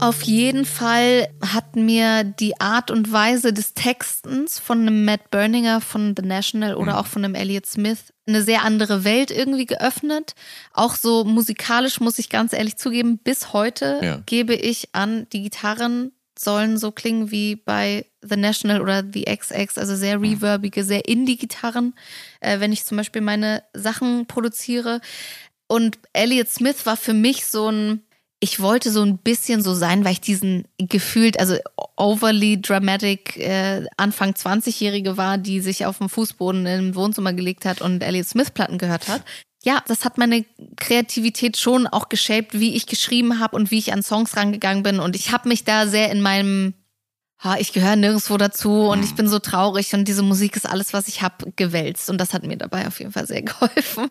Auf jeden Fall hat mir die Art und Weise des Textens von einem Matt Berninger von The National oder Mhm. auch von einem Elliott Smith eine sehr andere Welt irgendwie geöffnet. Auch so musikalisch muss ich ganz ehrlich zugeben, bis heute Ja. gebe ich an, die Gitarren sollen so klingen wie bei The National oder The XX, also sehr Mhm. reverbige, sehr Indie-Gitarren, äh, wenn ich zum Beispiel meine Sachen produziere. Und Elliott Smith war für mich so ein, ich wollte so ein bisschen so sein, weil ich diesen gefühlt, also overly dramatic äh, Anfang 20-Jährige war, die sich auf dem Fußboden im Wohnzimmer gelegt hat und Elliott Smith Platten gehört hat. Ja, das hat meine Kreativität schon auch geshaped, wie ich geschrieben habe und wie ich an Songs rangegangen bin. Und ich habe mich da sehr in meinem, ha, ich gehöre nirgendwo dazu und ich bin so traurig und diese Musik ist alles, was ich habe, gewälzt. Und das hat mir dabei auf jeden Fall sehr geholfen.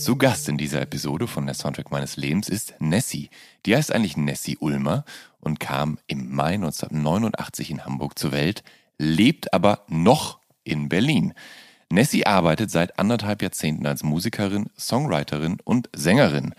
Zu Gast in dieser Episode von der Soundtrack meines Lebens ist Nessie. Die heißt eigentlich Nessie Ulmer und kam im Mai 1989 in Hamburg zur Welt, lebt aber noch in Berlin. Nessie arbeitet seit anderthalb Jahrzehnten als Musikerin, Songwriterin und Sängerin.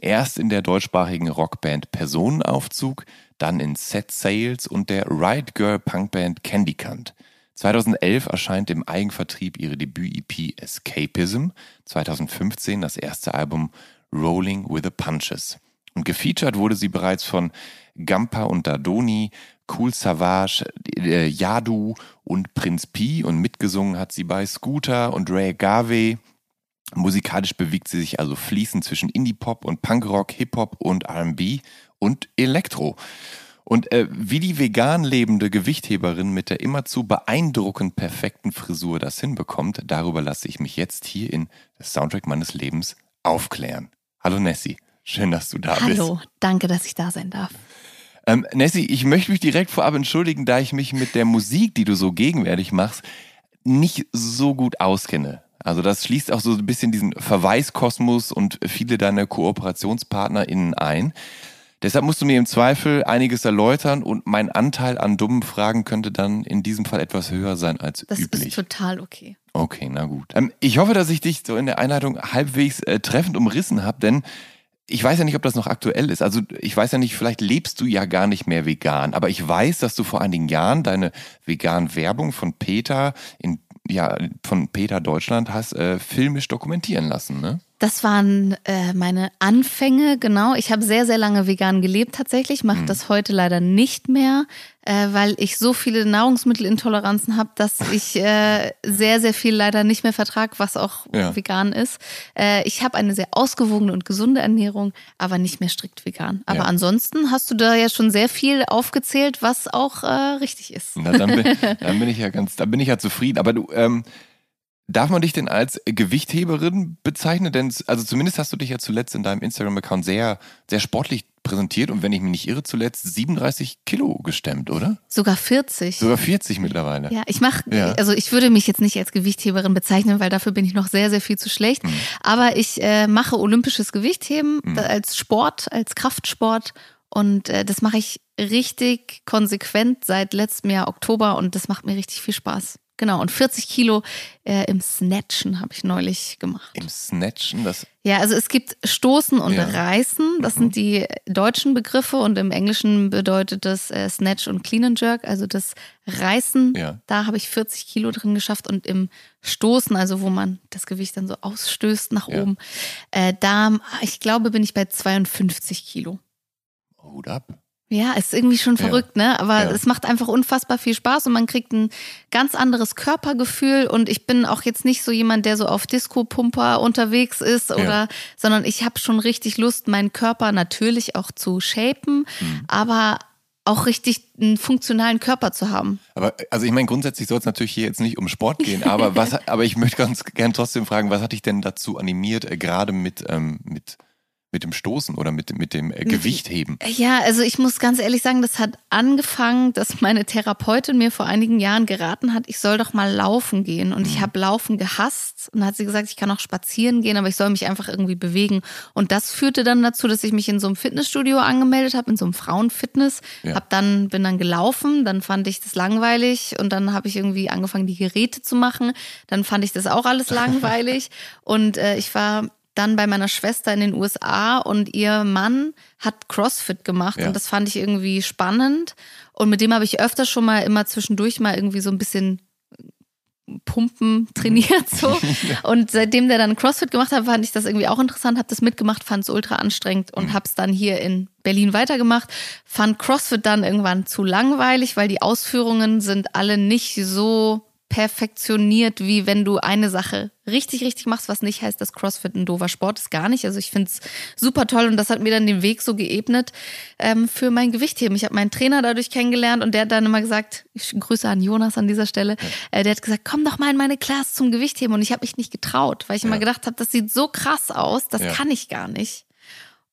Erst in der deutschsprachigen Rockband Personenaufzug, dann in Set Sales und der Ride Girl Punkband Candy Cunt. 2011 erscheint im Eigenvertrieb ihre Debüt-EP Escapism, 2015 das erste Album Rolling with the Punches. Und gefeatured wurde sie bereits von Gampa und Dadoni, Cool Savage, äh, Yadu und Prinz P und mitgesungen hat sie bei Scooter und Ray Garvey. Musikalisch bewegt sie sich also fließend zwischen Indie-Pop und Punkrock, Hip-Hop und R&B und Elektro. Und äh, wie die vegan lebende Gewichtheberin mit der immerzu beeindruckend perfekten Frisur das hinbekommt, darüber lasse ich mich jetzt hier in das Soundtrack meines Lebens aufklären. Hallo Nessie, schön, dass du da bist. Hallo, danke, dass ich da sein darf. Ähm, Nessie, ich möchte mich direkt vorab entschuldigen, da ich mich mit der Musik, die du so gegenwärtig machst, nicht so gut auskenne. Also das schließt auch so ein bisschen diesen Verweiskosmos und viele deiner KooperationspartnerInnen ein. Deshalb musst du mir im Zweifel einiges erläutern und mein Anteil an dummen Fragen könnte dann in diesem Fall etwas höher sein als Das üblich. ist total okay. Okay, na gut. Ähm, ich hoffe, dass ich dich so in der Einleitung halbwegs äh, treffend umrissen habe, denn ich weiß ja nicht, ob das noch aktuell ist. Also ich weiß ja nicht, vielleicht lebst du ja gar nicht mehr vegan, aber ich weiß, dass du vor einigen Jahren deine vegan Werbung von Peter in ja von Peter Deutschland hast äh, filmisch dokumentieren lassen, ne? Das waren äh, meine Anfänge, genau. Ich habe sehr, sehr lange vegan gelebt tatsächlich, mache das heute leider nicht mehr, äh, weil ich so viele Nahrungsmittelintoleranzen habe, dass ich äh, sehr, sehr viel leider nicht mehr vertrag, was auch Ja. vegan ist. Äh, ich habe eine sehr ausgewogene und gesunde Ernährung, aber nicht mehr strikt vegan. Aber Ja. ansonsten hast du da ja schon sehr viel aufgezählt, was auch äh, richtig ist. Na, dann, bin, dann bin ich ja ganz, dann bin ich ja zufrieden. Aber du, ähm, darf man dich denn als Gewichtheberin bezeichnen? Denn also zumindest hast du dich ja zuletzt in deinem Instagram-Account sehr, sehr sportlich präsentiert und wenn ich mich nicht irre, zuletzt 37 Kilo gestemmt, oder? Sogar 40. Sogar 40 mittlerweile. Ja, ich mache, Ja. also ich würde mich jetzt nicht als Gewichtheberin bezeichnen, weil dafür bin ich noch sehr, sehr viel zu schlecht. Mhm. Aber ich äh, mache olympisches Gewichtheben da- als Sport, als Kraftsport. Und äh, das mache ich richtig konsequent seit letztem Jahr Oktober und das macht mir richtig viel Spaß. Genau, und 40 Kilo äh, im Snatchen habe ich neulich gemacht. Im Snatchen, das Ja, also es gibt Stoßen und Ja. Reißen. Das sind die deutschen Begriffe und im Englischen bedeutet das äh, Snatch und Clean and Jerk. Also das Reißen, Ja. da habe ich 40 Kilo drin geschafft und im Stoßen, also wo man das Gewicht dann so ausstößt nach Ja. oben, äh, da, ich glaube, bin ich bei 52 Kilo. Hut ab. Ja, ist irgendwie schon Ja. verrückt, ne? Aber Ja. es macht einfach unfassbar viel Spaß und man kriegt ein ganz anderes Körpergefühl. Und ich bin auch jetzt nicht so jemand, der so auf Disco-Pumper unterwegs ist oder, sondern ich habe schon richtig Lust, meinen Körper natürlich auch zu shapen, Mhm. aber auch richtig einen funktionalen Körper zu haben. Aber also ich meine, grundsätzlich soll es natürlich hier jetzt nicht um Sport gehen, aber was aber ich möchte ganz gern trotzdem fragen, was hat dich denn dazu animiert, äh, gerade mit, ähm, mit, mit dem Stoßen oder mit, mit dem äh, Gewichtheben? Ja, also ich muss ganz ehrlich sagen, das hat angefangen, dass meine Therapeutin mir vor einigen Jahren geraten hat, ich soll doch mal laufen gehen. Und ich habe Laufen gehasst. Und hat sie gesagt, ich kann auch spazieren gehen, aber ich soll mich einfach irgendwie bewegen. Und das führte dann dazu, dass ich mich in so einem Fitnessstudio angemeldet habe, in so einem Frauenfitness. Ja. Hab dann, bin dann gelaufen, dann fand ich das langweilig und dann habe ich irgendwie angefangen, die Geräte zu machen. Dann fand ich das auch alles langweilig. und äh, ich war dann bei meiner Schwester in den USA und ihr Mann hat CrossFit gemacht Ja. und das fand ich irgendwie spannend. Und mit dem habe ich öfter schon mal immer zwischendurch mal irgendwie so ein bisschen Pumpen trainiert so. Und seitdem der dann CrossFit gemacht hat, fand ich das irgendwie auch interessant, habe das mitgemacht, fand es ultra anstrengend und habe es dann hier in Berlin weitergemacht, fand CrossFit dann irgendwann zu langweilig, weil die Ausführungen sind alle nicht so perfektioniert, wie wenn du eine Sache richtig, richtig machst, was nicht heißt, dass CrossFit ein doofer Sport ist, gar nicht. Also ich finde es super toll und das hat mir dann den Weg so geebnet ähm, für mein Gewichtheben. Ich habe meinen Trainer dadurch kennengelernt und der hat dann immer gesagt, ich grüße an Jonas an dieser Stelle, äh, der hat gesagt, komm doch mal in meine Class zum Gewichtheben und ich habe mich nicht getraut, weil ich immer gedacht habe, das sieht so krass aus, das Ja. kann ich gar nicht.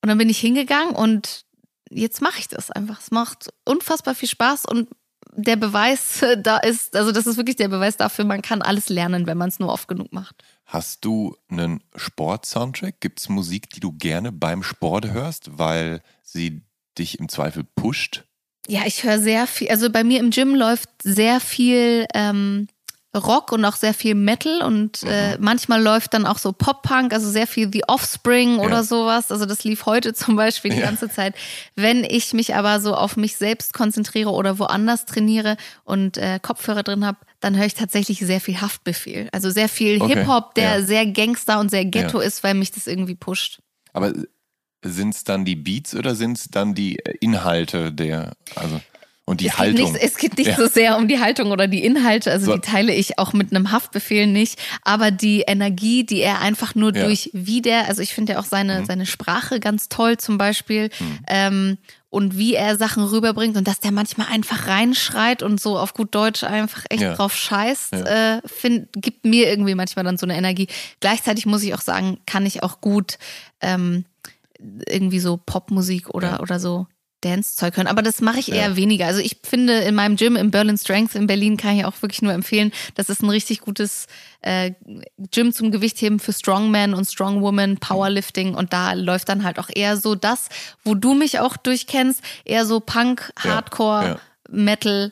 Und dann bin ich hingegangen und jetzt mache ich das einfach. Es macht unfassbar viel Spaß und der Beweis äh, da ist, also das ist wirklich der Beweis dafür, man kann alles lernen, wenn man es nur oft genug macht. Hast du einen Sport-Soundtrack? Gibt es Musik, die du gerne beim Sport hörst, weil sie dich im Zweifel pusht? Ja, ich höre sehr viel, also bei mir im Gym läuft sehr viel ähm, Rock und auch sehr viel Metal und äh, manchmal läuft dann auch so Pop-Punk, also sehr viel The Offspring oder Ja. sowas. Also das lief heute zum Beispiel die Ja. ganze Zeit. Wenn ich mich aber so auf mich selbst konzentriere oder woanders trainiere und äh, Kopfhörer drin habe, dann höre ich tatsächlich sehr viel Haftbefehl. Also sehr viel Okay, Hip-Hop, der ja. sehr Gangster und sehr Ghetto ist, weil mich das irgendwie pusht. Aber sind es dann die Beats oder sind es dann die äh, Inhalte der, also und die es Haltung? Geht nicht, es geht nicht Ja. so sehr um die Haltung oder die Inhalte, also So. die teile ich auch mit einem Haftbefehl nicht, aber die Energie, die er einfach nur Ja. Mhm. durch wie der, also ich finde ja auch seine, seine Sprache ganz toll zum Beispiel. Ähm, und wie er Sachen rüberbringt und dass der manchmal einfach reinschreit und so auf gut Deutsch einfach echt Ja. drauf scheißt, äh, find, gibt mir irgendwie manchmal dann so eine Energie. Gleichzeitig muss ich auch sagen, kann ich auch gut ähm, irgendwie so Popmusik oder, oder so Dance-Zeug hören. Aber das mache ich Ja. eher weniger. Also ich finde in meinem Gym im Berlin Strength in Berlin kann ich auch wirklich nur empfehlen, das ist ein richtig gutes äh, Gym zum Gewichtheben für Strongman und Strongwoman, Powerlifting und da läuft dann halt auch eher so das, wo du mich auch durchkennst, eher so Punk, Ja, Hardcore, ja. Metal,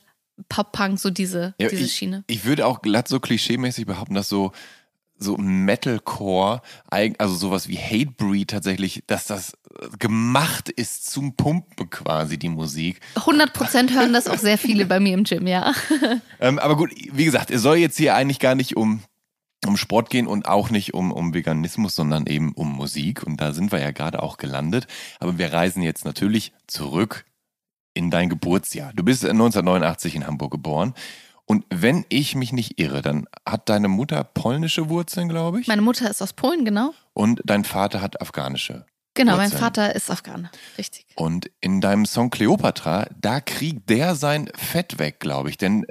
Pop-Punk, so diese, Ja, diese ich, Schiene. Ich würde auch glatt so klischeemäßig behaupten, dass so, so Metalcore, also sowas wie Hatebreed tatsächlich, dass das gemacht ist zum Pumpen quasi, die Musik. 100 Prozent hören das auch sehr viele bei mir im Gym, ja. Ähm, aber gut, wie gesagt, es soll jetzt hier eigentlich gar nicht um, um Sport gehen und auch nicht um, um Veganismus, sondern eben um Musik. Und da sind wir ja gerade auch gelandet. Aber wir reisen jetzt natürlich zurück in dein Geburtsjahr. Du bist 1989 in Hamburg geboren. Und wenn ich mich nicht irre, dann hat deine Mutter polnische Wurzeln, glaube ich. Meine Mutter ist aus Polen, genau. Und dein Vater hat afghanische. Genau, mein Wurzeln. Vater ist Afghaner, richtig. Und in deinem Song Cleopatra, da kriegt der sein Fett weg, glaube ich. Denn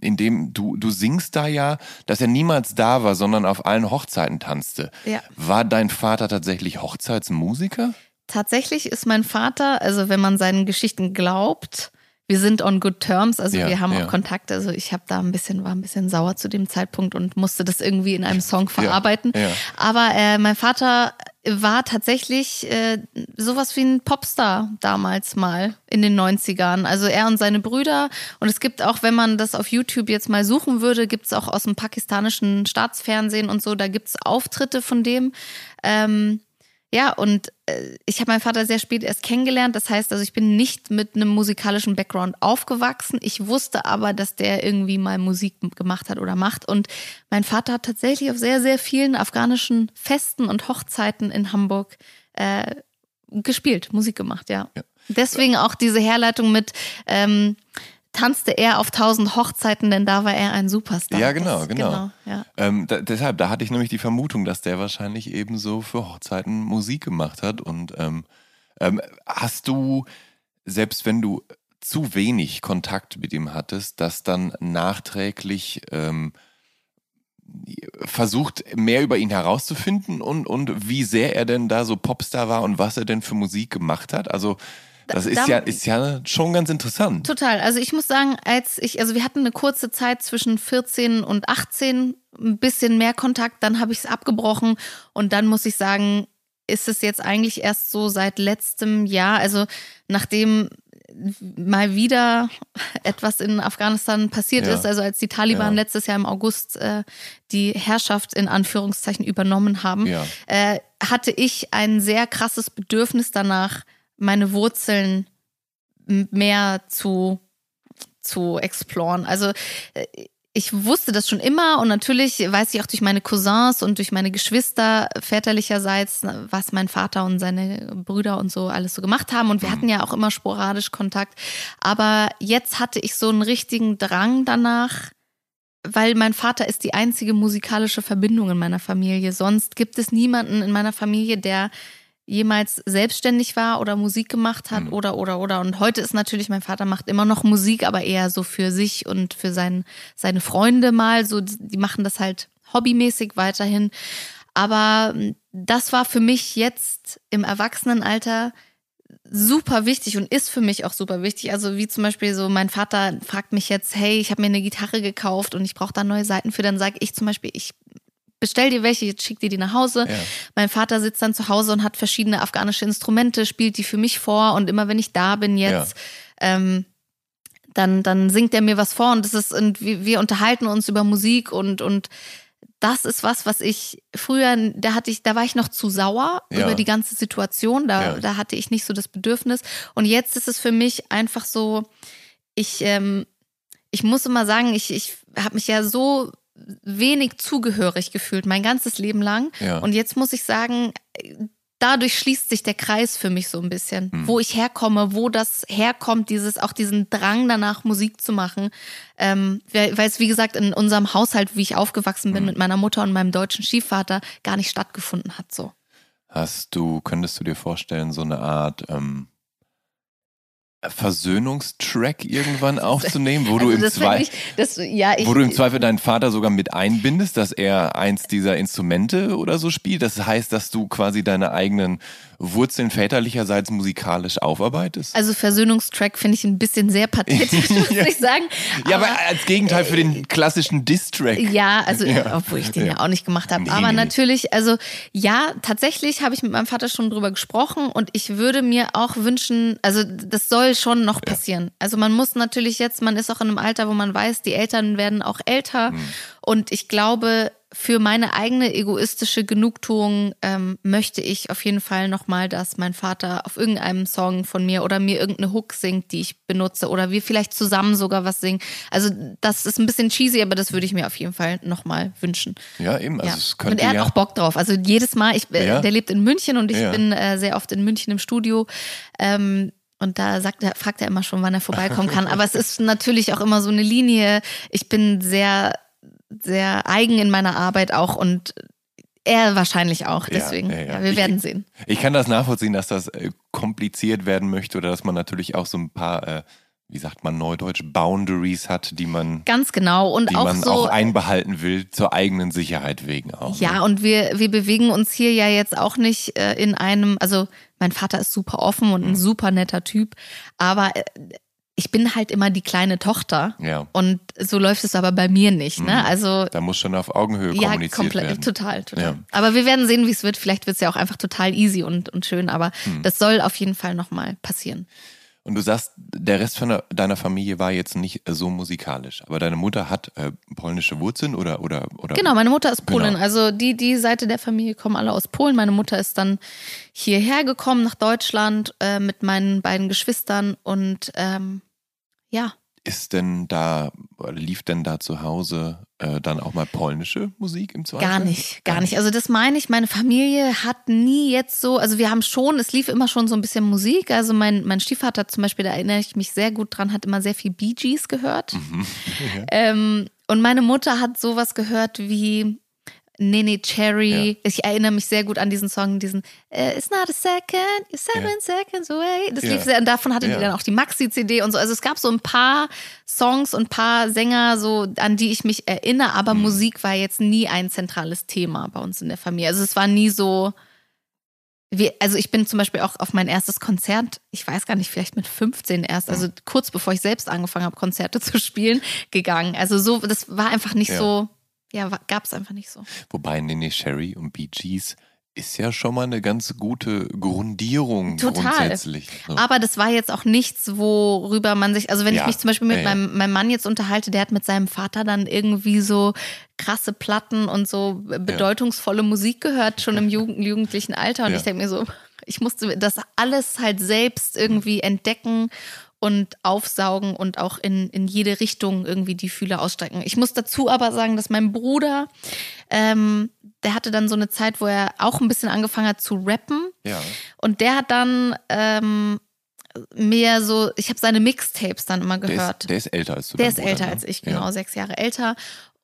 indem du, du singst da ja, dass er niemals da war, sondern auf allen Hochzeiten tanzte. Ja. War dein Vater tatsächlich Hochzeitsmusiker? tatsächlich ist mein Vater, also wenn man seinen Geschichten glaubt, wir sind on good terms, also Ja, wir haben ja. auch Kontakt. Also ich habe da ein bisschen, war ein bisschen sauer zu dem Zeitpunkt und musste das irgendwie in einem Song verarbeiten. ja. Aber äh, mein Vater war tatsächlich äh, sowas wie ein Popstar damals mal in den 90ern. Also er und seine Brüder. Und es gibt auch, wenn man das auf YouTube jetzt mal suchen würde, gibt es auch aus dem pakistanischen Staatsfernsehen und so, da gibt es Auftritte von dem. Ähm, ja, und äh, ich habe meinen Vater sehr spät erst kennengelernt. Das heißt, also ich bin nicht mit einem musikalischen Background aufgewachsen. Ich wusste aber, dass der irgendwie mal Musik gemacht hat oder macht. Und mein Vater hat tatsächlich auf sehr, sehr vielen afghanischen Festen und Hochzeiten in Hamburg äh, gespielt, Musik gemacht, ja. Ja. Deswegen auch diese Herleitung mit ähm, tanzte er auf tausend Hochzeiten, denn da war er ein Superstar. Ja, genau, Das- genau. ja. Ähm, da, deshalb, da hatte ich nämlich die Vermutung, dass der wahrscheinlich eben so für Hochzeiten Musik gemacht hat. Und ähm, ähm, hast du, selbst wenn du zu wenig Kontakt mit ihm hattest, das dann nachträglich ähm, versucht, mehr über ihn herauszufinden und, und wie sehr er denn da so Popstar war und was er denn für Musik gemacht hat? Also, das Da- ist da- ja, ist ja schon ganz interessant. Total. Also ich muss sagen, als ich, also wir hatten eine kurze Zeit zwischen 14 und 18, ein bisschen mehr Kontakt, dann habe ich es abgebrochen und dann muss ich sagen, ist es jetzt eigentlich erst so seit letztem Jahr, also nachdem mal wieder etwas in Afghanistan passiert Ja. ist, also als die Taliban Ja. letztes Jahr im August äh, die Herrschaft in Anführungszeichen übernommen haben, Ja. äh, hatte ich ein sehr krasses Bedürfnis danach, meine Wurzeln mehr zu, zu exploren. Also äh, ich wusste das schon immer und natürlich weiß ich auch durch meine Cousins und durch meine Geschwister väterlicherseits, was mein Vater und seine Brüder und so alles so gemacht haben. Und wir hatten ja auch immer sporadisch Kontakt. Aber jetzt hatte ich so einen richtigen Drang danach, weil mein Vater ist die einzige musikalische Verbindung in meiner Familie. Sonst gibt es niemanden in meiner Familie, der jemals selbstständig war oder Musik gemacht hat Mhm. oder oder oder und heute ist natürlich mein Vater macht immer noch Musik, aber eher so für sich und für sein, seine Freunde mal so die machen das halt hobbymäßig weiterhin, aber mm, das war für mich jetzt im Erwachsenenalter super wichtig und ist für mich auch super wichtig. Also wie zum Beispiel so, mein Vater fragt mich jetzt, hey, ich habe mir eine Gitarre gekauft und ich brauche da neue Seiten für. Dann sage ich zum Beispiel, ich bestell dir welche, jetzt schick dir die nach Hause. Ja. Mein Vater sitzt dann zu Hause und hat verschiedene afghanische Instrumente, spielt die für mich vor und immer wenn ich da bin jetzt, ähm, dann, dann singt er mir was vor und das ist, und wir, wir unterhalten uns über Musik und, und das ist was, was ich früher, da hatte ich, da war ich noch zu sauer Ja. über die ganze Situation. Da, Ja. da hatte ich nicht so das Bedürfnis. Und jetzt ist es für mich einfach so, ich, ähm, ich muss immer sagen, ich, ich habe mich ja so wenig zugehörig gefühlt, mein ganzes Leben lang. Ja. Und jetzt muss ich sagen, dadurch schließt sich der Kreis für mich so ein bisschen, Hm. wo ich herkomme, wo das herkommt, dieses auch diesen Drang danach Musik zu machen, ähm, weil es wie gesagt in unserem Haushalt, wie ich aufgewachsen bin mit meiner Mutter und meinem deutschen Stiefvater, gar nicht stattgefunden hat so. Hast du, könntest du dir vorstellen, so eine Art ähm, Versöhnungstrack irgendwann aufzunehmen, wo du Also im Zweifel, ich, das, ja, ich, wo du im Zweifel deinen Vater sogar mit einbindest, dass er eins dieser Instrumente oder so spielt? Das heißt, dass du quasi deine eigenen Wurzeln väterlicherseits musikalisch aufarbeitest? also Versöhnungstrack finde ich ein bisschen sehr pathetisch, muss Ja. ich sagen. ja, aber als Gegenteil für den klassischen Diss-Track. Ja, also Ja. obwohl ich den ja. Ja. auch nicht gemacht habe. Nee, Aber nee. natürlich, also ja, tatsächlich habe ich mit meinem Vater schon drüber gesprochen und ich würde mir auch wünschen, also das soll schon noch passieren. Also man muss natürlich jetzt, man ist auch in einem Alter, wo man weiß, die Eltern werden auch älter Hm. und ich glaube, für meine eigene egoistische Genugtuung ähm, möchte ich auf jeden Fall nochmal, dass mein Vater auf irgendeinem Song von mir oder mir irgendeine Hook singt, die ich benutze oder wir vielleicht zusammen sogar was singen. Also das ist ein bisschen cheesy, aber das würde ich mir auf jeden Fall nochmal wünschen. Ja, eben. Also ja. es Und könnte er hat ja. auch Bock drauf. Also jedes Mal, ich, äh, Ja. der lebt in München und ich Ja. bin äh, sehr oft in München im Studio. Ähm, und da sagt er, fragt er immer schon, wann er vorbeikommen kann. Aber es ist natürlich auch immer so eine Linie. Ich bin sehr, sehr eigen in meiner Arbeit auch und er wahrscheinlich auch. Ja, Deswegen, ja, ja, ja. wir Ich- werden sehen. Ich kann das nachvollziehen, dass das äh, kompliziert werden möchte oder dass man natürlich auch so ein paar, äh, wie sagt man neudeutsch, Boundaries hat, die man, Ganz genau. Und die auch man so. auch einbehalten will, zur eigenen Sicherheit wegen auch. Ja, ne? und wir, wir bewegen uns hier ja jetzt auch nicht äh, in einem, also mein Vater ist super offen und ein Mhm. super netter Typ, aber äh, ich bin halt immer die kleine Tochter Ja. und so läuft es aber bei mir nicht. Ne? Mhm. Also Da muss schon auf Augenhöhe ja, kommuniziert werden. total, total. Ja. Aber wir werden sehen, wie es wird. Vielleicht wird es ja auch einfach total easy und, und schön, aber Hm. das soll auf jeden Fall nochmal passieren. Und du sagst, der Rest von deiner Familie war jetzt nicht äh, so musikalisch, aber deine Mutter hat äh, polnische Wurzeln oder oder oder Genau, meine Mutter ist Polin. Genau. Also die, die Seite der Familie kommen alle aus Polen. Meine Mutter ist dann hierher gekommen nach Deutschland äh, mit meinen beiden Geschwistern und ähm, ja, ist denn da lief denn da zu Hause äh, dann auch mal polnische Musik im Zweifel? Gar nicht, gar nicht. Also das meine ich, meine Familie hat nie jetzt so, also wir haben schon, es lief immer schon so ein bisschen Musik. Also mein, mein Stiefvater zum Beispiel, da erinnere ich mich sehr gut dran, hat immer sehr viel Bee Gees gehört. Mhm. Ähm, und meine Mutter hat sowas gehört wie Nene Cherry. Ich erinnere mich sehr gut an diesen Song, diesen It's not a second, you're seven Ja. seconds away. Das Ja. lief sehr, und davon hatte Ja. die dann auch die Maxi-CD und so. Also es gab so ein paar Songs und ein paar Sänger, so an die ich mich erinnere, aber Mhm. Musik war jetzt nie ein zentrales Thema bei uns in der Familie. Also es war nie so. Wir, also ich bin zum Beispiel auch auf mein erstes Konzert, ich weiß gar nicht, vielleicht mit 15 erst, also kurz bevor ich selbst angefangen habe, Konzerte zu spielen, gegangen. Also so, das war einfach nicht Ja. so, ja, gab es einfach nicht so. Wobei Nene Sherry und Bee Gees ist ja schon mal eine ganz gute Grundierung Total. grundsätzlich. So. Aber das war jetzt auch nichts, worüber man sich, also wenn Ja. ich mich zum Beispiel mit Ja, ja. Meinem, meinem Mann jetzt unterhalte, der hat mit seinem Vater dann irgendwie so krasse Platten und so bedeutungsvolle Musik gehört, schon im Jugend, jugendlichen Alter. Und ich denke mir so, ich musste das alles halt selbst irgendwie entdecken und aufsaugen und auch in, in jede Richtung irgendwie die Fühler ausstrecken. Ich muss dazu aber sagen, dass mein Bruder, ähm, der hatte dann so eine Zeit, wo er auch ein bisschen angefangen hat zu rappen. ja. Und der hat dann ähm, mehr so, ich habe seine Mixtapes dann immer Der gehört. ist, der ist älter als du. Der ist Bruder, älter ne? als ich, genau, Ja. sechs Jahre älter.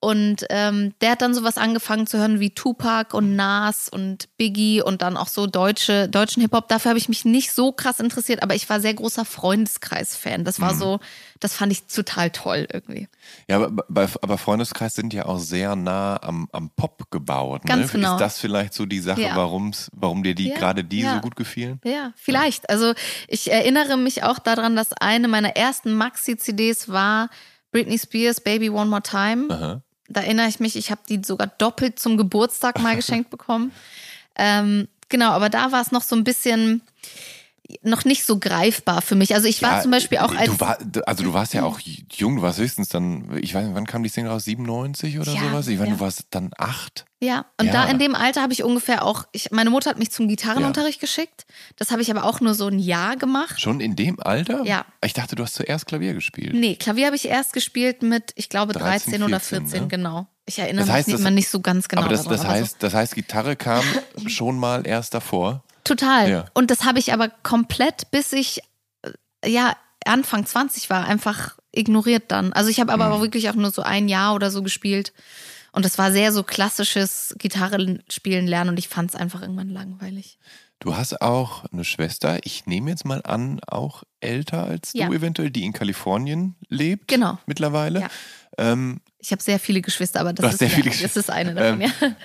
Und ähm, der hat dann sowas angefangen zu hören wie Tupac und Nas und Biggie und dann auch so deutsche, deutschen Hip-Hop. Dafür habe ich mich nicht so krass interessiert, aber ich war sehr großer Freundeskreis-Fan. Das Mhm. war so, das fand ich total toll irgendwie. Ja, aber, aber Freundeskreis sind ja auch sehr nah am, am Pop gebaut. Ganz ne? genau. Ist das vielleicht so die Sache, Ja. warum's, warum dir die Ja, gerade die ja. so gut gefielen? Ja, vielleicht. Also ich erinnere mich auch daran, dass eine meiner ersten Maxi-CDs war Britney Spears Baby One More Time. Aha. Da erinnere ich mich, ich habe die sogar doppelt zum Geburtstag mal geschenkt bekommen. Ähm, genau, aber da war es noch so ein bisschen noch nicht so greifbar für mich. Also ich war Ja, zum Beispiel auch als Du war, also du warst ja auch jung, du warst höchstens dann, ich weiß nicht, wann kam die Single raus? 97 oder Ja, sowas? Ich meine, ja. du warst dann acht. ja und Ja. da in dem Alter habe ich ungefähr auch ich, meine Mutter hat mich zum Gitarrenunterricht geschickt. Das habe ich aber auch nur so ein Jahr gemacht. Schon in dem Alter? Ja. Ich dachte, du hast zuerst Klavier gespielt. Nee, Klavier habe ich erst gespielt mit ich glaube 13, 13, oder 14, 14, ne? genau. Ich erinnere Das heißt, mich das- immer nicht so ganz genau aber das, das, aber so. heißt, das heißt, Gitarre kam schon mal erst davor. Total. Ja. Und das habe ich aber komplett, bis ich äh, ja Anfang 20 war, einfach ignoriert dann. Also ich habe aber Mhm. auch wirklich auch nur so ein Jahr oder so gespielt. Und das war sehr so klassisches Gitarre spielen lernen und ich fand es einfach irgendwann langweilig. Du hast auch eine Schwester, ich nehme jetzt mal an, auch älter als Ja. du eventuell, die in Kalifornien lebt. Genau. Mittlerweile. Ja. Ähm, Ich habe sehr viele Geschwister, aber das ist, sehr ja, viele das ist eine davon, Ähm, ja.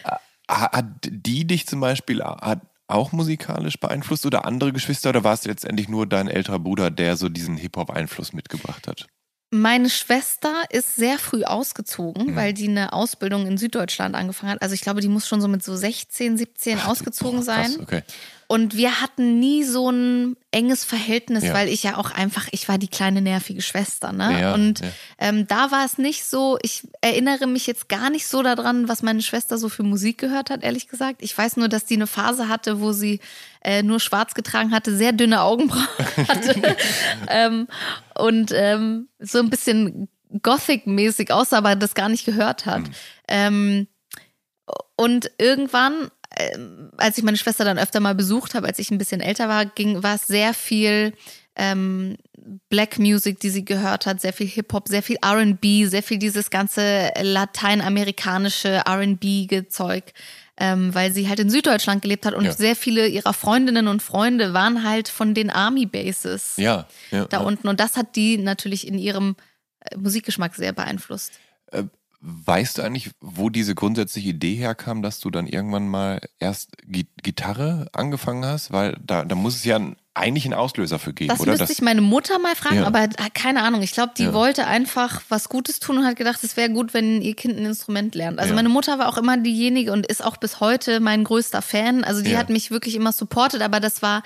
ha- hat die dich zum Beispiel hat auch musikalisch beeinflusst oder andere Geschwister oder war es letztendlich nur dein älterer Bruder, der so diesen Hip-Hop-Einfluss mitgebracht hat? Meine Schwester ist sehr früh ausgezogen, Mhm. weil die eine Ausbildung in Süddeutschland angefangen hat. Also ich glaube, die muss schon so mit so 16, 17 Ach, ausgezogen boah, krass, sein. Okay. Und wir hatten nie so ein enges Verhältnis, Ja. weil ich ja auch einfach, ich war die kleine nervige Schwester, ne? Ja, und ja. ähm, da war es nicht so, ich erinnere mich jetzt gar nicht so daran, was meine Schwester so für Musik gehört hat, ehrlich gesagt. Ich weiß nur, dass die eine Phase hatte, wo sie äh, nur schwarz getragen hatte, sehr dünne Augenbrauen hatte ähm, und ähm, so ein bisschen Gothic-mäßig aussah, aber das gar nicht gehört hat. Mhm. Ähm, und irgendwann, als ich meine Schwester dann öfter mal besucht habe, als ich ein bisschen älter war, ging, war es sehr viel ähm, Black Music, die sie gehört hat, sehr viel Hip-Hop, sehr viel RB, sehr viel dieses ganze lateinamerikanische RB-Zeug, ähm, weil sie halt in Süddeutschland gelebt hat und Ja. sehr viele ihrer Freundinnen und Freunde waren halt von den Army-Bases Ja, ja, da unten. Und das hat die natürlich in ihrem äh, Musikgeschmack sehr beeinflusst. Weißt du eigentlich, wo diese grundsätzliche Idee herkam, dass du dann irgendwann mal erst Gitarre angefangen hast? Weil da, da muss es ja eigentlich einen Auslöser für geben, das oder? Das müsste ich meine Mutter mal fragen, Ja. aber äh, keine Ahnung. Ich glaube, die Ja. wollte einfach was Gutes tun und hat gedacht, es wäre gut, wenn ihr Kind ein Instrument lernt. Also Ja. meine Mutter war auch immer diejenige und ist auch bis heute mein größter Fan. Also die hat mich wirklich immer supportet, aber das war,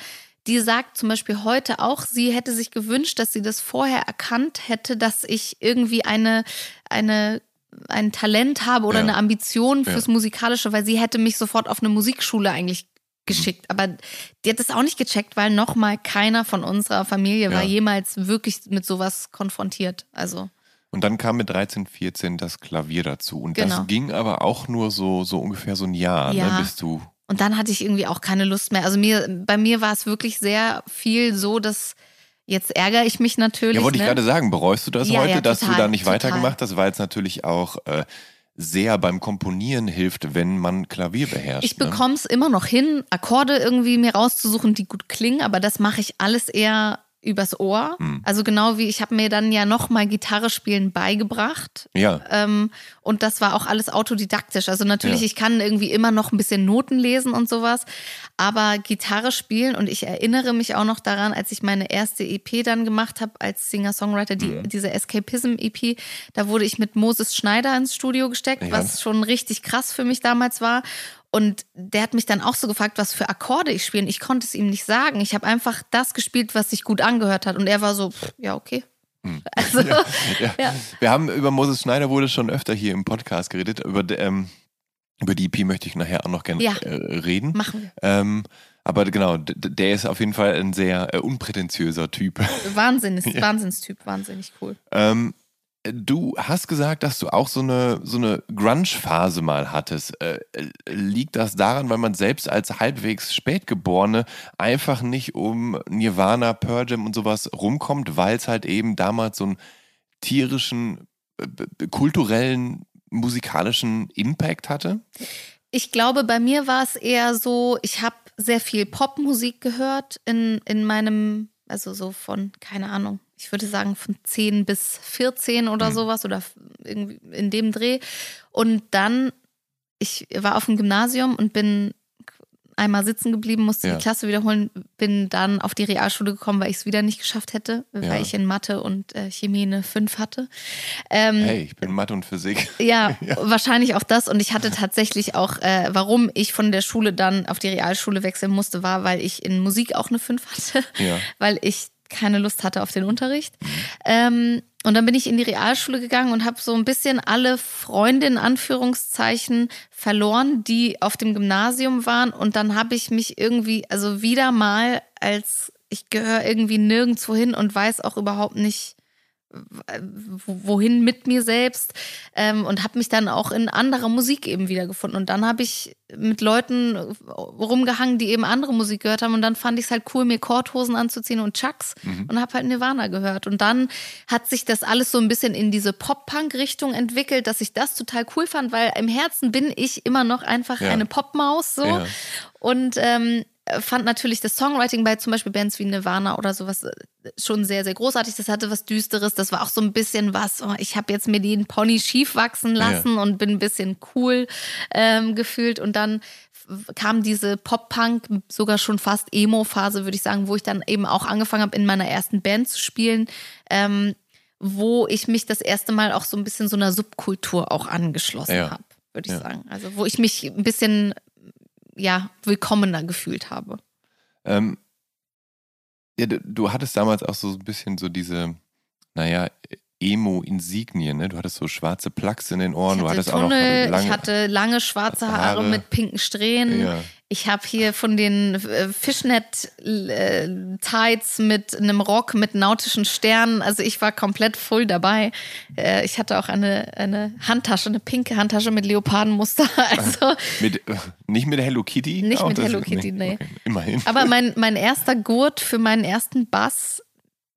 die sagt zum Beispiel heute auch, sie hätte sich gewünscht, dass sie das vorher erkannt hätte, dass ich irgendwie eine, eine ein Talent habe oder Ja. eine Ambition Ja. fürs Musikalische, weil sie hätte mich sofort auf eine Musikschule eigentlich geschickt. Aber die hat das auch nicht gecheckt, weil nochmal keiner von unserer Familie war Ja. jemals wirklich mit sowas konfrontiert. Also Und dann kam mit 13, 14 das Klavier dazu. Und Genau. das ging aber auch nur so, so ungefähr so ein Jahr, Ja. ne, bis du. und dann hatte ich irgendwie auch keine Lust mehr. Also mir, bei mir war es wirklich sehr viel so, dass jetzt ärgere ich mich natürlich. Ja, wollte ich ne? gerade sagen, bereust du das Ja, heute, ja, dass du total, da nicht total. weitergemacht hast, weil es natürlich auch äh, sehr beim Komponieren hilft, wenn man Klavier beherrscht. Ich ne? bekomme es immer noch hin, Akkorde irgendwie mir rauszusuchen, die gut klingen, aber das mache ich alles eher übers Ohr. Hm. Also genau wie ich habe mir dann ja nochmal Gitarre spielen beigebracht. Ja, Ähm, und das war auch alles autodidaktisch. Also natürlich, Ja. ich kann irgendwie immer noch ein bisschen Noten lesen und sowas, aber Gitarre spielen und ich erinnere mich auch noch daran, als ich meine erste EP dann gemacht habe als Singer-Songwriter, die, Mhm. diese Escapism-EP, da wurde ich mit Moses Schneider ins Studio gesteckt, Ja. was schon richtig krass für mich damals war. Und der hat mich dann auch so gefragt, was für Akkorde ich spiele. Und Ich konnte es ihm nicht sagen. Ich habe einfach das gespielt, was sich gut angehört hat. Und er war so, pff, ja, okay. Also, Hm. ja. ja. Wir haben über Moses Schneider wurde schon öfter hier im Podcast geredet. Über, ähm, über die EP möchte ich nachher auch noch gerne Ja. äh, reden. machen wir. Ähm, aber genau, der ist auf jeden Fall ein sehr äh, unprätentiöser Typ. Wahnsinn, ist Wahnsinnstyp, wahnsinnig cool. Ähm, du hast gesagt, dass du auch so eine, so eine Grunge-Phase mal hattest. Äh, liegt das daran, weil man selbst als halbwegs Spätgeborene einfach nicht um Nirvana, Pearl Jam und sowas rumkommt, weil es halt eben damals so einen tierischen, äh, kulturellen, musikalischen Impact hatte? Ich glaube, bei mir war es eher so, ich habe sehr viel Popmusik gehört in, in meinem, also so von, keine Ahnung, ich würde sagen von 10 bis 14 oder Mhm. sowas oder irgendwie in dem Dreh. Und dann, ich war auf dem Gymnasium und bin einmal sitzen geblieben, musste Ja. die Klasse wiederholen, bin dann auf die Realschule gekommen, weil ich es wieder nicht geschafft hätte, weil Ja. ich in Mathe und äh, Chemie eine 5 hatte. Ähm, Hey, ich bin Mathe und Physik. ja, wahrscheinlich auch das. Und ich hatte tatsächlich auch, äh, warum ich von der Schule dann auf die Realschule wechseln musste, war, weil ich in Musik auch eine 5 hatte, Ja. weil ich keine Lust hatte auf den Unterricht. Ähm, und dann bin ich in die Realschule gegangen und habe so ein bisschen alle Freunde in Anführungszeichen verloren, die auf dem Gymnasium waren. Und dann habe ich mich irgendwie, also wieder mal als ich gehöre irgendwie nirgendwo hin und weiß auch überhaupt nicht, wohin mit mir selbst ähm, und habe mich dann auch in anderer Musik eben wiedergefunden. Und dann habe ich mit Leuten rumgehangen, die eben andere Musik gehört haben. Und dann fand ich es halt cool, mir Korthosen anzuziehen und Chucks und habe halt Nirvana gehört. Und dann hat sich das alles so ein bisschen in diese Pop-Punk-Richtung entwickelt, dass ich das total cool fand, weil im Herzen bin ich immer noch einfach Ja. eine Popmaus so. Ja. Und ähm, fand natürlich das Songwriting bei zum Beispiel Bands wie Nirvana oder sowas äh, schon sehr, sehr großartig. Das hatte was Düsteres. Das war auch so ein bisschen was, oh, ich habe jetzt mir den Pony schief wachsen lassen und bin ein bisschen cool ähm, gefühlt. Und dann kam diese Pop-Punk, sogar schon fast Emo-Phase, würde ich sagen, wo ich dann eben auch angefangen habe, in meiner ersten Band zu spielen. Ähm, wo ich mich das erste Mal auch so ein bisschen so einer Subkultur auch angeschlossen Ja. habe, würde ich Ja. sagen. Also wo ich mich ein bisschen ja, willkommener gefühlt habe. Ähm, ja, du, du hattest damals auch so ein bisschen so diese, naja, Emo-Insignien, ne? Du hattest so schwarze Plugs in den Ohren, ich du hatte hattest auch Tunnel, noch lange. ich hatte lange schwarze Haare, Haare. mit pinken Strähnen. ja. Ich habe hier von den äh, Fishnet-Tights mit einem Rock mit nautischen Sternen. Also ich war komplett voll dabei. Äh, ich hatte auch eine, eine Handtasche, eine pinke Handtasche mit Leopardenmuster. Also, Mit, äh, nicht mit Hello Kitty? Nicht Auch mit Hello Kitty, nee. Okay, immerhin. aber mein, mein erster Gurt für meinen ersten Bass,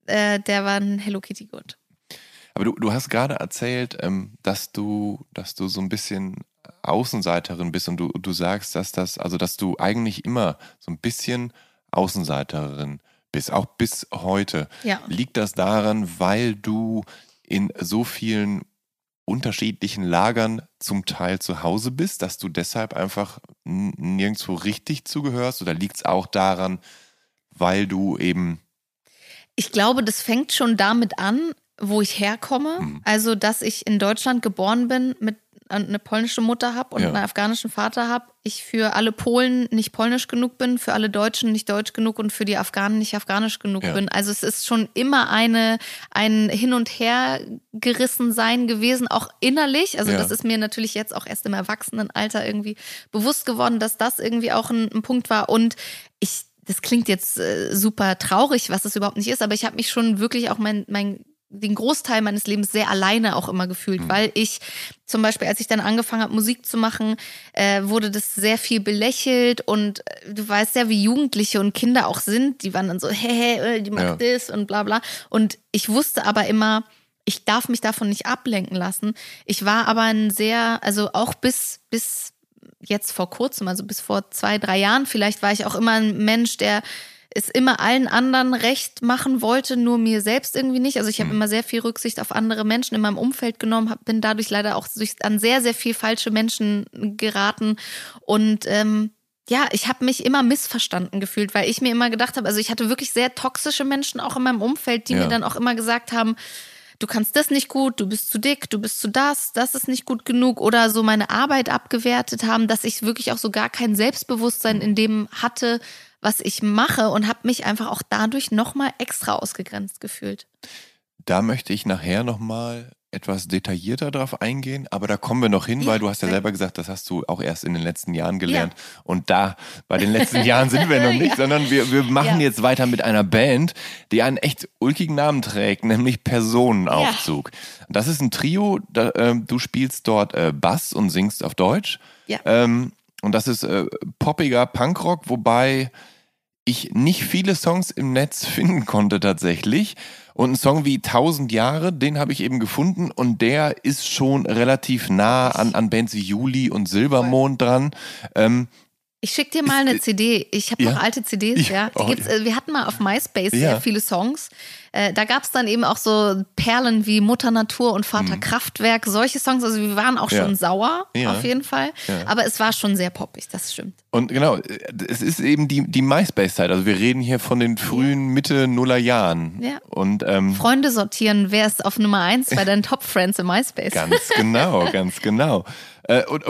äh, der war ein Hello Kitty Gurt. Aber du, du hast gerade erzählt, ähm, dass du, dass du so ein bisschen Außenseiterin bist und du, du sagst, dass das, also dass du eigentlich immer so ein bisschen Außenseiterin bist, auch bis heute. Ja. Liegt das daran, weil du in so vielen unterschiedlichen Lagern zum Teil zu Hause bist, dass du deshalb einfach nirgendwo richtig zugehörst? Oder liegt es auch daran, weil du eben. Ich glaube, das fängt schon damit an, wo ich herkomme. Mhm. Also, dass ich in Deutschland geboren bin mit eine polnische Mutter habe und ja. einen afghanischen Vater habe, ich für alle Polen nicht polnisch genug bin, für alle Deutschen nicht deutsch genug und für die Afghanen nicht afghanisch genug ja. bin. Also es ist schon immer eine ein Hin und Her gerissen sein gewesen, auch innerlich. Also ja. das ist mir natürlich jetzt auch erst im Erwachsenenalter irgendwie bewusst geworden, dass das irgendwie auch ein, ein Punkt war und ich das klingt jetzt äh, super traurig, was das überhaupt nicht ist, aber ich habe mich schon wirklich auch mein, mein den Großteil meines Lebens sehr alleine auch immer gefühlt, mhm. weil ich zum Beispiel, als ich dann angefangen habe, Musik zu machen, äh, wurde das sehr viel belächelt und äh, du weißt ja, wie Jugendliche und Kinder auch sind, die waren dann so, hey, hey, äh, die macht ja. das und bla bla. Und ich wusste aber immer, ich darf mich davon nicht ablenken lassen. Ich war aber ein sehr, also auch bis, bis jetzt vor kurzem, also bis vor zwei, drei Jahren vielleicht, war ich auch immer ein Mensch, der es immer allen anderen recht machen wollte, nur mir selbst irgendwie nicht. Also ich habe mhm. immer sehr viel Rücksicht auf andere Menschen in meinem Umfeld genommen, hab, bin dadurch leider auch durch, an sehr, sehr viel falsche Menschen geraten. Und ähm, ja, ich habe mich immer missverstanden gefühlt, weil ich mir immer gedacht habe, also ich hatte wirklich sehr toxische Menschen auch in meinem Umfeld, die ja. mir dann auch immer gesagt haben, du kannst das nicht gut, du bist zu dick, du bist zu das, das ist nicht gut genug oder so meine Arbeit abgewertet haben, dass ich wirklich auch so gar kein Selbstbewusstsein in dem hatte, was ich mache und habe mich einfach auch dadurch nochmal extra ausgegrenzt gefühlt. Da möchte ich nachher nochmal etwas detaillierter drauf eingehen, aber da kommen wir noch hin, ja, weil du hast ja selber gesagt, das hast du auch erst in den letzten Jahren gelernt. Ja. Und da, bei den letzten Jahren sind wir noch nicht, ja. sondern wir, wir machen jetzt weiter mit einer Band, die einen echt ulkigen Namen trägt, nämlich Personenaufzug. Das ist ein Trio, da, äh, du spielst dort äh, Bass und singst auf Deutsch. Ja. Ähm, und das ist äh, poppiger Punkrock, wobei ich nicht viele Songs im Netz finden konnte tatsächlich. Und ein Song wie Tausend Jahre, den habe ich eben gefunden und der ist schon relativ nah an, an Bands wie Juli und Silbermond dran. Ähm, ich schicke dir mal eine CD. Ich habe ja? noch alte CDs, ja. ja. Oh, ja. Äh, wir hatten mal auf MySpace sehr viele Songs. Äh, da gab es dann eben auch so Perlen wie Mutter Natur und Vater mhm. Kraftwerk, solche Songs. Also wir waren auch ja. schon sauer, ja. auf jeden Fall. Ja. Aber es war schon sehr poppig, das stimmt. Und genau, es ist eben die, die MySpace-Zeit. Also wir reden hier von den frühen Mitte Nuller Jahren. Ja. Und, ähm, Freunde sortieren, wer ist auf Nummer eins bei deinen Top-Friends im MySpace. Ganz genau, ganz genau. Äh, und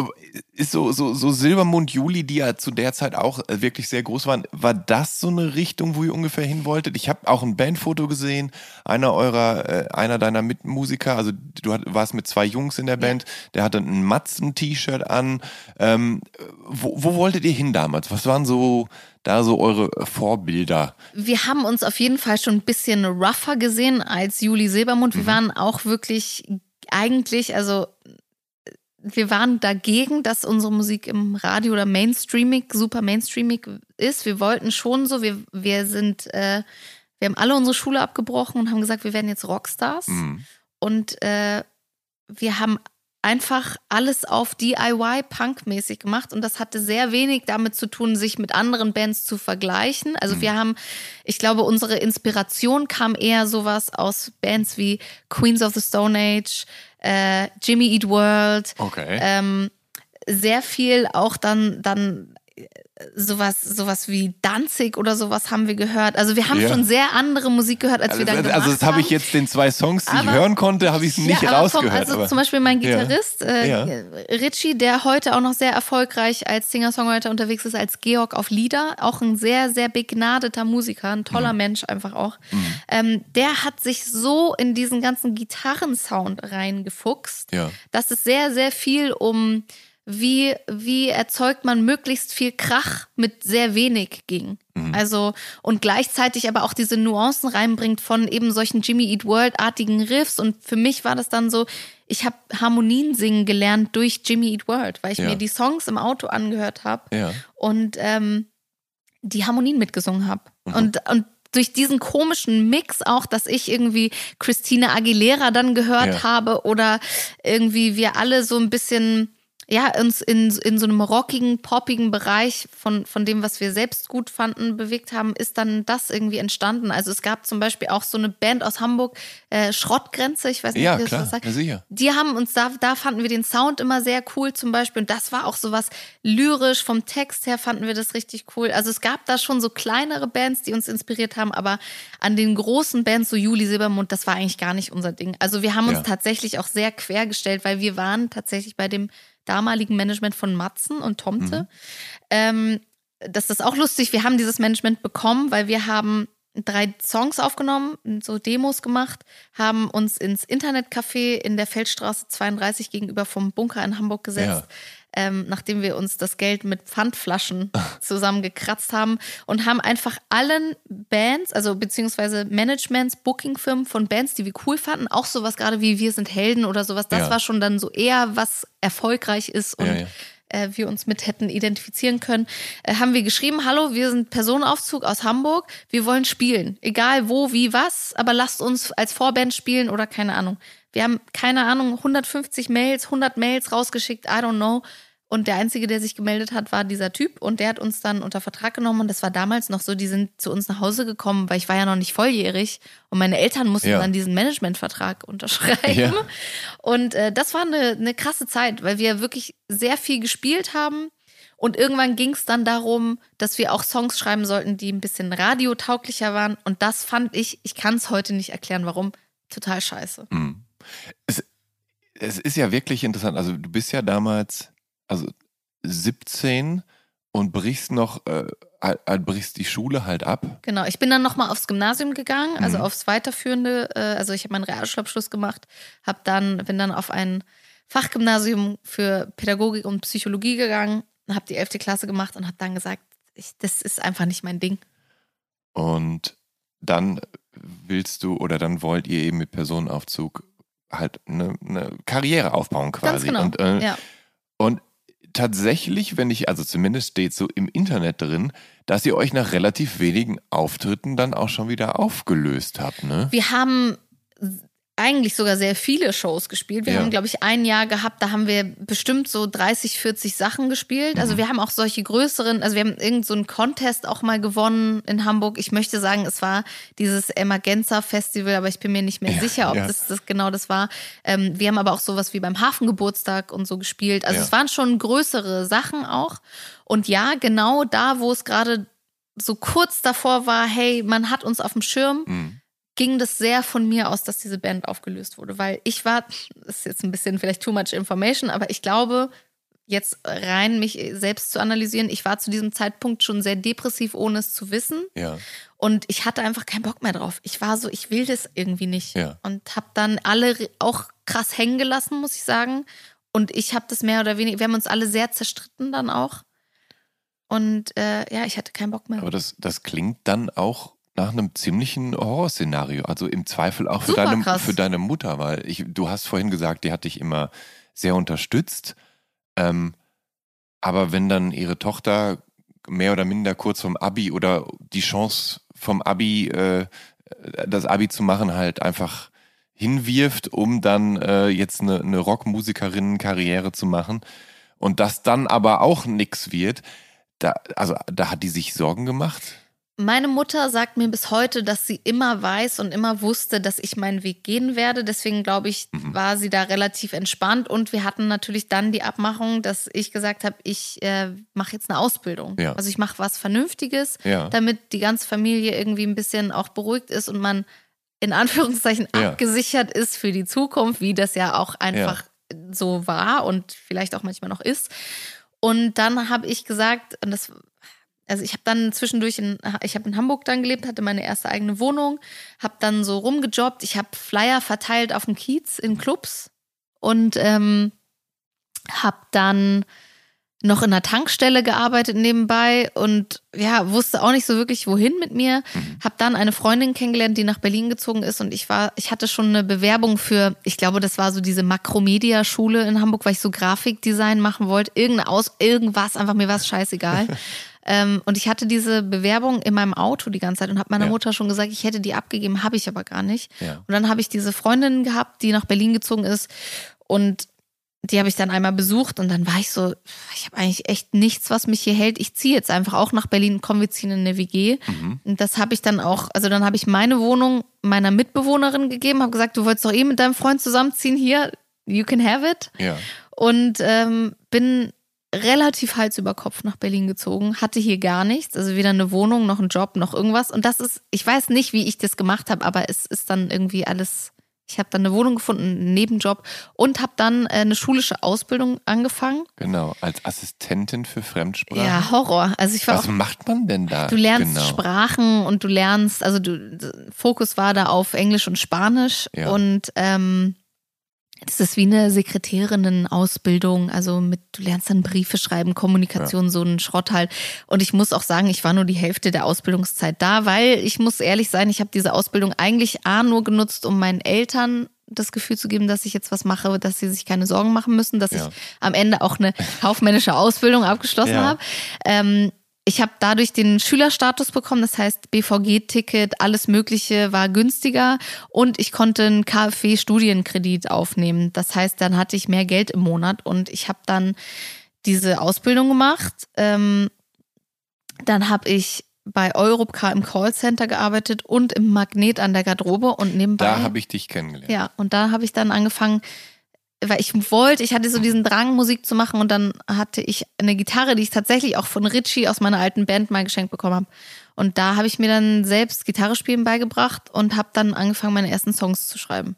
ist so, so, so Silbermond Juli, die ja zu der Zeit auch äh, wirklich sehr groß waren, war das so eine Richtung, wo ihr ungefähr hin wolltet? Ich habe auch ein Bandfoto gesehen, einer eurer, äh, einer deiner Mitmusiker, also du warst mit zwei Jungs in der Band, der hatte ein Matzen-T-Shirt an. Ähm, wo, wo wolltet ihr hin damals? Was waren so da so eure Vorbilder? Wir haben uns auf jeden Fall schon ein bisschen rougher gesehen als Juli Silbermond. Wir mhm. waren auch wirklich eigentlich, also wir waren dagegen, dass unsere Musik im Radio oder Mainstreaming, super Mainstreaming ist. Wir wollten schon so, wir, wir sind, äh, wir haben alle unsere Schule abgebrochen und haben gesagt, wir werden jetzt Rockstars. Mhm. Und äh, wir haben einfach alles auf DIY-Punk-mäßig gemacht und das hatte sehr wenig damit zu tun, sich mit anderen Bands zu vergleichen. Also mhm. wir haben, ich glaube, unsere Inspiration kam eher sowas aus Bands wie Queens of the Stone Age, äh, Jimmy Eat World. Okay. Ähm, sehr viel auch dann, dann sowas, sowas wie Danzig oder sowas haben wir gehört. Also wir haben ja. schon sehr andere Musik gehört, als also, wir dann gemacht Also das habe ich jetzt den zwei Songs, die aber, ich hören konnte, habe ich nicht ja, rausgehört. Vom, also aber. zum Beispiel mein Gitarrist ja. äh, Richie, der heute auch noch sehr erfolgreich als Singer-Songwriter unterwegs ist, als Georg auf Lieder, auch ein sehr, sehr begnadeter Musiker, ein toller mhm. Mensch einfach auch. Mhm. Ähm, der hat sich so in diesen ganzen Gitarrensound reingefuchst, dass es sehr, sehr viel um wie, wie erzeugt man möglichst viel Krach mit sehr wenig ging. Mhm. Also, und gleichzeitig aber auch diese Nuancen reinbringt von eben solchen Jimmy Eat World-artigen Riffs. Und für mich war das dann so, ich habe Harmonien singen gelernt durch Jimmy Eat World, weil ich ja. mir die Songs im Auto angehört habe ja. und ähm, die Harmonien mitgesungen habe. Mhm. Und, und durch diesen komischen Mix auch, dass ich irgendwie Christina Aguilera dann gehört ja. habe oder irgendwie wir alle so ein bisschen ja, uns in, in so einem rockigen, poppigen Bereich von, von dem, was wir selbst gut fanden, bewegt haben, ist dann das irgendwie entstanden. Also es gab zum Beispiel auch so eine Band aus Hamburg, äh, Schrottgrenze, ich weiß nicht, Ja, wie das klar, was sagt. ja, sicher. Die haben uns da, da fanden wir den Sound immer sehr cool zum Beispiel. Und das war auch so was lyrisch, vom Text her fanden wir das richtig cool. Also es gab da schon so kleinere Bands, die uns inspiriert haben, aber an den großen Bands, so Juli Silbermond, das war eigentlich gar nicht unser Ding. Also wir haben uns Ja. tatsächlich auch sehr quergestellt, weil wir waren tatsächlich bei dem damaligen Management von Matzen und Tomte. Ähm, das ist auch lustig. Wir haben dieses Management bekommen, weil wir haben drei Songs aufgenommen, so Demos gemacht, haben uns ins Internetcafé in der Feldstraße 32 gegenüber vom Bunker in Hamburg gesetzt. Ähm, nachdem wir uns das Geld mit Pfandflaschen zusammengekratzt haben und haben einfach allen Bands, also beziehungsweise Managements, Bookingfirmen von Bands, die wir cool fanden, auch sowas gerade wie Wir sind Helden oder sowas, das Ja. war schon dann so eher, was erfolgreich ist und Ja, ja. äh, wir uns mit hätten identifizieren können, äh, haben wir geschrieben, hallo, wir sind Personenaufzug aus Hamburg, wir wollen spielen. Egal wo, wie, was, aber lasst uns als Vorband spielen oder keine Ahnung. Wir haben, keine Ahnung, 150 Mails, 100 Mails rausgeschickt, I don't know. Und der Einzige, der sich gemeldet hat, war dieser Typ und der hat uns dann unter Vertrag genommen und das war damals noch so, die sind zu uns nach Hause gekommen, weil ich war ja noch nicht volljährig und meine Eltern mussten Ja. dann diesen Managementvertrag unterschreiben. Ja. Und äh, das war eine, eine krasse Zeit, weil wir wirklich sehr viel gespielt haben. Und irgendwann ging es dann darum, dass wir auch Songs schreiben sollten, die ein bisschen radiotauglicher waren. Und das fand ich, ich kann es heute nicht erklären, warum, total scheiße. Mhm. Es, es ist ja wirklich interessant. Also du bist ja damals, also 17 und brichst noch, äh, halt- brichst die Schule halt ab. Genau, ich bin dann nochmal aufs Gymnasium gegangen, also Mhm. aufs weiterführende. Äh, also ich habe meinen Realschulabschluss gemacht, hab dann, bin dann auf ein Fachgymnasium für Pädagogik und Psychologie gegangen, habe die 11. Klasse gemacht und habe dann gesagt, ich, das ist einfach nicht mein Ding. Und dann willst du oder dann wollt ihr eben mit Personenaufzug halt eine, eine Karriere aufbauen quasi. Genau. Und, äh, ja. und tatsächlich, wenn ich, also zumindest steht so im Internet drin, dass ihr euch nach relativ wenigen Auftritten dann auch schon wieder aufgelöst habt, ne? Wir haben eigentlich sogar sehr viele Shows gespielt. Wir Ja. haben, glaube ich, ein Jahr gehabt, da haben wir bestimmt so 30, 40 Sachen gespielt. Mhm. Also wir haben auch solche größeren, also wir haben irgend so einen Contest auch mal gewonnen in Hamburg. Ich möchte sagen, es war dieses Emergenza Festival, aber ich bin mir nicht mehr Ja, sicher, ob ja. das, das genau das war. Ähm, wir haben aber auch sowas wie beim Hafengeburtstag und so gespielt. Also es waren schon größere Sachen auch. Und ja, genau da, wo es gerade so kurz davor war, hey, man hat uns auf dem Schirm, Mhm. Ging das sehr von mir aus, dass diese Band aufgelöst wurde, weil ich war, das ist jetzt ein bisschen vielleicht too much information, aber ich glaube, jetzt rein mich selbst zu analysieren, ich war zu diesem Zeitpunkt schon sehr depressiv, ohne es zu wissen. Ja. Und ich hatte einfach keinen Bock mehr drauf. Ich war so, ich will das irgendwie nicht. Ja. Und habe dann alle auch krass hängen gelassen, muss ich sagen. Und ich habe das mehr oder weniger, wir haben uns alle sehr zerstritten dann auch. Und äh, ja, ich hatte keinen Bock mehr. Aber das, das klingt dann auch nach einem ziemlichen Horrorszenario. Also im Zweifel auch für Super deine, krass. für deine Mutter, weil ich, du hast vorhin gesagt, die hat dich immer sehr unterstützt. Ähm, aber wenn dann ihre Tochter mehr oder minder kurz vom Abi oder die Chance vom Abi, äh, das Abi zu machen, halt einfach hinwirft, um dann äh, jetzt eine, eine Rockmusikerinnen-Karriere zu machen und das dann aber auch nix wird, da, also da hat die sich Sorgen gemacht. Meine Mutter sagt mir bis heute, dass sie immer weiß und immer wusste, dass ich meinen Weg gehen werde. Deswegen glaube ich, Mhm. war sie da relativ entspannt. Und wir hatten natürlich dann die Abmachung, dass ich gesagt habe, ich äh, mache jetzt eine Ausbildung. Ja. Also ich mache was Vernünftiges, Ja. damit die ganze Familie irgendwie ein bisschen auch beruhigt ist und man in Anführungszeichen Ja. abgesichert ist für die Zukunft, wie das ja auch einfach so war und vielleicht auch manchmal noch ist. Und dann habe ich gesagt, und das also ich habe dann zwischendurch in, ich habe in Hamburg dann gelebt, hatte meine erste eigene Wohnung, habe dann so rumgejobbt. Ich habe Flyer verteilt auf dem Kiez in Clubs und ähm, habe dann noch in einer Tankstelle gearbeitet nebenbei und ja, wusste auch nicht so wirklich, wohin mit mir. Hab dann eine Freundin kennengelernt, die nach Berlin gezogen ist und ich war, ich hatte schon eine Bewerbung für, ich glaube, das war so diese Makromedia-Schule in Hamburg, weil ich so Grafikdesign machen wollte. Irgendeine Aus, irgendwas, einfach mir war es scheißegal. ähm, und ich hatte diese Bewerbung in meinem Auto die ganze Zeit und habe meiner Ja. Mutter schon gesagt, ich hätte die abgegeben, habe ich aber gar nicht. Ja. Und dann habe ich diese Freundin gehabt, die nach Berlin gezogen ist und die habe ich dann einmal besucht und dann war ich so, ich habe eigentlich echt nichts, was mich hier hält. Ich ziehe jetzt einfach auch nach Berlin, komm, wir ziehen in eine WG. Mhm. Und das habe ich dann auch, also dann habe ich meine Wohnung meiner Mitbewohnerin gegeben, habe gesagt, du wolltest doch eh mit deinem Freund zusammenziehen, hier, you can have it. Ja. Und ähm, bin relativ Hals über Kopf nach Berlin gezogen, hatte hier gar nichts, also weder eine Wohnung noch einen Job noch irgendwas. Und das ist, ich weiß nicht, wie ich das gemacht habe, aber es ist dann irgendwie alles. Ich habe dann eine Wohnung gefunden, einen Nebenjob und habe dann äh, eine schulische Ausbildung angefangen. Genau, als Assistentin für Fremdsprachen. Ja, Horror. Also ich war Was auch, macht man denn da? du lernst genau. Sprachen und du lernst, also du, Fokus war da auf Englisch und Spanisch Ja. und ähm, das ist wie eine Sekretärinnen-Ausbildung. Also mit, du lernst dann Briefe schreiben, Kommunikation, so ein Schrott halt. Und ich muss auch sagen, ich war nur die Hälfte der Ausbildungszeit da, weil ich muss ehrlich sein, ich habe diese Ausbildung eigentlich A nur genutzt, um meinen Eltern das Gefühl zu geben, dass ich jetzt was mache, dass sie sich keine Sorgen machen müssen, dass Ja. ich am Ende auch eine kaufmännische Ausbildung abgeschlossen Ja. habe. Ähm, ich habe dadurch den Schülerstatus bekommen, das heißt BVG-Ticket, alles Mögliche war günstiger und ich konnte einen KfW-Studienkredit aufnehmen. Das heißt, dann hatte ich mehr Geld im Monat und ich habe dann diese Ausbildung gemacht. Ähm, dann habe ich bei Europcar im Callcenter gearbeitet und im Magnet an der Garderobe und nebenbei. Da habe ich dich kennengelernt. Ja, und da habe ich dann angefangen, weil ich wollte, ich hatte so diesen Drang, Musik zu machen und dann hatte ich eine Gitarre, die ich tatsächlich auch von Richie aus meiner alten Band mal geschenkt bekommen habe. Und da habe ich mir dann selbst Gitarre spielen beigebracht und habe dann angefangen, meine ersten Songs zu schreiben.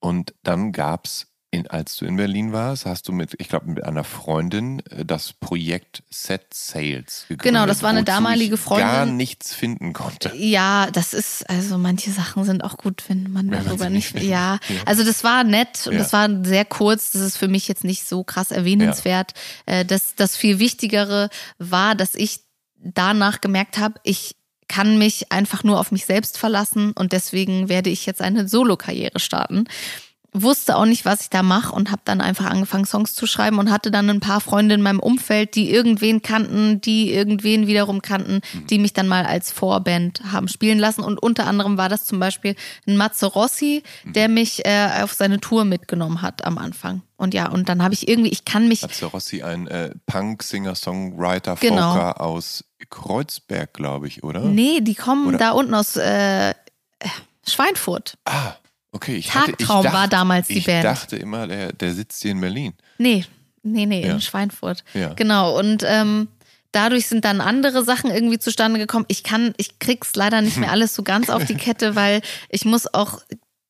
Und dann gab's, in, als du in Berlin warst, hast du mit, ich glaube, mit einer Freundin äh, das Projekt Set Sales gegründet. Genau, das war eine damalige Freundin. gar nichts finden konnte. Ja, das ist, also manche Sachen sind auch gut, wenn man Wenn man darüber sie nicht, nicht ja. Ja. Also das war nett und Ja. das war sehr kurz, das ist für mich jetzt nicht so krass erwähnenswert. Äh, Das, das viel Wichtigere war, dass ich danach gemerkt habe, ich kann mich einfach nur auf mich selbst verlassen und deswegen werde ich jetzt eine Solo-Karriere starten. Wusste auch nicht, was ich da mache und habe dann einfach angefangen, Songs zu schreiben und hatte dann ein paar Freunde in meinem Umfeld, die irgendwen kannten, die irgendwen wiederum kannten, die mich dann mal als Vorband haben spielen lassen. Und unter anderem war das zum Beispiel ein Matze Rossi, der mich äh, auf seine Tour mitgenommen hat am Anfang. Und ja, und dann habe ich irgendwie, ich kann mich, Matze Rossi, ein äh, Punk, Singer, Songwriter, Genau. Folker aus Kreuzberg, glaube ich, oder? nee, die kommen Oder- da unten aus äh, Schweinfurt. Ah, okay. Ich hatte, ich Tagtraum dachte, war damals die ich Band. dachte immer, der, der sitzt hier in Berlin. Nee, nee, nee, Ja. in Schweinfurt. Ja. Genau. Und ähm, dadurch sind dann andere Sachen irgendwie zustande gekommen. Ich kann, ich krieg's leider nicht mehr alles so ganz auf die Kette, weil ich muss auch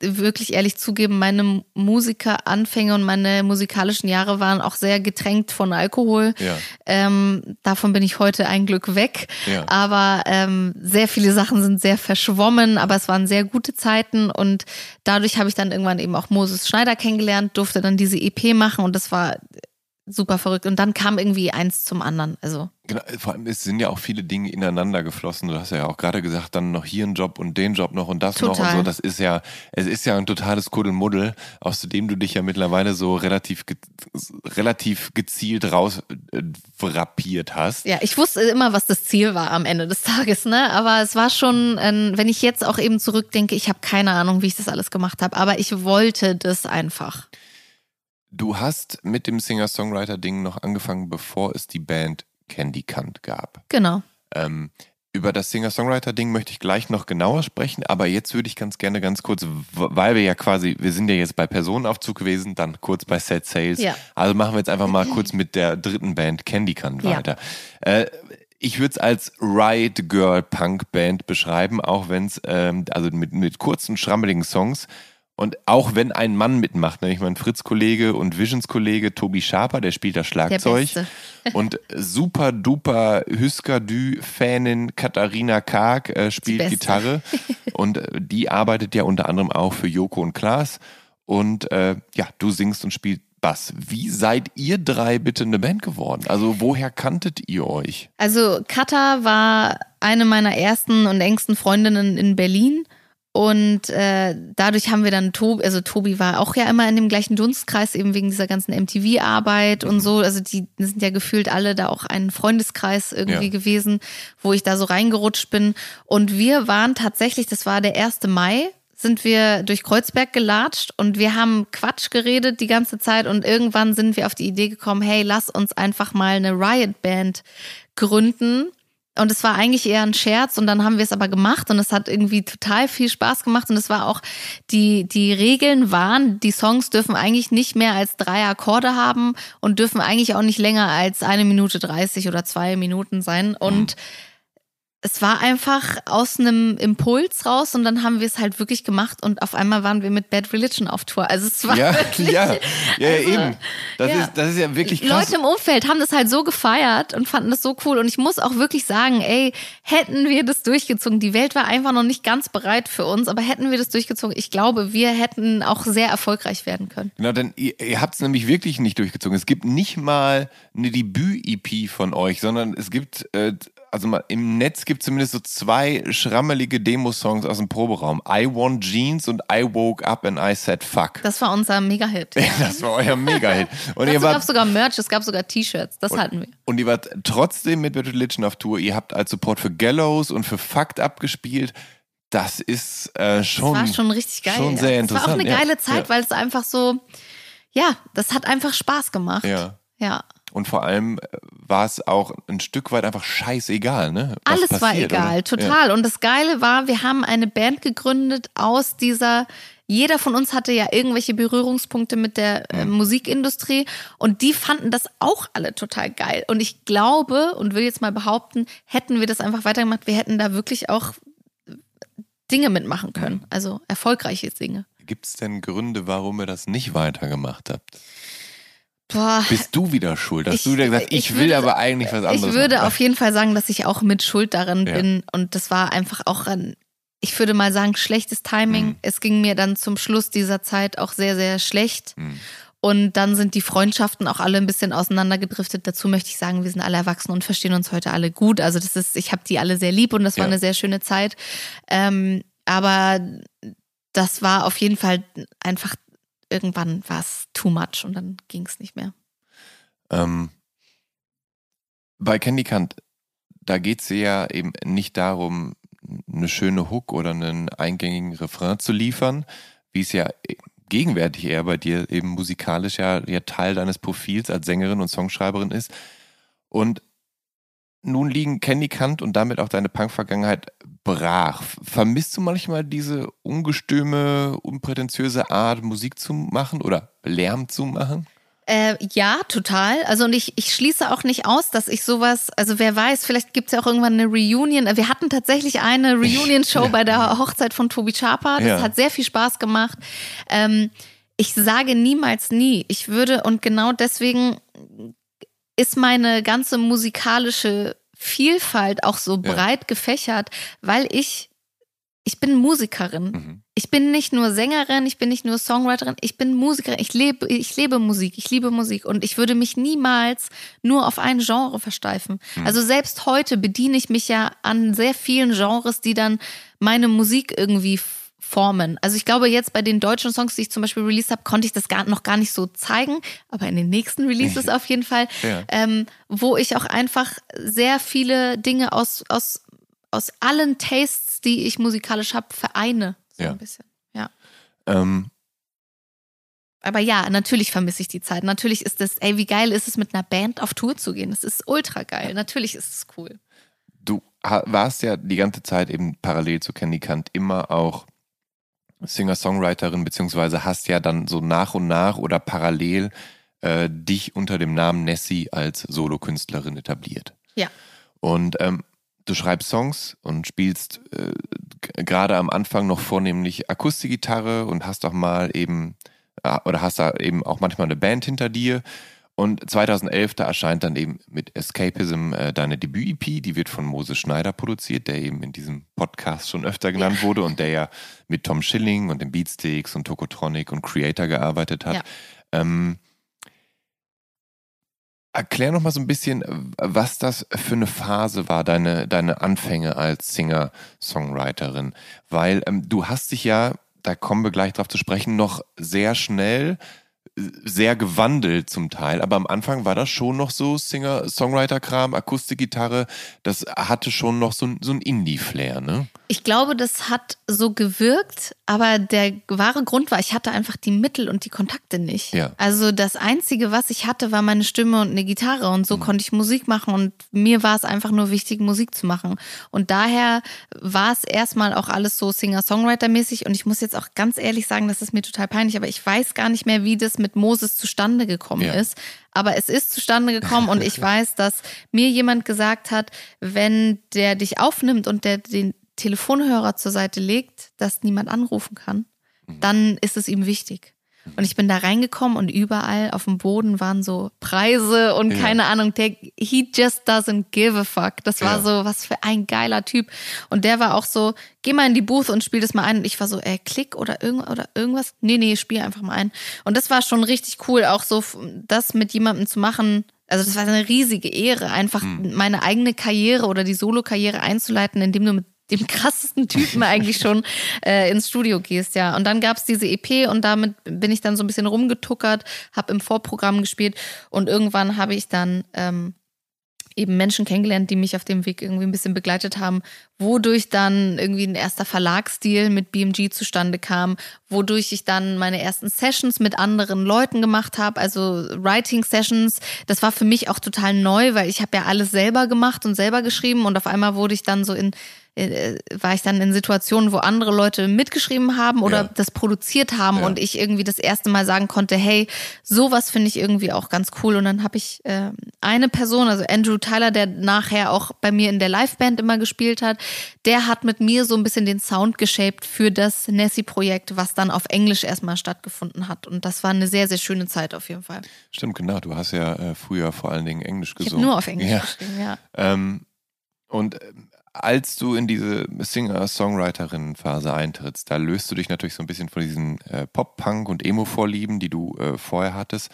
wirklich ehrlich zugeben, meine Musikeranfänge und meine musikalischen Jahre waren auch sehr getränkt von Alkohol. Ja. Ähm, davon bin ich heute ein Glück weg. Ja. Aber ähm, sehr viele Sachen sind sehr verschwommen, aber es waren sehr gute Zeiten und dadurch habe ich dann irgendwann eben auch Moses Schneider kennengelernt, durfte dann diese EP machen und das war super verrückt. Und dann kam irgendwie eins zum anderen. Also Genau, vor allem es sind ja auch viele Dinge ineinander geflossen. Du hast ja auch gerade gesagt, dann noch hier einen Job und den Job noch und das noch und Total. so. Das ist ja, es ist ja ein totales Kuddelmuddel, aus dem du dich ja mittlerweile so relativ, ge relativ gezielt raus äh, hast. ja, ich wusste immer, was das Ziel war am Ende des Tages, ne? Aber es war schon, wenn ich jetzt auch eben zurückdenke, ich habe keine Ahnung, wie ich das alles gemacht habe, aber ich wollte das einfach. Du hast mit dem Singer-Songwriter-Ding noch angefangen, bevor es die Band Candy Kant gab. Genau. Ähm, über das Singer-Songwriter-Ding möchte ich gleich noch genauer sprechen, aber jetzt würde ich ganz gerne ganz kurz, weil wir ja quasi, wir sind ja jetzt bei Personenaufzug gewesen, dann kurz bei Set Sales. Ja. Also machen wir jetzt einfach mal kurz mit der dritten Band Candy Kant Ja. weiter. Äh, ich würde es als Riot Girl Punk Band beschreiben, auch wenn es, ähm, also mit, mit kurzen, schrammeligen Songs. Und auch wenn ein Mann mitmacht, nämlich mein Fritz-Kollege und Visions-Kollege Tobi Schaper, der spielt das Schlagzeug. Und super duper Hüsker-Dü-Fanin Katharina Karg äh, spielt. Gitarre. Und äh, die arbeitet ja unter anderem auch für Joko und Klaas. Und äh, ja, du singst und spielst Bass. Wie seid ihr drei bitte eine Band geworden? Also woher kanntet ihr euch? Also Katha war eine meiner ersten und engsten Freundinnen in Berlin. Und äh, dadurch haben wir dann Tobi, also Tobi war auch ja immer in dem gleichen Dunstkreis, eben wegen dieser ganzen MTV-Arbeit und so. Also die sind ja gefühlt alle da auch ein Freundeskreis irgendwie Ja. gewesen, wo ich da so reingerutscht bin. Und wir waren tatsächlich, das war der 1. Mai, sind wir durch Kreuzberg gelatscht und wir haben Quatsch geredet die ganze Zeit und irgendwann sind wir auf die Idee gekommen, hey, lass uns einfach mal eine Riot Band gründen. Und es war eigentlich eher ein Scherz und dann haben wir es aber gemacht und es hat irgendwie total viel Spaß gemacht und es war auch, die, die Regeln waren, die Songs dürfen eigentlich nicht mehr als drei Akkorde haben und dürfen eigentlich auch nicht länger als eine Minute dreißig oder zwei Minuten sein und mhm es war einfach aus einem Impuls raus und dann haben wir es halt wirklich gemacht und auf einmal waren wir mit Bad Religion auf Tour. Also es war ja, wirklich, ja, ja, also, eben. Das, ja. Ist, das ist ja wirklich krass. Leute im Umfeld haben das halt so gefeiert und fanden das so cool und ich muss auch wirklich sagen, ey, hätten wir das durchgezogen, die Welt war einfach noch nicht ganz bereit für uns, aber hätten wir das durchgezogen, ich glaube, wir hätten auch sehr erfolgreich werden können. Genau, denn ihr, ihr habt es nämlich wirklich nicht durchgezogen. Es gibt nicht mal eine Debüt-EP von euch, sondern es gibt äh, also mal, im Netz gibt es zumindest so zwei schrammelige Demo-Songs aus dem Proberaum. I Want Jeans und I Woke Up and I Said Fuck. Das war unser Mega-Hit. Ja. das war euer Mega-Hit. Und es gab sogar Merch, es gab sogar T-Shirts, das und, hatten wir. Und ihr wart trotzdem mit Bad Religion auf Tour. Ihr habt als Support für Gallows und für Fucked abgespielt. Das ist äh, schon. Das war schon richtig geil. Schon sehr ja. interessant. Es war auch eine geile ja. Zeit, weil es einfach so, ja, das hat einfach Spaß gemacht. Ja. Ja. Und vor allem äh, war es auch ein Stück weit einfach scheißegal, ne? Was Alles passiert, war egal, oder? total. Ja. Und das Geile war, wir haben eine Band gegründet aus dieser jeder von uns hatte ja irgendwelche Berührungspunkte mit der äh, Mhm. Musikindustrie und die fanden das auch alle total geil. Und ich glaube und will jetzt mal behaupten, hätten wir das einfach weitergemacht, wir hätten da wirklich auch Dinge mitmachen können. Mhm. Also erfolgreiche Dinge. Gibt es denn Gründe, warum ihr das nicht weitergemacht habt? Boah. Bist du wieder schuld? Hast Ich- du wieder gesagt, ich, ich will würde- aber eigentlich was anderes Ich würde machen? auf jeden Fall sagen, dass ich auch mit Schuld darin Ja. bin. Und das war einfach auch ein, ich würde mal sagen, schlechtes Timing. Mhm. Es ging mir dann zum Schluss dieser Zeit auch sehr, sehr schlecht. Mhm. Und dann sind die Freundschaften auch alle ein bisschen auseinandergedriftet. Dazu möchte ich sagen, wir sind alle erwachsen und verstehen uns heute alle gut. Also das ist, ich habe die alle sehr lieb und das war Ja. eine sehr schöne Zeit. Ähm, aber das war auf jeden Fall einfach, irgendwann war es too much und dann ging es nicht mehr. Ähm, bei Candy Kant, da geht es ja eben nicht darum, eine schöne Hook oder einen eingängigen Refrain zu liefern, wie es ja gegenwärtig eher bei dir eben musikalisch ja, ja Teil deines Profils als Sängerin und Songschreiberin ist. Und nun liegen Candy Kant und damit auch deine Punk-Vergangenheit brach. Vermisst du manchmal diese ungestüme, unprätentiöse Art, Musik zu machen oder Lärm zu machen? Äh, ja, total. Also und ich, ich schließe auch nicht aus, dass ich sowas, also wer weiß, vielleicht gibt es ja auch irgendwann eine Reunion. Wir hatten tatsächlich eine Reunion-Show bei der Hochzeit von Tobi Chapa. Das Ja. hat sehr viel Spaß gemacht. Ähm, ich sage niemals nie. Ich würde, und genau deswegen ist meine ganze musikalische Vielfalt auch so Ja. breit gefächert, weil ich, ich bin Musikerin. Mhm. Ich bin nicht nur Sängerin, ich bin nicht nur Songwriterin, ich bin Musikerin. Ich lebe, ich lebe Musik, ich liebe Musik und ich würde mich niemals nur auf ein Genre versteifen. Also selbst heute bediene ich mich ja an sehr vielen Genres, die dann meine Musik irgendwie formen. Also ich glaube jetzt bei den deutschen Songs, die ich zum Beispiel released habe, konnte ich das gar, noch gar nicht so zeigen, aber in den nächsten Releases auf jeden Fall, Ja. ähm, wo ich auch einfach sehr viele Dinge aus, aus, aus allen Tastes, die ich musikalisch habe, vereine. So Ja. ein bisschen. Ja. Ähm, Aber ja, natürlich vermisse ich die Zeit. Natürlich ist es, ey, wie geil ist es, mit einer Band auf Tour zu gehen? Das ist ultra geil. Natürlich ist es cool. du warst ja die ganze Zeit eben parallel zu Candy Kant immer auch Singer-Songwriterin, beziehungsweise hast ja dann so nach und nach oder parallel äh, dich unter dem Namen Nessie als Solokünstlerin etabliert. Ja. Und ähm, du schreibst Songs und spielst äh, gerade am Anfang noch vornehmlich Akustikgitarre und hast auch mal eben, äh, oder hast da eben auch manchmal eine Band hinter dir. Und 2011, da erscheint dann eben mit Escapism äh, deine Debüt-EP, die wird von Moses Schneider produziert, der eben in diesem Podcast schon öfter genannt wurde und der ja mit Tom Schilling und den Beatsticks und Tokotronic und Creator gearbeitet hat. Ja. Ähm, erklär noch mal so ein bisschen, was das für eine Phase war, deine, deine Anfänge als Singer-Songwriterin. Weil ähm, du hast dich ja, da kommen wir gleich drauf zu sprechen, noch sehr schnell sehr gewandelt zum Teil, aber am Anfang war das schon noch so Singer-Songwriter-Kram, Akustikgitarre, das hatte schon noch so, so ein Indie-Flair, ne? Ich glaube, das hat so gewirkt, aber der wahre Grund war, ich hatte einfach die Mittel und die Kontakte nicht. Ja. Also das Einzige, was ich hatte, war meine Stimme und eine Gitarre und so mhm. konnte ich Musik machen und mir war es einfach nur wichtig, Musik zu machen. Und daher war es erstmal auch alles so Singer-Songwriter-mäßig und ich muss jetzt auch ganz ehrlich sagen, das ist mir total peinlich, aber ich weiß gar nicht mehr, wie das mit Moses zustande gekommen ja. ist. Aber es ist zustande gekommen und ich weiß, dass mir jemand gesagt hat, wenn der dich aufnimmt und der den Telefonhörer zur Seite legt, dass niemand anrufen kann, mhm. dann ist es ihm wichtig. Und ich bin da reingekommen und überall auf dem Boden waren so Preise und ja. keine Ahnung, der he just doesn't give a fuck. Das war ja. so, was für ein geiler Typ. Und der war auch so, geh mal in die Booth und spiel das mal ein. Und ich war so, ey, klick oder, irgend, oder irgendwas. Nee, nee, spiel einfach mal ein. Und das war schon richtig cool, auch so das mit jemandem zu machen. Also das war eine riesige Ehre, einfach mhm. meine eigene Karriere oder die Solo-Karriere einzuleiten, indem du mit dem krassesten Typen eigentlich schon äh, ins Studio gehst, ja. Und dann gab's diese EP und damit bin ich dann so ein bisschen rumgetuckert, habe im Vorprogramm gespielt und irgendwann habe ich dann ähm, eben Menschen kennengelernt, die mich auf dem Weg irgendwie ein bisschen begleitet haben, wodurch dann irgendwie ein erster Verlagsdeal mit BMG zustande kam, wodurch ich dann meine ersten Sessions mit anderen Leuten gemacht habe, also Writing Sessions. Das war für mich auch total neu, weil ich habe ja alles selber gemacht und selber geschrieben und auf einmal wurde ich dann so in äh, war ich dann in Situationen, wo andere Leute mitgeschrieben haben oder ja. das produziert haben ja. und ich irgendwie das erste Mal sagen konnte, hey, sowas finde ich irgendwie auch ganz cool. Und dann habe ich äh, eine Person, also Andrew Tyler, der nachher auch bei mir in der Liveband immer gespielt hat, der hat mit mir so ein bisschen den Sound geshaped für das Nessie-Projekt, was dann auf Englisch erstmal stattgefunden hat. Und das war eine sehr, sehr schöne Zeit auf jeden Fall. Stimmt, genau. Du hast ja äh, früher vor allen Dingen Englisch gesungen. Ich nur auf Englisch ja. ja. Ähm, und ähm, als du in diese Singer-Songwriterinnen-Phase eintrittst, da löst du dich natürlich so ein bisschen von diesen äh, Pop-Punk- und Emo-Vorlieben, die du äh, vorher hattest.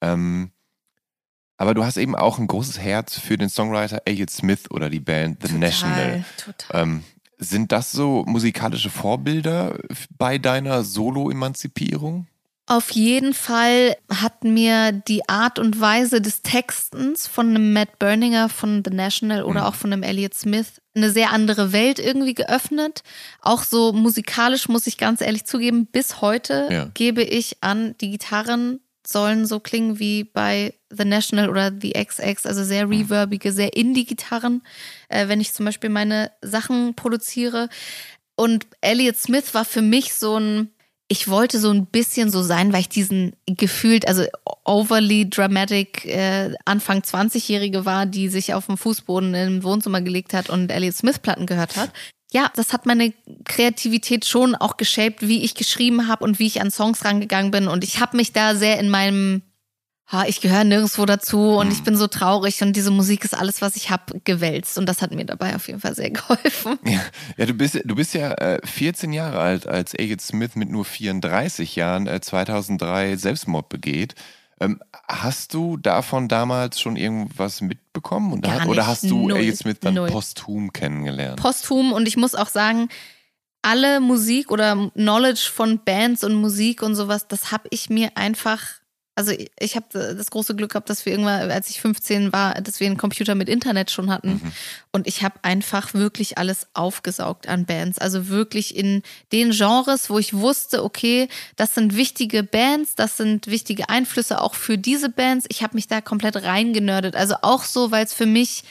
Ähm, aber du hast eben auch ein großes Herz für den Songwriter Elliot Smith oder die Band The total, National. Total. Ähm, sind das so musikalische Vorbilder bei deiner Solo-Emanzipierung? Auf jeden Fall hat mir die Art und Weise des Textens von einem Matt Berninger von The National oder mhm. auch von einem Elliott Smith eine sehr andere Welt irgendwie geöffnet. Auch so musikalisch muss ich ganz ehrlich zugeben, bis heute ja. gebe ich an, die Gitarren sollen so klingen wie bei The National oder The XX, also sehr mhm. reverbige, sehr Indie-Gitarren, äh, wenn ich zum Beispiel meine Sachen produziere. Und Elliott Smith war für mich so ein ich wollte so ein bisschen so sein, weil ich diesen gefühlt, also overly dramatic äh, Anfang 20-Jährige war, die sich auf dem Fußboden im Wohnzimmer gelegt hat und Elliot Smith Platten gehört hat. Ja, das hat meine Kreativität schon auch geshaped, wie ich geschrieben habe und wie ich an Songs rangegangen bin. Und ich habe mich da sehr in meinem ich gehöre nirgendwo dazu und ich hm. bin so traurig und diese Musik ist alles, was ich habe, gewälzt. Und das hat mir dabei auf jeden Fall sehr geholfen. Ja, ja du, bist, du bist ja äh, 14 Jahre alt, als Agate Smith mit nur 34 Jahren äh, 2003 Selbstmord begeht. Ähm, hast du davon damals schon irgendwas mitbekommen? Und Gar nicht, oder hast du Null. Agate Smith dann Null. posthum kennengelernt? Posthum und ich muss auch sagen, alle Musik oder Knowledge von Bands und Musik und sowas, das habe ich mir einfach also ich habe das große Glück gehabt, dass wir irgendwann, als ich 15 war, dass wir einen Computer mit Internet schon hatten. Mhm. Und ich habe einfach wirklich alles aufgesaugt an Bands. Also wirklich in den Genres, wo ich wusste, okay, das sind wichtige Bands, das sind wichtige Einflüsse auch für diese Bands. Ich habe mich da komplett reingenördet. Also auch so, weil es für mich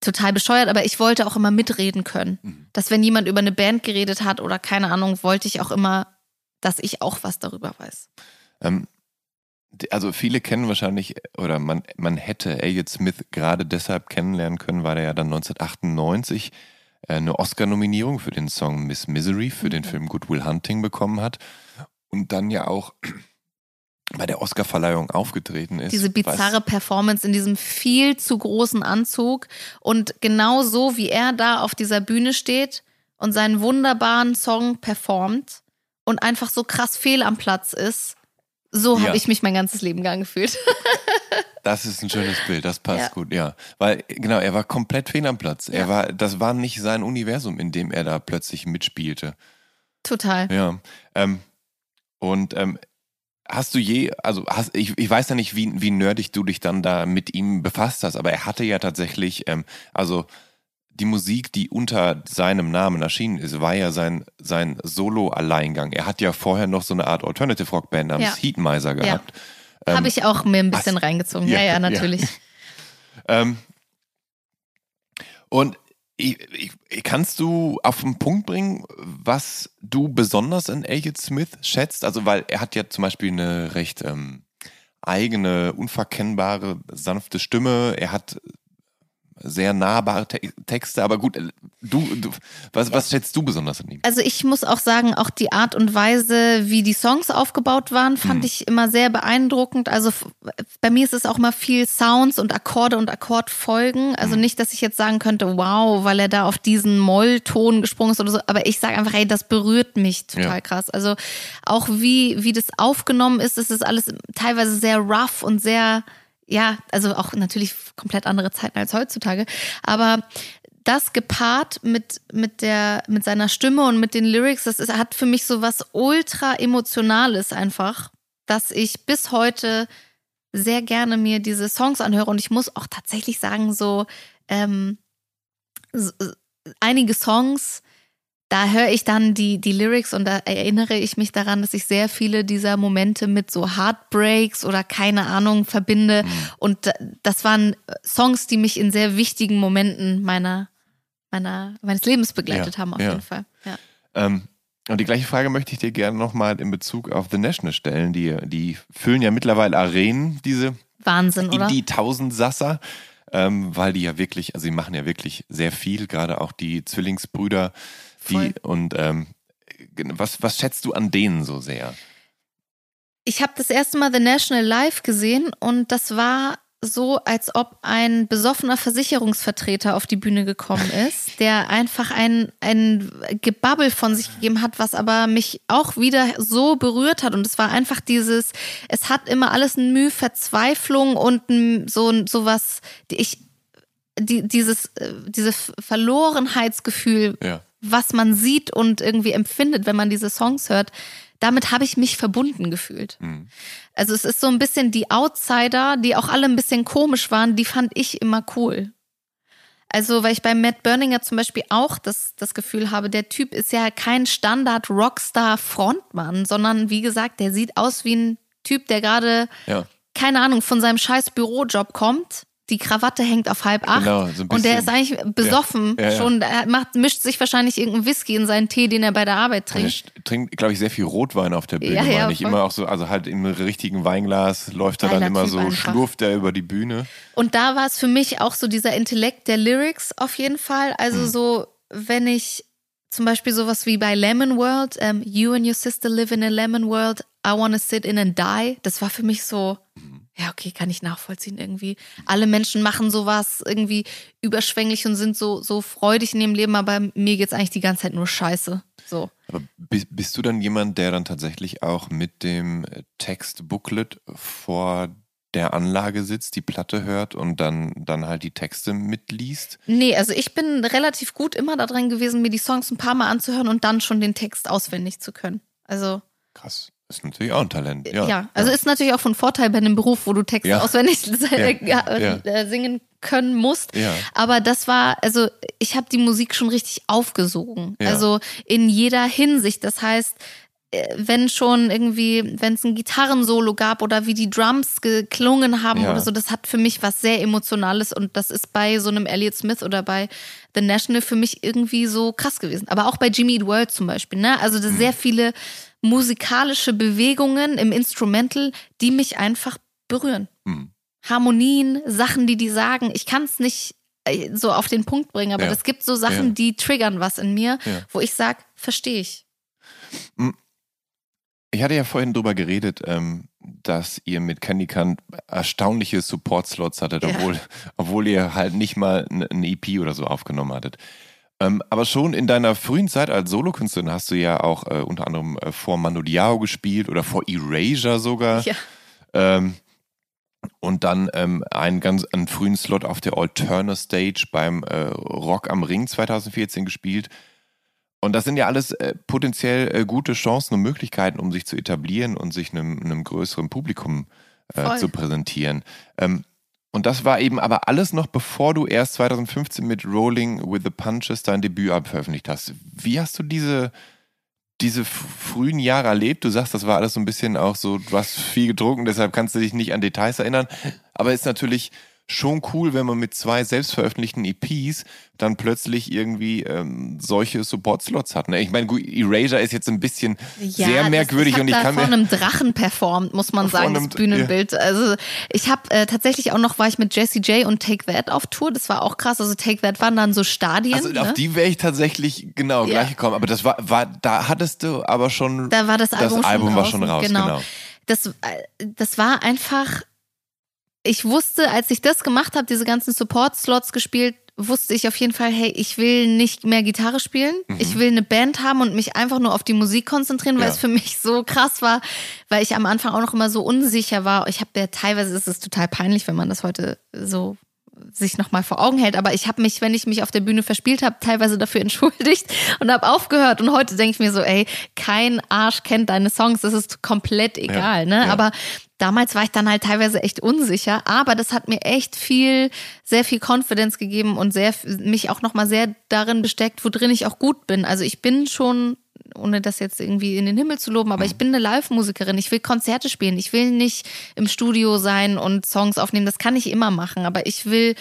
total bescheuert, aber ich wollte auch immer mitreden können. Mhm. Dass wenn jemand über eine Band geredet hat oder keine Ahnung, wollte ich auch immer, dass ich auch was darüber weiß. Ähm, also viele kennen wahrscheinlich, oder man, man hätte Elliot Smith gerade deshalb kennenlernen können, weil er ja dann 1998 äh, eine Oscar-Nominierung für den Song Miss Misery für den mhm. Film Good Will Hunting bekommen hat und dann ja auch bei der Oscarverleihung aufgetreten ist. Diese bizarre Performance in diesem viel zu großen Anzug und genau so wie er da auf dieser Bühne steht und seinen wunderbaren Song performt und einfach so krass fehl am Platz ist so ja. habe ich mich mein ganzes Leben lang gefühlt. das ist ein schönes Bild, das passt ja. gut, ja. Weil, genau, er war komplett fehl am Platz. Ja. Er war, das war nicht sein Universum, in dem er da plötzlich mitspielte. Total. Ja. Ähm, und ähm, hast du je, also hast, ich, ich weiß ja nicht, wie, wie nerdig du dich dann da mit ihm befasst hast, aber er hatte ja tatsächlich, ähm, also die Musik, die unter seinem Namen erschienen ist, war ja sein, sein Solo-Alleingang. Er hat ja vorher noch so eine Art Alternative Rock Band namens Ja. Heatmiser gehabt. Ja. Habe ich auch mir ein bisschen was? reingezogen. Ja, Ja, ja, natürlich. Ähm, und ich, ich, kannst du auf den Punkt bringen, was du besonders in Elliot Smith schätzt? Also, weil er hat ja zum Beispiel eine recht ähm, eigene, unverkennbare, sanfte Stimme. Er hat sehr nahbare Te Texte, aber gut, äh, du, du was, was schätzt du besonders an ihm? Also ich muss auch sagen, auch die Art und Weise, wie die Songs aufgebaut waren, fand Mhm. ich immer sehr beeindruckend. Also bei mir ist es auch mal viel Sounds und Akkorde und Akkordfolgen. Also Mhm. nicht, dass ich jetzt sagen könnte, wow, weil er da auf diesen Mollton gesprungen ist oder so. Aber ich sage einfach, ey, das berührt mich total Ja. krass. Also auch wie, wie das aufgenommen ist, es ist alles teilweise sehr rough und sehr, ja, also auch natürlich komplett andere Zeiten als heutzutage. Aber das gepaart mit, mit, der, mit seiner Stimme und mit den Lyrics, das ist, hat für mich so was ultra emotionales einfach, dass ich bis heute sehr gerne mir diese Songs anhöre. Und ich muss auch tatsächlich sagen, so, ähm, so einige Songs, da höre ich dann die, die Lyrics und da erinnere ich mich daran, dass ich sehr viele dieser Momente mit so Heartbreaks oder keine Ahnung verbinde. Und da- das waren Songs, die mich in sehr wichtigen Momenten meiner, meiner, meines Lebens begleitet Ja, haben, auf ja. jeden Fall. Ja. Ähm, und die gleiche Frage möchte ich dir gerne nochmal in Bezug auf The National stellen. Die, die füllen ja mittlerweile Arenen, diese Wahnsinn, oder? die Tausendsasser, ähm, weil die ja wirklich, also sie machen ja wirklich sehr viel, gerade auch die Zwillingsbrüder, die und ähm, was, was schätzt du an denen so sehr? Ich habe das erste Mal The National Live gesehen und das war so, als ob ein besoffener Versicherungsvertreter auf die Bühne gekommen ist, der einfach ein, ein Gebabbel von sich gegeben hat, was aber mich auch wieder so berührt hat. Und es war einfach dieses, es hat immer alles ein Mühe, Verzweiflung und ein, so, so was, ich, die, dieses, äh, dieses Verlorenheitsgefühl, Ja. Was man sieht und irgendwie empfindet, wenn man diese Songs hört, damit habe ich mich verbunden gefühlt. Mhm. Also es ist so ein bisschen die Outsider, die auch alle ein bisschen komisch waren, die fand ich immer cool. Also, weil ich bei Matt Berninger zum Beispiel auch das, das Gefühl habe, der Typ ist ja kein Standard-Rockstar-Frontmann, sondern wie gesagt, der sieht aus wie ein Typ, der gerade, Ja, keine Ahnung, von seinem scheiß Bürojob kommt. Die Krawatte hängt auf halb acht. Genau, so und der ist eigentlich besoffen. Ja, ja, ja. Schon, er macht, mischt sich wahrscheinlich irgendeinen Whisky in seinen Tee, den er bei der Arbeit und er trinkt. trinkt, glaube ich, sehr viel Rotwein auf der Bühne, Ja, ja, meine ich. Immer auch so, also halt im richtigen Weinglas läuft er dann immer Typ so, einfach. schlurft er über die Bühne. Und da war es für mich auch so dieser Intellekt der Lyrics auf jeden Fall. Also Hm. so, wenn ich zum Beispiel sowas wie bei Lemon World, ähm, You and your sister live in a lemon world, I wanna sit in and die, das war für mich so. Ja, okay, kann ich nachvollziehen irgendwie. Alle Menschen machen sowas irgendwie überschwänglich und sind so, so freudig in ihrem Leben, aber mir geht's eigentlich die ganze Zeit nur scheiße. So. Aber bist, du dann jemand, der dann tatsächlich auch mit dem Textbooklet vor der Anlage sitzt, die Platte hört und dann, dann halt die Texte mitliest? Nee, also ich bin relativ gut immer da dran gewesen, mir die Songs ein paar Mal anzuhören und dann schon den Text auswendig zu können. Also Krass. Ist natürlich auch ein Talent. Ja, Ja, also ist natürlich auch von Vorteil bei einem Beruf, wo du Texte Ja. auswendig äh, Ja, singen können musst. Ja. Aber das war, also ich habe die Musik schon richtig aufgesogen. Ja. Also in jeder Hinsicht. Das heißt, äh, wenn schon irgendwie, wenn es ein Gitarrensolo gab oder wie die Drums geklungen haben Ja. oder so, das hat für mich was sehr Emotionales und das ist bei so einem Elliott Smith oder bei The National für mich irgendwie so krass gewesen. Aber auch bei Jimmy Eat World zum Beispiel, ne? Also Mhm. das sehr viele musikalische Bewegungen im Instrumental, die mich einfach berühren. Hm. Harmonien, Sachen, die die sagen. Ich kann es nicht äh, so auf den Punkt bringen, aber Ja. es gibt so Sachen, Ja. die triggern was in mir, Ja. wo ich sage, verstehe ich. Ich hatte ja vorhin drüber geredet, ähm, dass ihr mit Candy Can erstaunliche Support-Slots hattet, Ja. obwohl, obwohl ihr halt nicht mal ein EP oder so aufgenommen hattet. Ähm, aber schon in deiner frühen Zeit als Solokünstlerin hast du ja auch äh, unter anderem äh, vor Manu Diao gespielt oder vor Erasure sogar. Ja. Ähm, und dann ähm, einen ganz einen frühen Slot auf der Alterna Stage beim äh, Rock am Ring 2014 gespielt. Und das sind ja alles äh, potenziell äh, gute Chancen und Möglichkeiten, um sich zu etablieren und sich einem, einem größeren Publikum äh, zu präsentieren. Ähm, und das war eben aber alles noch bevor du erst 2015 mit Rolling with the Punches dein Debüt veröffentlicht hast. Wie hast du diese, diese frühen Jahre erlebt? Du sagst, das war alles so ein bisschen auch so, du hast viel getrunken, deshalb kannst du dich nicht an Details erinnern. Aber ist natürlich schon cool, wenn man mit zwei selbstveröffentlichten EPs dann plötzlich irgendwie ähm, solche Support-Slots hat. Ne? Ich meine, Erasure ist jetzt ein bisschen ja, sehr merkwürdig das, und ich da kann vor einem Drachen performt, muss man sagen, einem, das Bühnenbild. Ja. Also ich habe äh, tatsächlich auch noch war ich mit Jesse J und Take That auf Tour. Das war auch krass. Also Take That waren dann so Stadien. Also ne? auf die wäre ich tatsächlich genau ja. gleich gekommen. Aber das war, war, da hattest du aber schon. Da war das Album, das Album schon war schon raus. Genau. genau. Das, äh, das war einfach ich wusste, als ich das gemacht habe, diese ganzen Support-Slots gespielt, wusste ich auf jeden Fall, hey, ich will nicht mehr Gitarre spielen. Mhm. Ich will eine Band haben und mich einfach nur auf die Musik konzentrieren, weil ja. es für mich so krass war, weil ich am Anfang auch noch immer so unsicher war. Ich habe ja teilweise ist es total peinlich, wenn man das heute so sich nochmal vor Augen hält. Aber ich habe mich, wenn ich mich auf der Bühne verspielt habe, teilweise dafür entschuldigt und habe aufgehört. Und heute denke ich mir so, ey, kein Arsch kennt deine Songs, das ist komplett egal. Ja, ne? Ja. Aber damals war ich dann halt teilweise echt unsicher. Aber das hat mir echt viel, sehr viel Confidence gegeben und sehr mich auch nochmal sehr darin besteckt, worin ich auch gut bin. Also ich bin schon ohne das jetzt irgendwie in den Himmel zu loben, aber ich bin eine Live-Musikerin. Ich will Konzerte spielen. Ich will nicht im Studio sein und Songs aufnehmen. Das kann ich immer machen, aber ich will,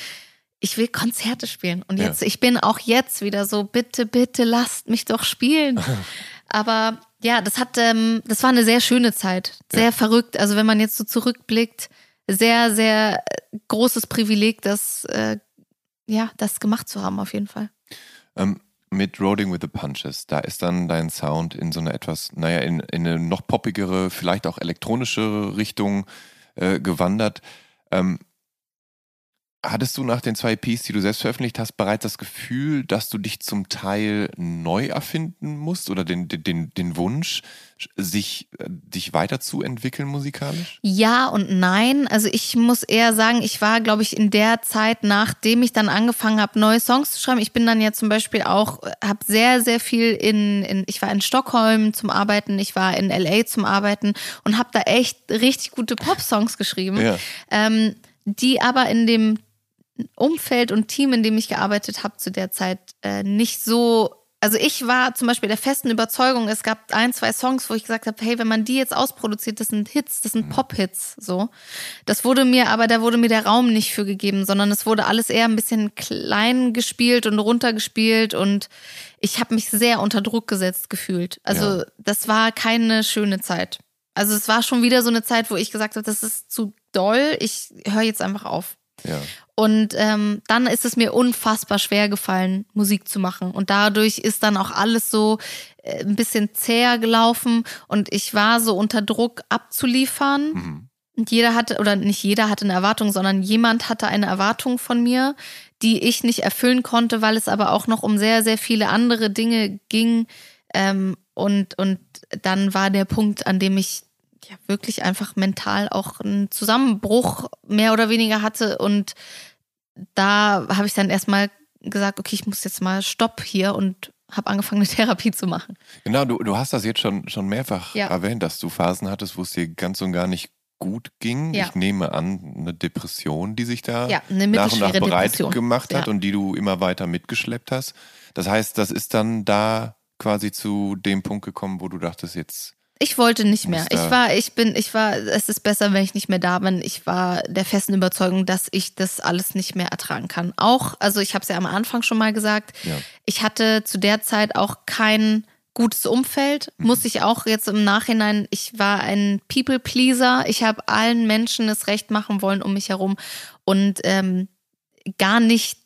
ich will Konzerte spielen. Und jetzt, ja. ich bin auch jetzt wieder so, bitte, bitte lasst mich doch spielen. aber ja, das hat, ähm, das war eine sehr schöne Zeit. Sehr ja. verrückt. Also wenn man jetzt so zurückblickt, sehr, sehr großes Privileg, das, äh, ja, das gemacht zu haben, auf jeden Fall. Ähm, mit Rolling with the Punches, da ist dann dein Sound in so eine etwas, naja, in, in eine noch poppigere, vielleicht auch elektronische Richtung äh, gewandert. Ähm, Hattest du nach den zwei EPs, die du selbst veröffentlicht hast, bereits das Gefühl, dass du dich zum Teil neu erfinden musst oder den, den, den Wunsch, sich äh, dich weiterzuentwickeln musikalisch? Ja und nein. Also ich muss eher sagen, ich war, glaube ich, in der Zeit, nachdem ich dann angefangen habe, neue Songs zu schreiben. Ich bin dann ja zum Beispiel auch, habe sehr, sehr viel in, in, ich war in Stockholm zum Arbeiten, ich war in LA zum Arbeiten und habe da echt richtig gute Pop-Songs geschrieben. Ja. Ähm, die aber in dem Umfeld und Team, in dem ich gearbeitet habe, zu der Zeit äh, nicht so. Also ich war zum Beispiel der festen Überzeugung, es gab ein, zwei Songs, wo ich gesagt habe, hey, wenn man die jetzt ausproduziert, das sind Hits, das sind mhm. Pop-Hits, so. Das wurde mir, aber da wurde mir der Raum nicht für gegeben, sondern es wurde alles eher ein bisschen klein gespielt und runtergespielt und ich habe mich sehr unter Druck gesetzt gefühlt. Also ja. das war keine schöne Zeit. Also es war schon wieder so eine Zeit, wo ich gesagt habe, das ist zu doll, ich höre jetzt einfach auf. Ja. Und ähm, dann ist es mir unfassbar schwer gefallen, Musik zu machen. Und dadurch ist dann auch alles so äh, ein bisschen zäher gelaufen und ich war so unter Druck abzuliefern. Mhm. Und jeder hatte, oder nicht jeder hatte eine Erwartung, sondern jemand hatte eine Erwartung von mir, die ich nicht erfüllen konnte, weil es aber auch noch um sehr, sehr viele andere Dinge ging. Ähm, und, und dann war der Punkt, an dem ich ja wirklich einfach mental auch einen Zusammenbruch mehr oder weniger hatte. Und da habe ich dann erstmal gesagt, okay, ich muss jetzt mal Stopp hier und habe angefangen, eine Therapie zu machen. Genau, du, du hast das jetzt schon, schon mehrfach ja. erwähnt, dass du Phasen hattest, wo es dir ganz und gar nicht gut ging. Ja. Ich nehme an, eine Depression, die sich da ja, nach und nach bereit Depression. gemacht hat und die du immer weiter mitgeschleppt hast. Das heißt, das ist dann da quasi zu dem Punkt gekommen, wo du dachtest, jetzt ich wollte nicht mehr. Ich war, ich bin, ich war, es ist besser, wenn ich nicht mehr da bin. Ich war der festen Überzeugung, dass ich das alles nicht mehr ertragen kann. Auch, also ich habe es ja am Anfang schon mal gesagt, ja. ich hatte zu der Zeit auch kein gutes Umfeld. Mhm. Muss ich auch jetzt im Nachhinein, ich war ein People-Pleaser. Ich habe allen Menschen das Recht machen wollen um mich herum und ähm, gar nicht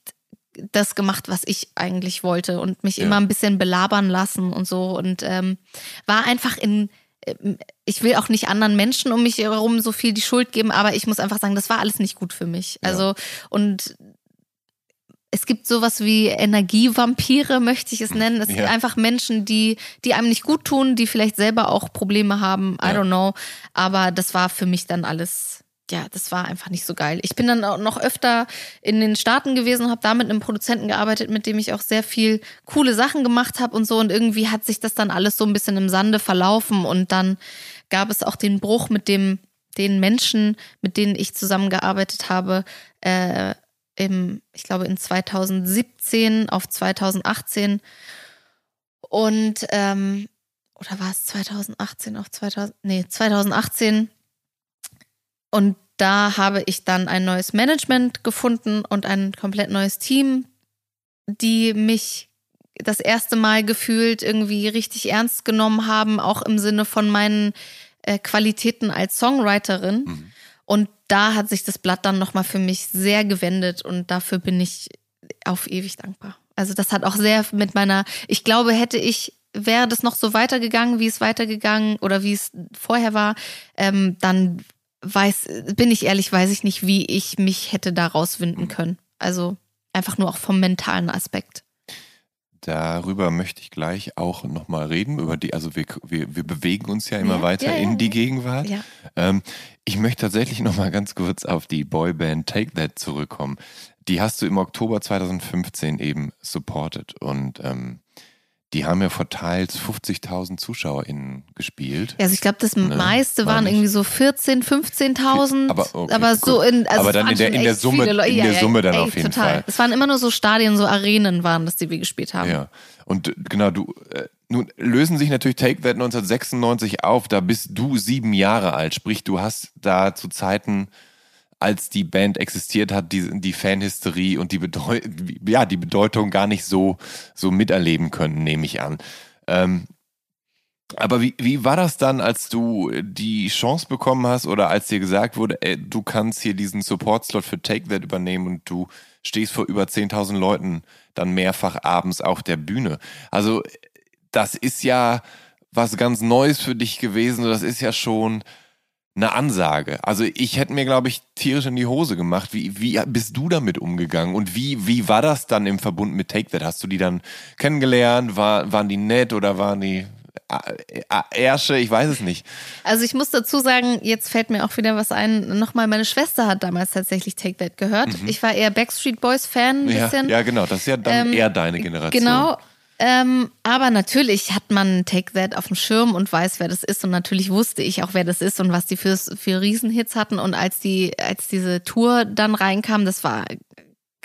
das gemacht, was ich eigentlich wollte und mich ja. immer ein bisschen belabern lassen und so und ähm, war einfach in ich will auch nicht anderen Menschen um mich herum so viel die Schuld geben, aber ich muss einfach sagen, das war alles nicht gut für mich. Ja. Also, und es gibt sowas wie Energievampire, möchte ich es nennen. Es ja. sind einfach Menschen, die, die einem nicht gut tun, die vielleicht selber auch Probleme haben. I ja. don't know. Aber das war für mich dann alles ja, das war einfach nicht so geil. Ich bin dann auch noch öfter in den Staaten gewesen, habe da mit einem Produzenten gearbeitet, mit dem ich auch sehr viel coole Sachen gemacht habe und so. Und irgendwie hat sich das dann alles so ein bisschen im Sande verlaufen. Und dann gab es auch den Bruch mit dem, den Menschen, mit denen ich zusammengearbeitet habe, äh, im, ich glaube, in 2017 auf 2018. Und, ähm, oder war es 2018 auf 2000, nee, 2018 und da habe ich dann ein neues Management gefunden und ein komplett neues Team, die mich das erste Mal gefühlt irgendwie richtig ernst genommen haben, auch im Sinne von meinen äh, Qualitäten als Songwriterin. Mhm. Und da hat sich das Blatt dann nochmal für mich sehr gewendet und dafür bin ich auf ewig dankbar. Also das hat auch sehr mit meiner, ich glaube, hätte ich, wäre das noch so weitergegangen, wie es weitergegangen oder wie es vorher war, ähm, dann weiß, bin ich ehrlich, weiß ich nicht, wie ich mich hätte da rauswinden mhm. können. Also einfach nur auch vom mentalen Aspekt. Darüber möchte ich gleich auch nochmal reden, über die, also wir, wir, wir bewegen uns ja immer ja, weiter ja, ja, in die Gegenwart. Ähm, ich möchte tatsächlich nochmal ganz kurz auf die Boyband Take That zurückkommen. Die hast du im Oktober 2015 eben supported und ähm, die haben ja vor teils 50.000 ZuschauerInnen gespielt. Ja, also ich glaube, das ne? meiste waren irgendwie so 14.000, 15.000. Aber, okay, aber so in, also aber dann in der, in der Summe, in der ja, Summe dann ey, auf jeden total. Fall. Es waren immer nur so Stadien, so Arenen waren das, die wir gespielt haben. Ja. Und genau, du, äh, nun lösen sich natürlich Take That 1996 auf, da bist du sieben Jahre alt, sprich, du hast da zu Zeiten als die Band existiert hat, die, die Fanhysterie und die, Bedeu ja, die Bedeutung gar nicht so, so miterleben können, nehme ich an. Ähm, aber wie, wie war das dann, als du die Chance bekommen hast oder als dir gesagt wurde, ey, du kannst hier diesen Support-Slot für Take That übernehmen und du stehst vor über 10.000 Leuten dann mehrfach abends auf der Bühne? Also das ist ja was ganz Neues für dich gewesen. Das ist ja schon eine Ansage. Also ich hätte mir, glaube ich, tierisch in die Hose gemacht. Wie, wie bist du damit umgegangen? Und wie, wie war das dann im Verbund mit Take That? Hast du die dann kennengelernt? War, waren die nett oder waren die Ärsche? Ich weiß es nicht. Also ich muss dazu sagen, jetzt fällt mir auch wieder was ein. Nochmal, meine Schwester hat damals tatsächlich Take That gehört. Mhm. Ich war eher Backstreet Boys Fan. Ein bisschen. Ja, genau. Das ist ja dann ähm, eher deine Generation. Genau. Ähm, aber natürlich hat man Take That auf dem Schirm und weiß, wer das ist. Und natürlich wusste ich auch, wer das ist und was die für, für Riesenhits hatten. Und als die, als diese Tour dann reinkam, das war,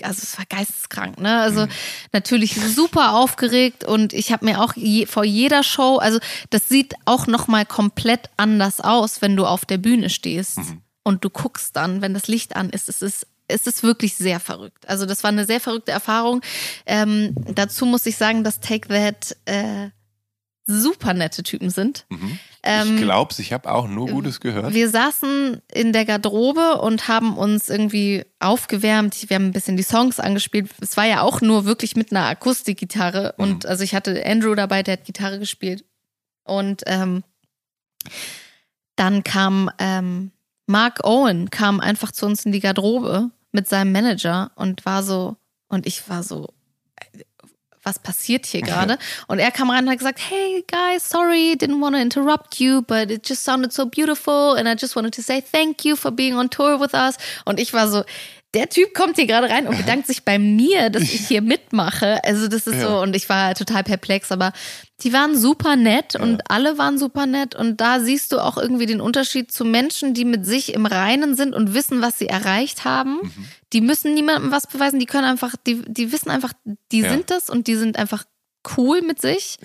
also es war geisteskrank, ne? Also mhm. natürlich super aufgeregt und ich habe mir auch je, vor jeder Show, also das sieht auch nochmal komplett anders aus, wenn du auf der Bühne stehst. Mhm. Und du guckst dann, wenn das Licht an ist, es ist es ist wirklich sehr verrückt. Also das war eine sehr verrückte Erfahrung. Ähm, dazu muss ich sagen, dass Take That äh, super nette Typen sind. Mhm. Ähm, ich glaub's, ich habe auch nur Gutes gehört. Wir saßen in der Garderobe und haben uns irgendwie aufgewärmt. Wir haben ein bisschen die Songs angespielt. Es war ja auch nur wirklich mit einer Akustikgitarre. Mhm. Und also ich hatte Andrew dabei, der hat Gitarre gespielt. Und ähm, dann kam ähm, Mark Owen kam einfach zu uns in die Garderobe mit seinem Manager und war so, und ich war so, was passiert hier gerade? Und er kam rein und hat gesagt, hey guys, sorry, didn't want to interrupt you, but it just sounded so beautiful and I just wanted to say thank you for being on tour with us. Und ich war so, der Typ kommt hier gerade rein und bedankt sich bei mir, dass ich hier mitmache. Also das ist ja. so, und ich war total perplex, aber die waren super nett und ja. alle waren super nett. Und da siehst du auch irgendwie den Unterschied zu Menschen, die mit sich im Reinen sind und wissen, was sie erreicht haben. Mhm. Die müssen niemandem was beweisen, die können einfach, die, die wissen einfach, die ja. sind das und die sind einfach cool mit sich.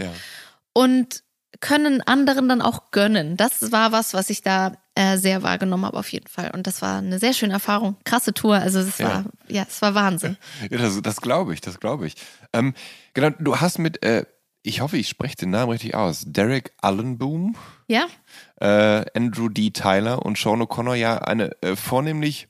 Und können anderen dann auch gönnen. Das war was, was ich da äh, sehr wahrgenommen habe auf jeden Fall. Und das war eine sehr schöne Erfahrung. Krasse Tour. Also es ja. war, ja, es war Wahnsinn. Ja, das, das glaube ich, das glaube ich. Ähm, genau, du hast mit, äh, ich hoffe, ich spreche den Namen richtig aus, Derek Allenboom. Ja. Äh, Andrew D. Tyler und Sean O'Connor ja eine äh, vornehmlich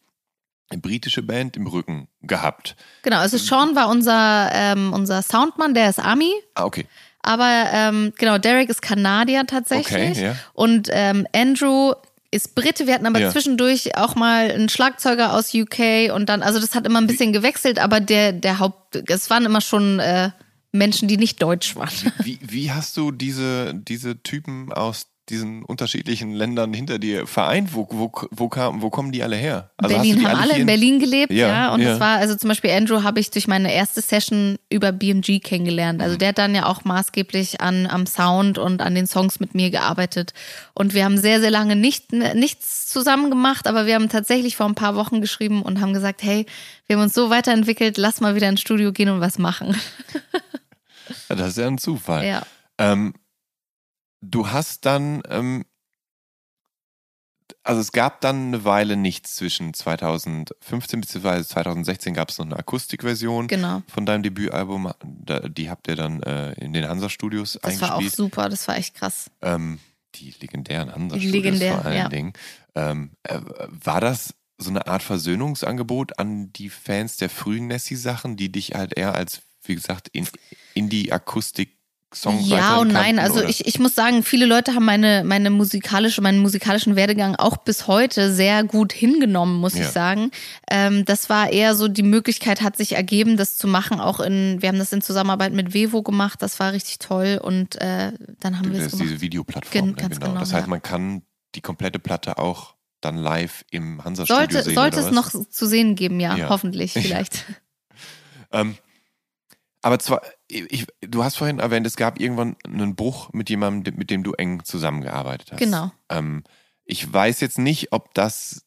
britische Band im Rücken gehabt. Genau, also Sean war unser, ähm, unser Soundmann, der ist Ami. Ah, okay. Aber ähm, genau, Derek ist Kanadier tatsächlich. Okay, ja. Und ähm, Andrew ist Brite. Wir hatten aber ja. zwischendurch auch mal einen Schlagzeuger aus UK und dann, also das hat immer ein bisschen gewechselt, aber der, der Haupt, es waren immer schon äh, Menschen, die nicht deutsch waren. Wie, wie hast du diese, diese Typen aus diesen unterschiedlichen Ländern hinter dir vereint? Wo, wo, wo, kam, wo kommen die alle her? Also Berlin haben alle in Berlin gelebt, ja. ja und ja. das war, also zum Beispiel Andrew habe ich durch meine erste Session über BMG kennengelernt. Also mhm. der hat dann ja auch maßgeblich an, am Sound und an den Songs mit mir gearbeitet. Und wir haben sehr, sehr lange nicht, nichts zusammen gemacht, aber wir haben tatsächlich vor ein paar Wochen geschrieben und haben gesagt, hey, wir haben uns so weiterentwickelt, lass mal wieder ins Studio gehen und was machen. ja, das ist ja ein Zufall. Ja. Ähm, du hast dann, ähm, also es gab dann eine Weile nichts zwischen 2015 bzw. 2016 gab es noch eine Akustikversion genau. von deinem Debütalbum. Die habt ihr dann äh, in den Hansa-Studios das eingespielt. Das war auch super, das war echt krass. Ähm, die legendären Hansa-Studios Legendär, vor allen ja. Dingen. Ähm, äh, war das so eine Art Versöhnungsangebot an die Fans der frühen Nessie-Sachen, die dich halt eher als, wie gesagt, in, in die Akustik Songwriter Ja und nein, also ich, ich muss sagen, viele Leute haben meine, meine musikalische, meinen musikalischen Werdegang auch bis heute sehr gut hingenommen, muss Ja. ich sagen. Ähm, das war eher so, die Möglichkeit hat sich ergeben, das zu machen, auch in, wir haben das in Zusammenarbeit mit Vevo gemacht, das war richtig toll und äh, dann haben wir das es ist gemacht. diese Videoplattform. Gen- ne? genau. genau, Das heißt, ja. man kann die komplette Platte auch dann live im Hansa-Studio Sollte, sehen. sollte es noch zu sehen geben, ja, Ja. hoffentlich, vielleicht. Ähm, aber zwar, ich, du hast vorhin erwähnt, es gab irgendwann einen Bruch mit jemandem, mit dem du eng zusammengearbeitet hast. Genau. Ähm, ich weiß jetzt nicht, ob das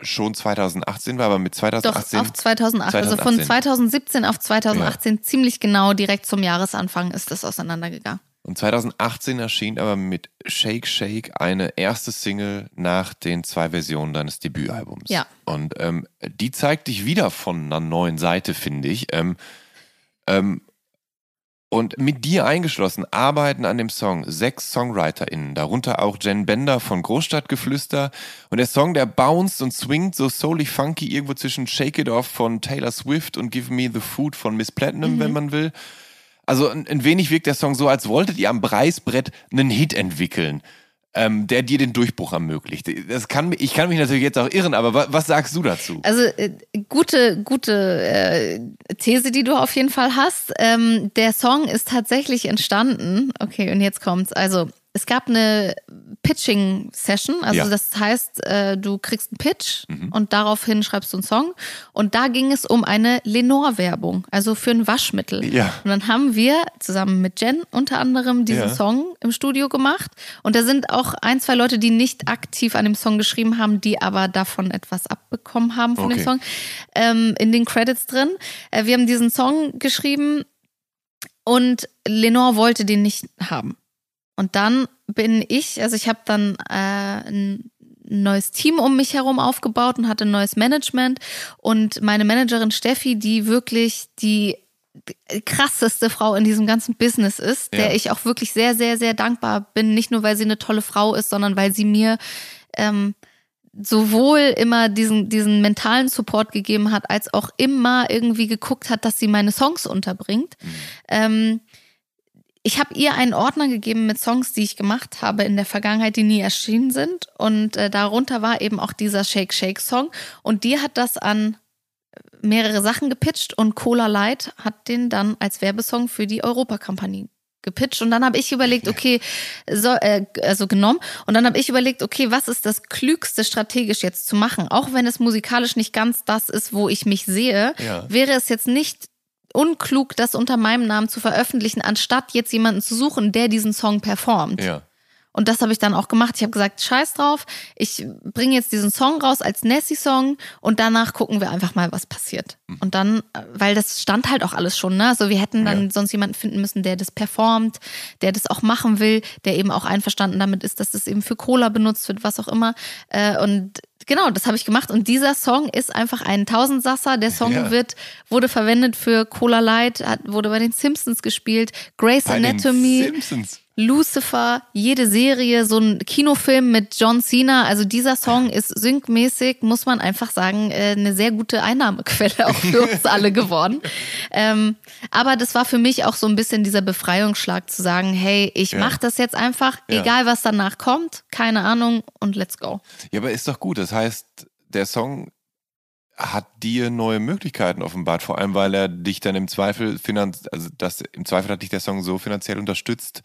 schon 2018 war, aber mit Doch, 2018. auf 2008. Also von 2018. 2017 auf 2018, ziemlich genau direkt zum Jahresanfang ist das auseinandergegangen. Und 2018 erschien aber mit Shake Shake eine erste Single nach den zwei Versionen deines Debütalbums. Ja. Und ähm, die zeigt dich wieder von einer neuen Seite, finde ich. Ähm, ähm, und mit dir eingeschlossen arbeiten an dem Song sechs SongwriterInnen, darunter auch Jen Bender von Großstadtgeflüster. Und der Song, der bounced und swingt so soulig funky irgendwo zwischen Shake It Off von Taylor Swift und Give Me the Food von Miss Platinum, wenn man will. Also ein, ein wenig wirkt der Song so, als wolltet ihr am Preisbrett einen Hit entwickeln, ähm, der dir den Durchbruch ermöglicht. Das kann, ich kann mich natürlich jetzt auch irren, aber wa, was sagst du dazu? Also äh, gute, gute äh, These, die du auf jeden Fall hast. Ähm, der Song ist tatsächlich entstanden. Okay, und jetzt kommt's. Also es gab eine Pitching-Session. Also Ja. das heißt, äh, du kriegst einen Pitch und daraufhin schreibst du einen Song. Und da ging es um eine Lenore-Werbung, also für ein Waschmittel. Ja. Und dann haben wir zusammen mit Jen unter anderem diesen Ja. Song im Studio gemacht. Und da sind auch ein, zwei Leute, die nicht aktiv an dem Song geschrieben haben, die aber davon etwas abbekommen haben von Okay. dem Song, ähm, in den Credits drin. Äh, wir haben diesen Song geschrieben und Lenore wollte den nicht haben. Und dann bin ich, also ich habe dann äh, ein neues Team um mich herum aufgebaut und hatte ein neues Management. Und meine Managerin Steffi, die wirklich die krasseste Frau in diesem ganzen Business ist, der Ja. ich auch wirklich sehr, sehr, sehr dankbar bin. Nicht nur, weil sie eine tolle Frau ist, sondern weil sie mir ähm, sowohl immer diesen, diesen mentalen Support gegeben hat, als auch immer irgendwie geguckt hat, dass sie meine Songs unterbringt. Ähm, ich habe ihr einen Ordner gegeben mit Songs, die ich gemacht habe in der Vergangenheit, die nie erschienen sind. Und äh, darunter war eben auch dieser Shake Shake Song. Und die hat das an mehrere Sachen gepitcht und Cola Light hat den dann als Werbesong für die Europakampagne gepitcht und dann habe ich überlegt, okay, so, äh, also genommen und dann habe ich überlegt, okay, was ist das klügste strategisch jetzt zu machen, auch wenn es musikalisch nicht ganz das ist, wo ich mich sehe, Ja. wäre es jetzt nicht unklug, das unter meinem Namen zu veröffentlichen, anstatt jetzt jemanden zu suchen, der diesen Song performt. Ja. Und das habe ich dann auch gemacht. Ich habe gesagt, scheiß drauf, ich bringe jetzt diesen Song raus als Nessie-Song und danach gucken wir einfach mal, was passiert. Und dann, weil das stand halt auch alles schon, ne? Also wir hätten dann Ja. sonst jemanden finden müssen, der das performt, der das auch machen will, der eben auch einverstanden damit ist, dass das eben für Cola benutzt wird, was auch immer. Äh, Und genau, das habe ich gemacht. Und dieser Song ist einfach ein Tausendsasser. Der Song Ja. wird, wurde verwendet für Cola Light, hat, wurde bei den Simpsons gespielt, Grey's Bei Anatomy. Lucifer, jede Serie, so ein Kinofilm mit John Cena. Also dieser Song ist syncmäßig, muss man einfach sagen, äh, eine sehr gute Einnahmequelle auch für uns alle geworden. Ähm, aber das war für mich auch so ein bisschen dieser Befreiungsschlag zu sagen, hey, ich Ja. mach das jetzt einfach, Ja. egal was danach kommt, keine Ahnung und let's go. Ja, aber ist doch gut. Das heißt, der Song hat dir neue Möglichkeiten offenbart, vor allem weil er dich dann im Zweifel finanz also das im Zweifel hat dich der Song so finanziell unterstützt,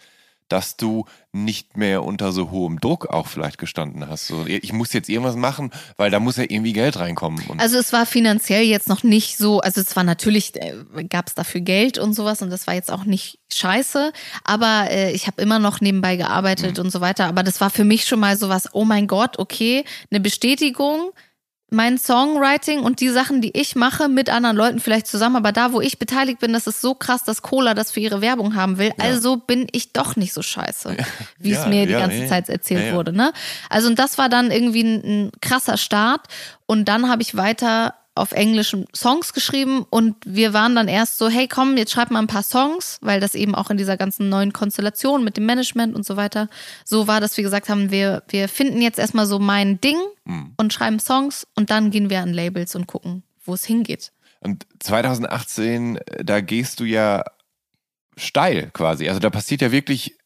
dass du nicht mehr unter so hohem Druck auch vielleicht gestanden hast. So, ich muss jetzt irgendwas machen, weil da muss ja irgendwie Geld reinkommen. Also es war finanziell jetzt noch nicht so, also es war natürlich, äh, gab es dafür Geld und sowas und das war jetzt auch nicht scheiße, aber äh, ich habe immer noch nebenbei gearbeitet und so weiter. Aber das war für mich schon mal sowas, oh mein Gott, okay, eine Bestätigung, mein Songwriting und die Sachen, die ich mache, mit anderen Leuten vielleicht zusammen, aber da, wo ich beteiligt bin, das ist so krass, dass Cola das für ihre Werbung haben will. Also bin ich doch nicht so scheiße, wie es Ja, mir die ja, ganze ja, Zeit erzählt ja, ja. wurde. Ne? Also und das war dann irgendwie ein, ein krasser Start und dann habe ich weiter auf Englisch Songs geschrieben und wir waren dann erst so, hey komm, jetzt schreib mal ein paar Songs, weil das eben auch in dieser ganzen neuen Konstellation mit dem Management und so weiter so war, dass wir gesagt haben, wir, wir finden jetzt erstmal so mein Ding und schreiben Songs und dann gehen wir an Labels und gucken, wo es hingeht. Und 2018, äh, da gehst du ja steil quasi. Also da passiert ja wirklich,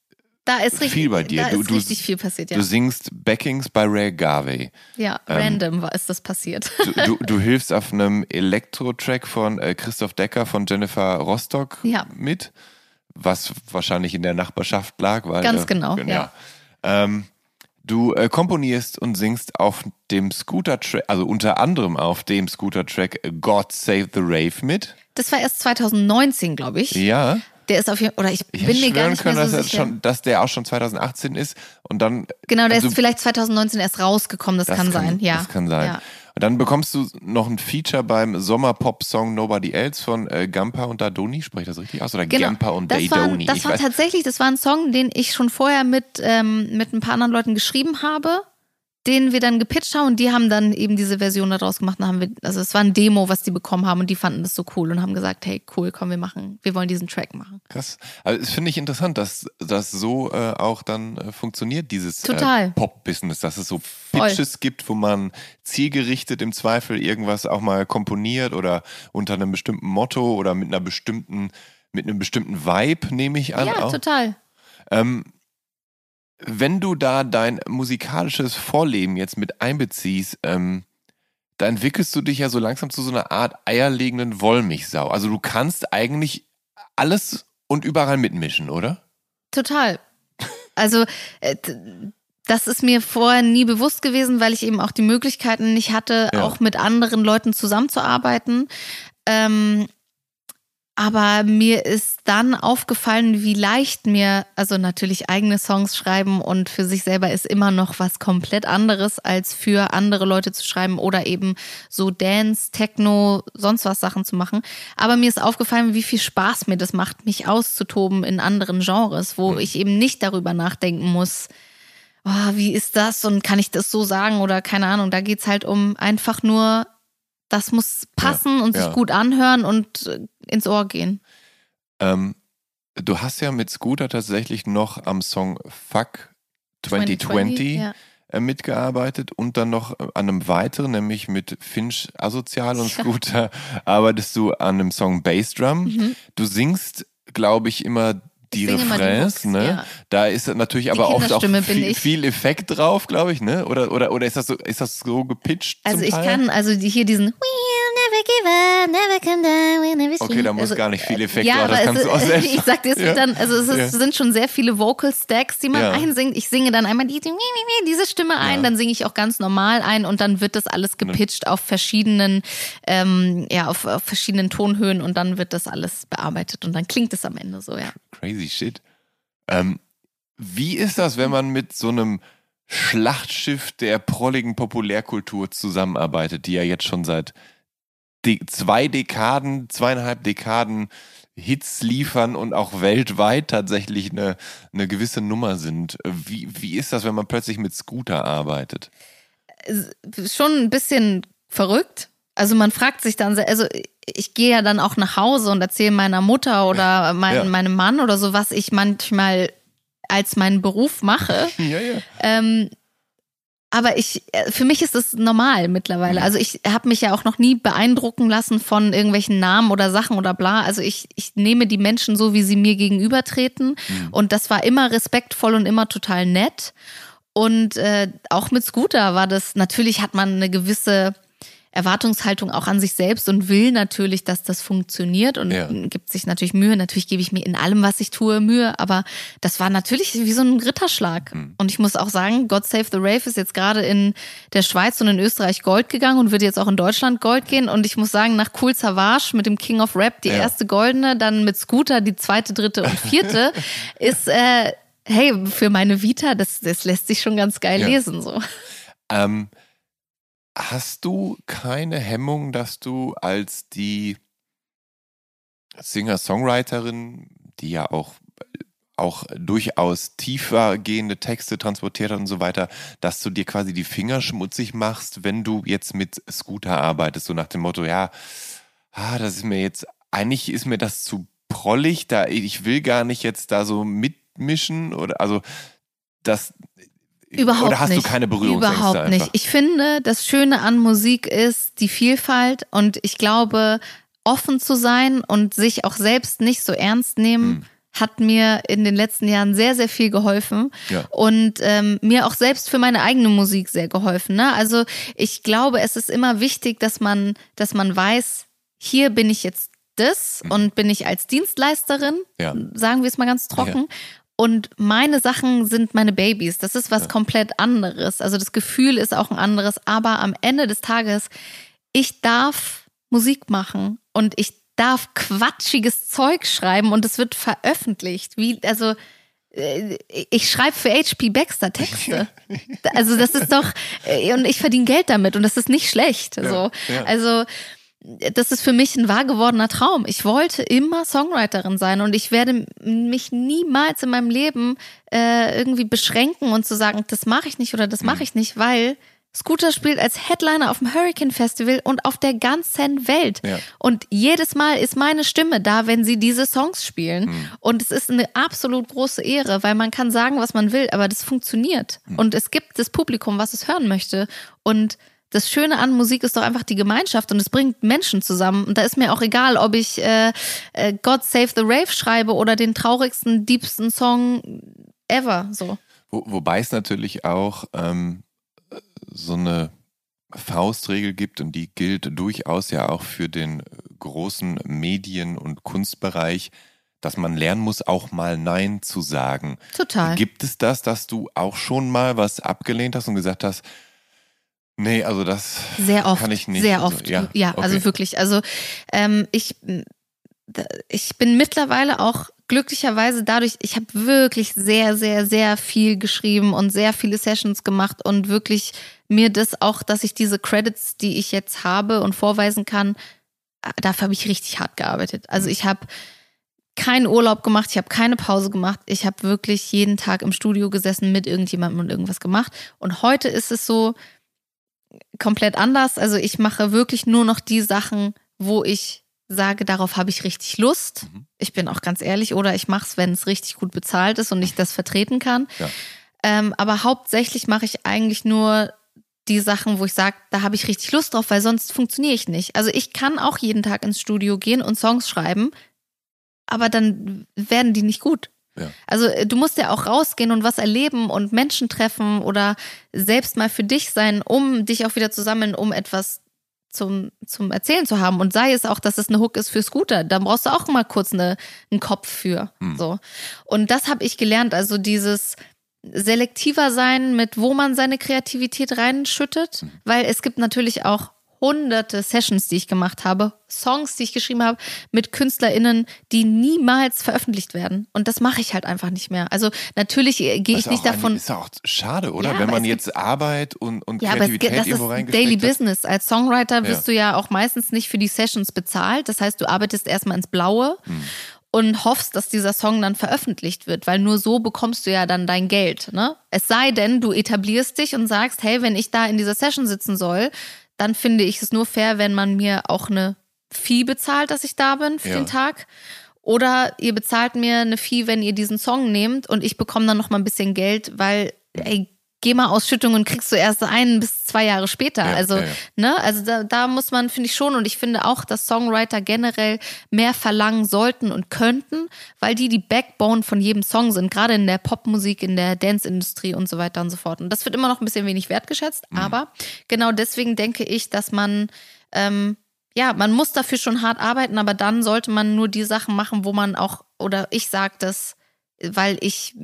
Da ist richtig, Viel bei dir. Da Du- ist du- richtig viel passiert, ja. du singst Backings bei Ray Garvey. ja, random war, ist das passiert. Du, du, du hilfst auf einem Elektro-Track von äh, Christoph Decker von Jennifer Rostock Ja. mit, was wahrscheinlich in der Nachbarschaft lag. Weil, Ganz äh, genau, ja. Ähm, du äh, komponierst und singst auf dem Scooter-Track, also unter anderem auf dem Scooter-Track God Save the Rave mit. Das war erst 2019, glaube ich. Ja. Der ist auf jeden oder ich Ich bin mir gar nicht können, mehr dass, so sicher. schon, dass der auch schon 2018 ist und dann. genau, der also, ist vielleicht 2019 erst rausgekommen, das, kann, sein, ja. Das kann sein. Ja. Und dann bekommst du noch ein Feature beim Sommerpop-Song Nobody Else von äh, Gampa und Dadoni. Spreche ich das richtig aus? Oder Genau. Gampa und das war, Dadoni? das Ich war weiß- tatsächlich, das war ein Song, den ich schon vorher mit, ähm, mit ein paar anderen Leuten geschrieben habe, den wir dann gepitcht haben und die haben dann eben diese Version daraus gemacht. Dann haben wir, also es war ein Demo, was die bekommen haben und die fanden das so cool und haben gesagt, hey cool, komm, wir machen, wir wollen diesen Track machen. Krass. Also das finde ich interessant, dass das so äh, auch dann äh, funktioniert, dieses. Äh, Pop-Business, dass es so Voll. Pitches gibt, wo man zielgerichtet im Zweifel irgendwas auch mal komponiert oder unter einem bestimmten Motto oder mit einer bestimmten, mit einem bestimmten Vibe, nehme ich an. ja, auch. total. Ähm, wenn du da dein musikalisches Vorleben jetzt mit einbeziehst, ähm, da entwickelst du dich ja so langsam zu so einer Art eierlegenden Wollmilchsau. Also du kannst eigentlich alles und überall mitmischen, oder? Total. Also äh, das ist mir vorher nie bewusst gewesen, weil ich eben auch die Möglichkeiten nicht hatte, Ja. auch mit anderen Leuten zusammenzuarbeiten. Ähm, aber mir ist dann aufgefallen, wie leicht mir, also natürlich eigene Songs schreiben und für sich selber ist immer noch was komplett anderes, als für andere Leute zu schreiben oder eben so Dance, Techno, sonst was Sachen zu machen. Aber mir ist aufgefallen, wie viel Spaß mir das macht, mich auszutoben in anderen Genres, wo ich eben nicht darüber nachdenken muss, oh, wie ist das und kann ich das so sagen oder keine Ahnung. Da geht's halt um einfach nur, das muss passen und sich ja. gut anhören und ins Ohr gehen. Ähm, du hast ja mit Scooter tatsächlich noch am Song Fuck 2020, ja. äh, mitgearbeitet und dann noch äh, an einem weiteren, nämlich mit Finch Asozial und Ja. Scooter, arbeitest du an einem Song Bassdrum. Mhm. Du singst, glaube ich, immer die singe die Refrains, ne? ja. Da ist natürlich aber oft auch viel, viel Effekt drauf, glaube ich, ne? Oder, oder, oder ist das so, ist das so gepitcht? Also ich Teil? kann, also die, hier diesen We'll never give up, never come down, we'll never Okay, sleep. da muss also, gar nicht viel Effekt ja, drauf, das kannst du auch selbst. Ich sag dir, es Ja. dann, also es ist, Ja. sind schon sehr viele Vocal Stacks, die man einsingt. Ich singe dann einmal die, die, diese Stimme ein, dann singe ich auch ganz normal ein und dann wird das alles gepitcht auf verschiedenen, ähm, ja, auf, auf verschiedenen Tonhöhen und dann wird das alles bearbeitet und dann klingt es am Ende so, ja. Crazy shit. Ähm, wie ist das, wenn man mit so einem Schlachtschiff der prolligen Populärkultur zusammenarbeitet, die ja jetzt schon seit de zwei Dekaden, zweieinhalb Dekaden Hits liefern und auch weltweit tatsächlich eine, eine gewisse Nummer sind. Wie, wie ist das, wenn man plötzlich mit Scooter arbeitet? schon ein bisschen verrückt. Also man fragt sich dann, also ich gehe ja dann auch nach Hause und erzähle meiner Mutter oder mein, Ja. meinem Mann oder so, was ich manchmal als meinen Beruf mache. Ja, ja. Ähm, aber ich, äh, für mich ist es normal mittlerweile. Also ich habe mich ja auch noch nie beeindrucken lassen von irgendwelchen Namen oder Sachen oder bla. Also ich, ich nehme die Menschen so, wie sie mir gegenübertreten. Und das war immer respektvoll und immer total nett. Und äh, auch mit Scooter war das, natürlich hat man eine gewisse Erwartungshaltung auch an sich selbst und will natürlich, dass das funktioniert und Ja. gibt sich natürlich Mühe. Natürlich gebe ich mir in allem, was ich tue, Mühe, aber das war natürlich wie so ein Ritterschlag. Hm. Und ich muss auch sagen, God Save the Rave ist jetzt gerade in der Schweiz und in Österreich Gold gegangen und wird jetzt auch in Deutschland Gold gehen. Und ich muss sagen, nach Cool Savage mit dem King of Rap die Ja. erste goldene, dann mit Scooter die zweite, dritte und vierte, ist, äh, hey, für meine Vita, das, das lässt sich schon ganz geil Ja. lesen, so. Ähm, hast du keine Hemmung, dass du als die Singer-Songwriterin, die ja auch, auch durchaus tiefer gehende Texte transportiert hat und so weiter, dass du dir quasi die Finger schmutzig machst, wenn du jetzt mit Scooter arbeitest, so nach dem Motto, ja, ah, das ist mir jetzt, eigentlich ist mir das zu prollig, da ich will gar nicht jetzt da so mitmischen oder also das Überhaupt oder hast nicht. du keine Berührungsängste Überhaupt einfach? nicht. Ich finde, das Schöne an Musik ist die Vielfalt und ich glaube, offen zu sein und sich auch selbst nicht so ernst nehmen, Hm. hat mir in den letzten Jahren sehr, sehr viel geholfen Ja. und ähm, mir auch selbst für meine eigene Musik sehr geholfen. Ne? Also ich glaube, es ist immer wichtig, dass man, dass man weiß, hier bin ich jetzt das und bin ich als Dienstleisterin, Mhm. Ja. sagen wir es mal ganz trocken. Und meine Sachen sind meine Babys. Das ist was komplett anderes. Also das Gefühl ist auch ein anderes. Aber am Ende des Tages, ich darf Musik machen und ich darf quatschiges Zeug schreiben und es wird veröffentlicht. Wie, also äh, ich schreibe für HP Baxter Texte. Also das ist doch, äh, und ich verdiene Geld damit und das ist nicht schlecht. So. ja. Also das ist für mich ein wahr gewordener Traum. Ich wollte immer Songwriterin sein und ich werde mich niemals in meinem Leben äh, irgendwie beschränken und zu sagen, das mache ich nicht oder das Mhm. mache ich nicht, weil Scooter spielt als Headliner auf dem Hurricane Festival und auf der ganzen Welt. Ja. Und jedes Mal ist meine Stimme da, wenn sie diese Songs spielen. Mhm. Und es ist eine absolut große Ehre, weil man kann sagen, was man will, aber das funktioniert. Mhm. Und es gibt das Publikum, was es hören möchte. Und das Schöne an Musik ist doch einfach die Gemeinschaft und es bringt Menschen zusammen. Und da ist mir auch egal, ob ich äh, äh, God Save the Rave schreibe oder den traurigsten, diebsten Song ever. So. Wo, wobei es natürlich auch ähm, so eine Faustregel gibt und die gilt durchaus ja auch für den großen Medien- und Kunstbereich, dass man lernen muss, auch mal Nein zu sagen. Total. Gibt es das, dass du auch schon mal was abgelehnt hast und gesagt hast, nee, also das Sehr oft. kann ich nicht. Sehr Also, oft. ja, ja, okay. also wirklich. Also ähm, ich, ich bin mittlerweile auch glücklicherweise dadurch, ich habe wirklich sehr, sehr, sehr viel geschrieben und sehr viele Sessions gemacht und wirklich mir das auch, dass ich diese Credits, die ich jetzt habe und vorweisen kann, äh, dafür habe ich richtig hart gearbeitet. Also ich habe keinen Urlaub gemacht, ich habe keine Pause gemacht. Ich habe wirklich jeden Tag im Studio gesessen mit irgendjemandem und irgendwas gemacht. Und heute ist es so komplett anders. Also ich mache wirklich nur noch die Sachen, wo ich sage, darauf habe ich richtig Lust. Mhm. Ich bin auch ganz ehrlich, oder ich mache es, wenn es richtig gut bezahlt ist und ich das vertreten kann. Ja. Ähm, aber hauptsächlich mache ich eigentlich nur die Sachen, wo ich sage, da habe ich richtig Lust drauf, weil sonst funktioniere ich nicht. Also ich kann auch jeden Tag ins Studio gehen und Songs schreiben, aber dann werden die nicht gut. Ja. Also äh, du musst ja auch rausgehen und was erleben und Menschen treffen oder selbst mal für dich sein, um dich auch wieder zu sammeln, um etwas zum, zum Erzählen zu haben. Und sei es auch, dass es eine Hook ist für Scooter, da brauchst du auch mal kurz eine, einen Kopf für. Hm. So. Und das habe ich gelernt. Also dieses selektiver sein, mit wo man seine Kreativität reinschüttet, Hm. weil es gibt natürlich auch hunderte Sessions, die ich gemacht habe, Songs, die ich geschrieben habe, mit KünstlerInnen, die niemals veröffentlicht werden. Und das mache ich halt einfach nicht mehr. Also natürlich äh, gehe ich nicht davon. Ist ja auch schade, oder? Ja, Wenn aber man es jetzt Arbeit und, und Ja, aber es, Kreativität das ist irgendwo reingesteckt Daily hat. Business. Als Songwriter Ja. wirst du ja auch meistens nicht für die Sessions bezahlt. Das heißt, du arbeitest erstmal ins Blaue Hm. und hoffst, dass dieser Song dann veröffentlicht wird, weil nur so bekommst du ja dann dein Geld. Ne? Es sei denn, du etablierst dich und sagst, hey, wenn ich da in dieser Session sitzen soll, dann finde ich es nur fair, wenn man mir auch eine Fee bezahlt, dass ich da bin für Ja. den Tag. Oder ihr bezahlt mir eine Fee, wenn ihr diesen Song nehmt und ich bekomme dann noch mal ein bisschen Geld, weil, ey, GEMA-Ausschüttungen kriegst du erst ein bis zwei Jahre später. Ja, also, ja, ja. ne, also da, da muss man, finde ich schon, und ich finde auch, dass Songwriter generell mehr verlangen sollten und könnten, weil die die Backbone von jedem Song sind, gerade in der Popmusik, in der Dance-Industrie und so weiter und so fort. Und das wird immer noch ein bisschen wenig wertgeschätzt, Mhm. aber genau deswegen denke ich, dass man ähm, ja, man muss dafür schon hart arbeiten, aber dann sollte man nur die Sachen machen, wo man auch, oder ich sage das, weil ich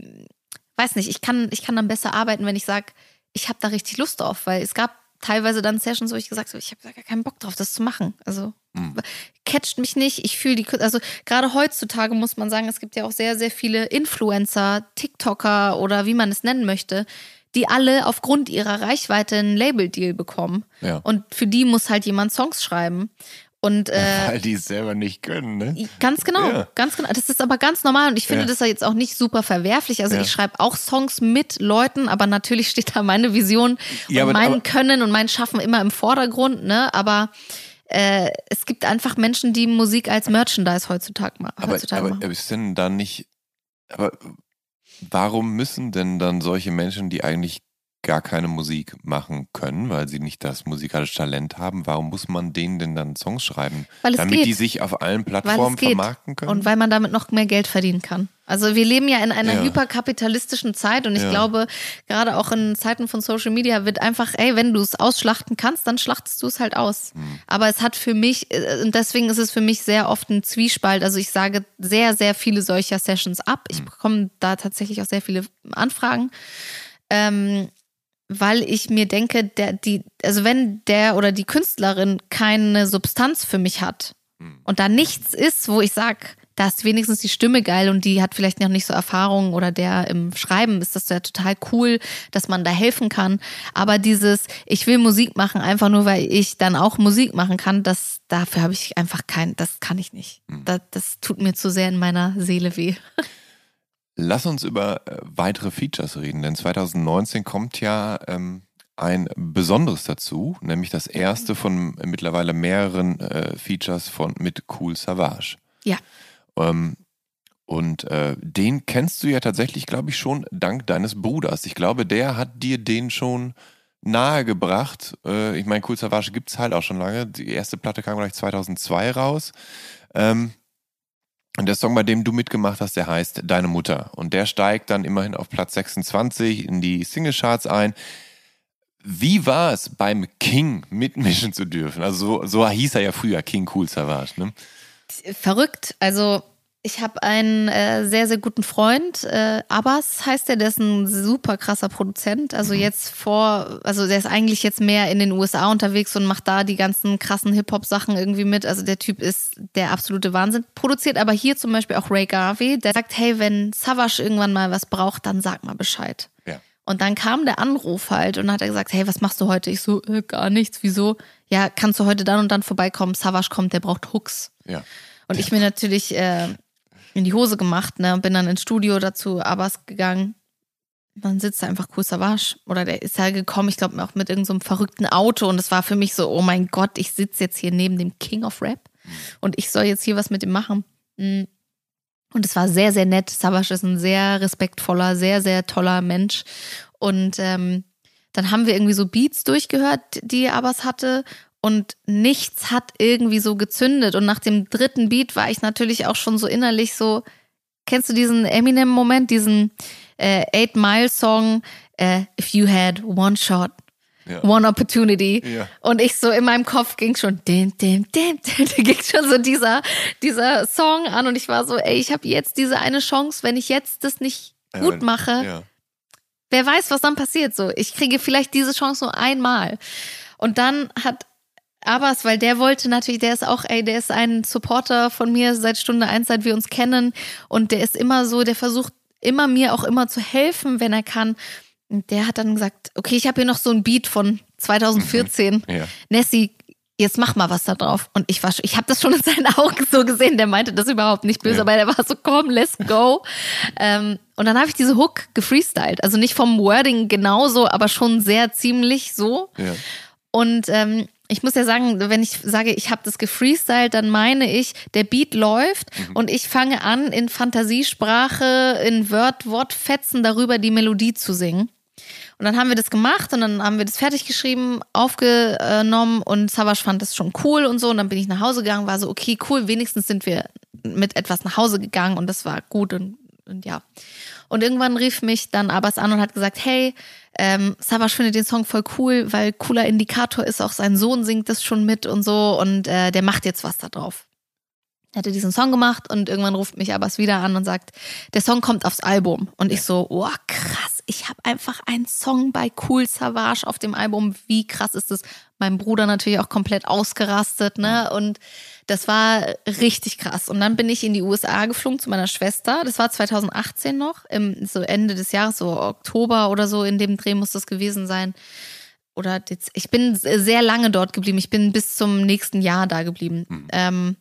weiß nicht, ich kann, ich kann dann besser arbeiten, wenn ich sage, ich habe da richtig Lust drauf, weil es gab teilweise dann Sessions, wo ich gesagt habe, ich habe da gar keinen Bock drauf, das zu machen. Also Mhm. catcht mich nicht, ich fühle die, also gerade heutzutage muss man sagen, es gibt ja auch sehr, sehr viele Influencer, TikToker oder wie man es nennen möchte, die alle aufgrund ihrer Reichweite einen Label-Deal bekommen. Ja. Und für die muss halt jemand Songs schreiben. Und äh, Weil die es selber nicht können, ne? Ganz genau, Ja. ganz genau. Das ist aber ganz normal und ich finde Ja. das ja jetzt auch nicht super verwerflich. Also Ja. ich schreibe auch Songs mit Leuten, aber natürlich steht da meine Vision und aber- mein aber- Können und mein Schaffen immer im Vordergrund, ne? Aber äh, es gibt einfach Menschen, die Musik als Merchandise heutzutage, ma Aber, heutzutage aber, machen. aber ist denn dann nicht. Aber warum müssen denn dann solche Menschen, die eigentlich gar keine Musik machen können, weil sie nicht das musikalische Talent haben, warum muss man denen denn dann Songs schreiben? Weil es damit geht. die sich auf allen Plattformen vermarkten können? Und weil man damit noch mehr Geld verdienen kann. Also wir leben ja in einer Ja. hyperkapitalistischen Zeit und ich Ja. glaube, gerade auch in Zeiten von Social Media wird einfach, ey, wenn du es ausschlachten kannst, dann schlachtest du es halt aus. Hm. Aber es hat für mich, äh, und deswegen ist es für mich sehr oft ein Zwiespalt. Also ich sage sehr, sehr viele solcher Sessions ab. Ich Hm. bekomme da tatsächlich auch sehr viele Anfragen. Ähm, weil ich mir denke, der, die, also wenn der oder die Künstlerin keine Substanz für mich hat Hm. und da nichts ist, wo ich sag, da ist wenigstens die Stimme geil und die hat vielleicht noch nicht so Erfahrung oder der im Schreiben ist das ja total cool, dass man da helfen kann. Aber dieses, ich will Musik machen, einfach nur weil ich dann auch Musik machen kann, das dafür habe ich einfach kein, das kann ich nicht. Das, das tut mir zu sehr in meiner Seele weh. Lass uns über äh, weitere Features reden, denn 2019 kommt ja ähm, ein Besonderes dazu, nämlich das erste von mittlerweile mehreren äh, Features von mit Cool Savage. Ja. Ähm, und äh, den kennst du ja tatsächlich, glaube ich, schon dank deines Bruders. Ich glaube, der hat dir den schon nahegebracht. Äh, ich meine, Cool Savage gibt's halt auch schon lange. Die erste Platte kam gleich 2002 raus. Ähm, und der Song, bei dem du mitgemacht hast, der heißt Deine Mutter. Und der steigt dann immerhin auf Platz 26 in die Singlecharts ein. Wie war es beim King mitmischen zu dürfen? Also so, so hieß er ja früher, King Cool Savage. Ne? verrückt. Also ich habe einen äh, sehr, sehr guten Freund, äh, Abbas heißt der, der ist ein super krasser Produzent. Also jetzt vor, also der ist eigentlich jetzt mehr in den USA unterwegs und macht da die ganzen krassen Hip-Hop-Sachen irgendwie mit. Also der Typ ist der absolute Wahnsinn. Produziert aber hier zum Beispiel auch Ray Garvey, der sagt, hey, wenn Savage irgendwann mal was braucht, dann sag mal Bescheid. Ja. Und dann kam der Anruf halt und hat er gesagt, hey, was machst du heute? Ich so, äh, gar nichts, wieso? Ja, kannst du heute dann und dann vorbeikommen? Savage kommt, der braucht Hooks. Ja. Und ich mir natürlich äh, in die Hose gemacht, ne, bin dann ins Studio dazu Abbas gegangen. Dann sitzt da einfach Cool Savage. Oder der ist ja gekommen, ich glaube auch mit irgendeinem so verrückten Auto. Und es war für mich so, oh mein Gott, ich sitze jetzt hier neben dem King of Rap und ich soll jetzt hier was mit ihm machen. Mm. Und es war sehr, sehr nett. Savage ist ein sehr respektvoller, sehr, sehr toller Mensch. Und ähm, dann haben wir irgendwie so Beats durchgehört, die Abbas hatte. Und nichts hat irgendwie so gezündet. Und nach dem dritten Beat war ich natürlich auch schon so innerlich so, kennst du diesen Eminem-Moment, diesen äh, Eight Mile Song, äh, If you had one shot, Ja. one opportunity. Ja. Und ich so in meinem Kopf ging schon, dim, dim, dim, dim, da ging schon so dieser, dieser Song an und ich war so, ey, ich habe jetzt diese eine Chance, wenn ich jetzt das nicht gut mache, Ja. wer weiß, was dann passiert. So, ich kriege vielleicht diese Chance nur einmal. Und dann hat Abbas, weil der wollte natürlich, der ist auch, ey, der ist ein Supporter von mir seit Stunde eins, seit wir uns kennen. Und der ist immer so, der versucht immer mir auch immer zu helfen, wenn er kann. Und der hat dann gesagt, okay, ich habe hier noch so ein Beat von 2014. Ja. Nessie, jetzt mach mal was da drauf. Und ich war, ich habe das schon in seinen Augen so gesehen. Der meinte das überhaupt nicht böse, Ja. aber der war so, komm, let's go. ähm, und dann habe ich diese Hook gefreestylt. Also nicht vom Wording genauso, aber schon sehr ziemlich so. Ja. Und ähm, ich muss ja sagen, wenn ich sage, ich habe das gefreestylt, dann meine ich, der Beat läuft und ich fange an, in Fantasiesprache, in Word, Wortfetzen darüber die Melodie zu singen. Und dann haben wir das gemacht und dann haben wir das fertig geschrieben, aufgenommen und Savage fand das schon cool und so. Und dann bin ich nach Hause gegangen, war so, okay, cool, wenigstens sind wir mit etwas nach Hause gegangen und das war gut und, und ja. Und irgendwann rief mich dann Abbas an und hat gesagt, hey, ähm, Savage findet den Song voll cool, weil cooler Indikator ist, auch sein Sohn singt das schon mit und so und äh, der macht jetzt was da drauf. Er hatte diesen Song gemacht und irgendwann ruft mich Abbas wieder an und sagt, der Song kommt aufs Album. Und ich so, oh krass, ich habe einfach einen Song bei Cool Savage auf dem Album. Wie krass ist das? Mein Bruder natürlich auch komplett ausgerastet, ne? Und das war richtig krass. Und dann bin ich in die USA geflogen zu meiner Schwester. Das war 2018 noch, im so Ende des Jahres, so Oktober oder so, in dem Dreh muss das gewesen sein. Oder ich bin sehr lange dort geblieben. Ich bin bis zum nächsten Jahr da geblieben. Mhm. Ähm,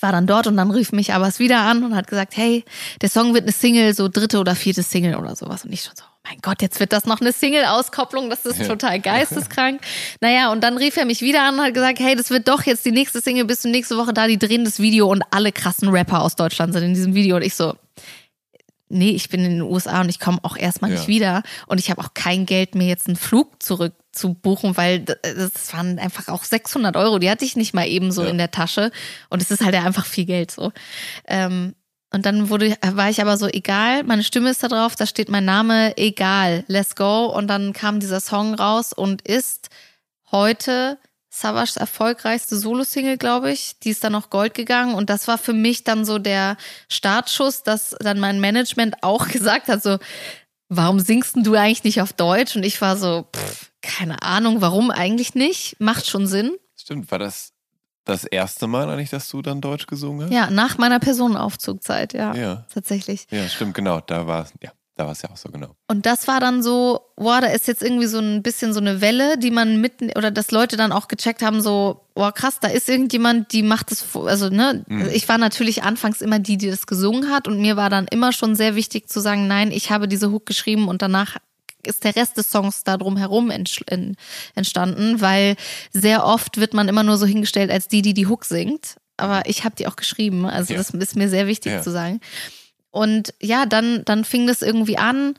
war dann dort und dann rief mich Abbas wieder an und hat gesagt, hey, der Song wird eine Single, so dritte oder vierte Single oder sowas. Und ich schon so, mein Gott, jetzt wird das noch eine Single-Auskopplung, das ist total geisteskrank. naja, und dann rief er mich wieder an und hat gesagt, hey, das wird doch jetzt die nächste Single, bis du nächste Woche da, die drehen das Video und alle krassen Rapper aus Deutschland sind in diesem Video. Und ich so, nee, ich bin in den USA und ich komme auch erstmal ja. nicht wieder. Und ich habe auch kein Geld, mir jetzt einen Flug zurück zu buchen, weil das waren einfach auch 600 Euro, die hatte ich nicht mal eben so ja. in der Tasche. Und es ist halt einfach viel Geld so. Ähm, und dann wurde, war ich aber so, egal, meine Stimme ist da drauf, da steht mein Name, egal, let's go. Und dann kam dieser Song raus und ist heute Savas erfolgreichste Solo-Single, glaube ich. Die ist dann noch Gold gegangen. Und das war für mich dann so der Startschuss, dass dann mein Management auch gesagt hat, so, warum singst du eigentlich nicht auf Deutsch? Und ich war so, pff, keine Ahnung, warum eigentlich nicht? Macht schon Sinn. Stimmt, war das das erste Mal eigentlich, dass du dann Deutsch gesungen hast? Ja, nach meiner Personenaufzugzeit, ja. Ja. Tatsächlich. Ja, stimmt, genau. Da war ja. Da war es ja auch so genau. Und das war dann so, boah, da ist jetzt irgendwie so ein bisschen so eine Welle, die man mitten, oder dass Leute dann auch gecheckt haben, so, boah, krass, da ist irgendjemand, die macht das, also, ne, mhm. ich war natürlich anfangs immer die, die das gesungen hat und mir war dann immer schon sehr wichtig zu sagen, nein, ich habe diese Hook geschrieben und danach ist der Rest des Songs da drum herum entstanden, weil sehr oft wird man immer nur so hingestellt als die, die die Hook singt. Aber ich habe die auch geschrieben, also ja. das ist mir sehr wichtig ja. zu sagen. Und ja, dann, dann fing das irgendwie an,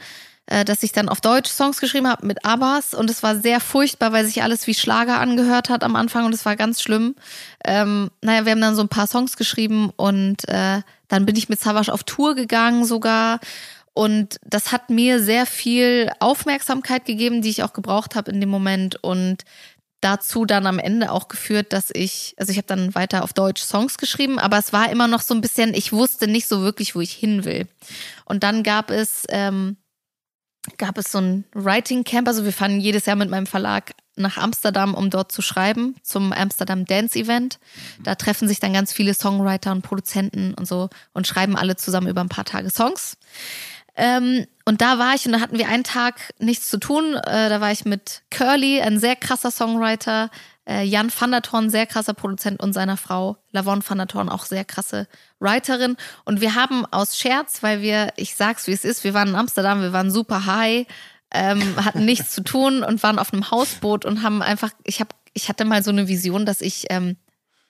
äh, dass ich dann auf Deutsch Songs geschrieben habe mit Abbas. Und es war sehr furchtbar, weil sich alles wie Schlager angehört hat am Anfang. Und es war ganz schlimm. Ähm, naja, wir haben dann so ein paar Songs geschrieben und äh, dann bin ich mit Savage auf Tour gegangen sogar. Und das hat mir sehr viel Aufmerksamkeit gegeben, die ich auch gebraucht habe in dem Moment. Und dazu dann am Ende auch geführt, dass ich, also ich habe dann weiter auf Deutsch Songs geschrieben, aber es war immer noch so ein bisschen, ich wusste nicht so wirklich, wo ich hin will. Und dann gab es, ähm, gab es so ein Writing Camp, also wir fahren jedes Jahr mit meinem Verlag nach Amsterdam, um dort zu schreiben, zum Amsterdam Dance Event. Da treffen sich dann ganz viele Songwriter und Produzenten und so und schreiben alle zusammen über ein paar Tage Songs. Ähm, und da war ich und da hatten wir einen Tag nichts zu tun. Äh, da war ich mit Curly, ein sehr krasser Songwriter, äh, Jan van der Thorn, sehr krasser Produzent und seiner Frau Lavon van der Thorn, auch sehr krasse Writerin. Und wir haben aus Scherz, weil wir, ich sag's wie es ist, wir waren in Amsterdam, wir waren super high, ähm, hatten nichts zu tun und waren auf einem Hausboot und haben einfach, ich habe, ich hatte mal so eine Vision, dass ich ähm,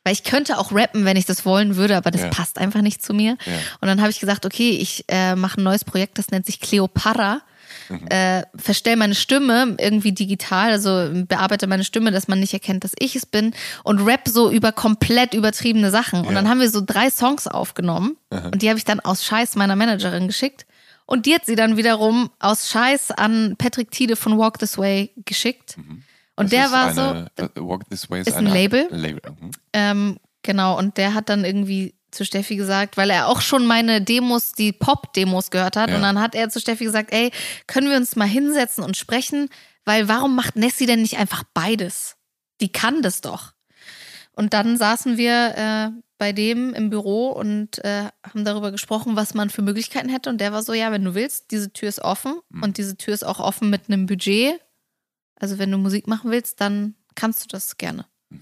weil ich könnte auch rappen, wenn ich das wollen würde, aber das ja. passt einfach nicht zu mir. Ja. Und dann habe ich gesagt, okay, ich äh, mache ein neues Projekt, das nennt sich Cleopatra. Mhm. Äh, verstell meine Stimme irgendwie digital, also bearbeite meine Stimme, dass man nicht erkennt, dass ich es bin und rap so über komplett übertriebene Sachen. Und ja. dann haben wir so drei Songs aufgenommen mhm. und die habe ich dann aus Scheiß meiner Managerin geschickt. Und die hat sie dann wiederum aus Scheiß an Patrick Tiede von Walk This Way geschickt. Mhm. Und das der war eine, so. Uh, Walk This Way ist, ist ein Label. Label. Mhm. Ähm, genau, und der hat dann irgendwie zu Steffi gesagt, weil er auch schon meine Demos, die Pop-Demos gehört hat. Ja. Und dann hat er zu Steffi gesagt, ey, können wir uns mal hinsetzen und sprechen? Weil warum macht Nessie denn nicht einfach beides? Die kann das doch. Und dann saßen wir äh, bei dem im Büro und äh, haben darüber gesprochen, was man für Möglichkeiten hätte. Und der war so, ja, wenn du willst, diese Tür ist offen. Mhm. Und diese Tür ist auch offen mit einem Budget. Also wenn du Musik machen willst, dann kannst du das gerne. Mhm.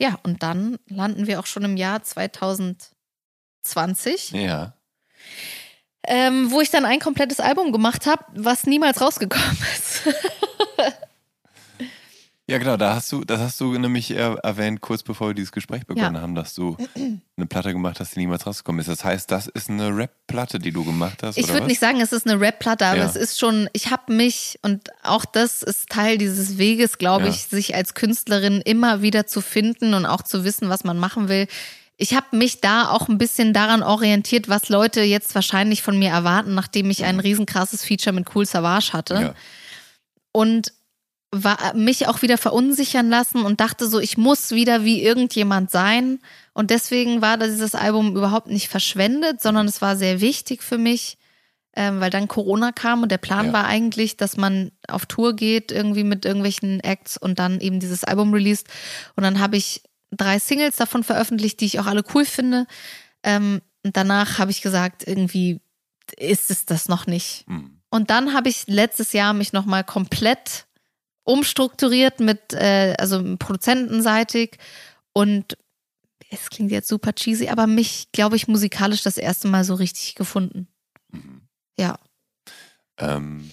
Ja, und dann landen wir auch schon im Jahr 2020. Ja. Ähm, wo ich dann ein komplettes Album gemacht habe, was niemals rausgekommen ist. Ja, genau, da hast du, das hast du nämlich erwähnt, kurz bevor wir dieses Gespräch begonnen ja. haben, dass du eine Platte gemacht hast, die niemals rausgekommen ist. Das heißt, das ist eine Rap-Platte, die du gemacht hast. Ich würde nicht sagen, es ist eine Rap-Platte, aber ja. es ist schon, ich habe mich, und auch das ist Teil dieses Weges, glaube ja. ich, sich als Künstlerin immer wieder zu finden und auch zu wissen, was man machen will. Ich habe mich da auch ein bisschen daran orientiert, was Leute jetzt wahrscheinlich von mir erwarten, nachdem ich ein riesenkrasses Feature mit Cool Savage hatte. Und war, mich auch wieder verunsichern lassen und dachte so, ich muss wieder wie irgendjemand sein. Und deswegen war dieses Album überhaupt nicht verschwendet, sondern es war sehr wichtig für mich, ähm, weil dann Corona kam und der Plan ja. war eigentlich, dass man auf Tour geht, irgendwie mit irgendwelchen Acts und dann eben dieses Album released. Und dann habe ich drei Singles davon veröffentlicht, die ich auch alle cool finde. Ähm, und danach habe ich gesagt, irgendwie ist es das noch nicht. Mhm. Und dann habe ich letztes Jahr mich nochmal komplett umstrukturiert mit, äh, also produzentenseitig und es klingt jetzt super cheesy, aber mich, glaube ich, musikalisch das erste Mal so richtig gefunden. Mhm. Ja. Ähm,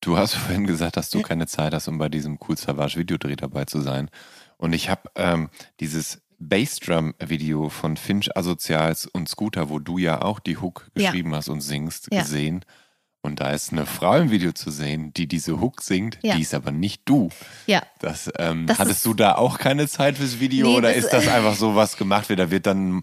du hast vorhin gesagt, dass du keine Zeit hast, um bei diesem Cool Savage Videodreh dabei zu sein. Und ich habe ähm, dieses Bassdrum-Video von Finch Asozials und Scooter, wo du ja auch die Hook geschrieben ja. hast und singst, ja. gesehen. Und da ist eine Frau im Video zu sehen, die diese Hook singt, ja. die ist aber nicht du. Ja. Das, ähm, das hattest du da auch keine Zeit fürs Video nee, oder ist das einfach so was gemacht wird? Da wird dann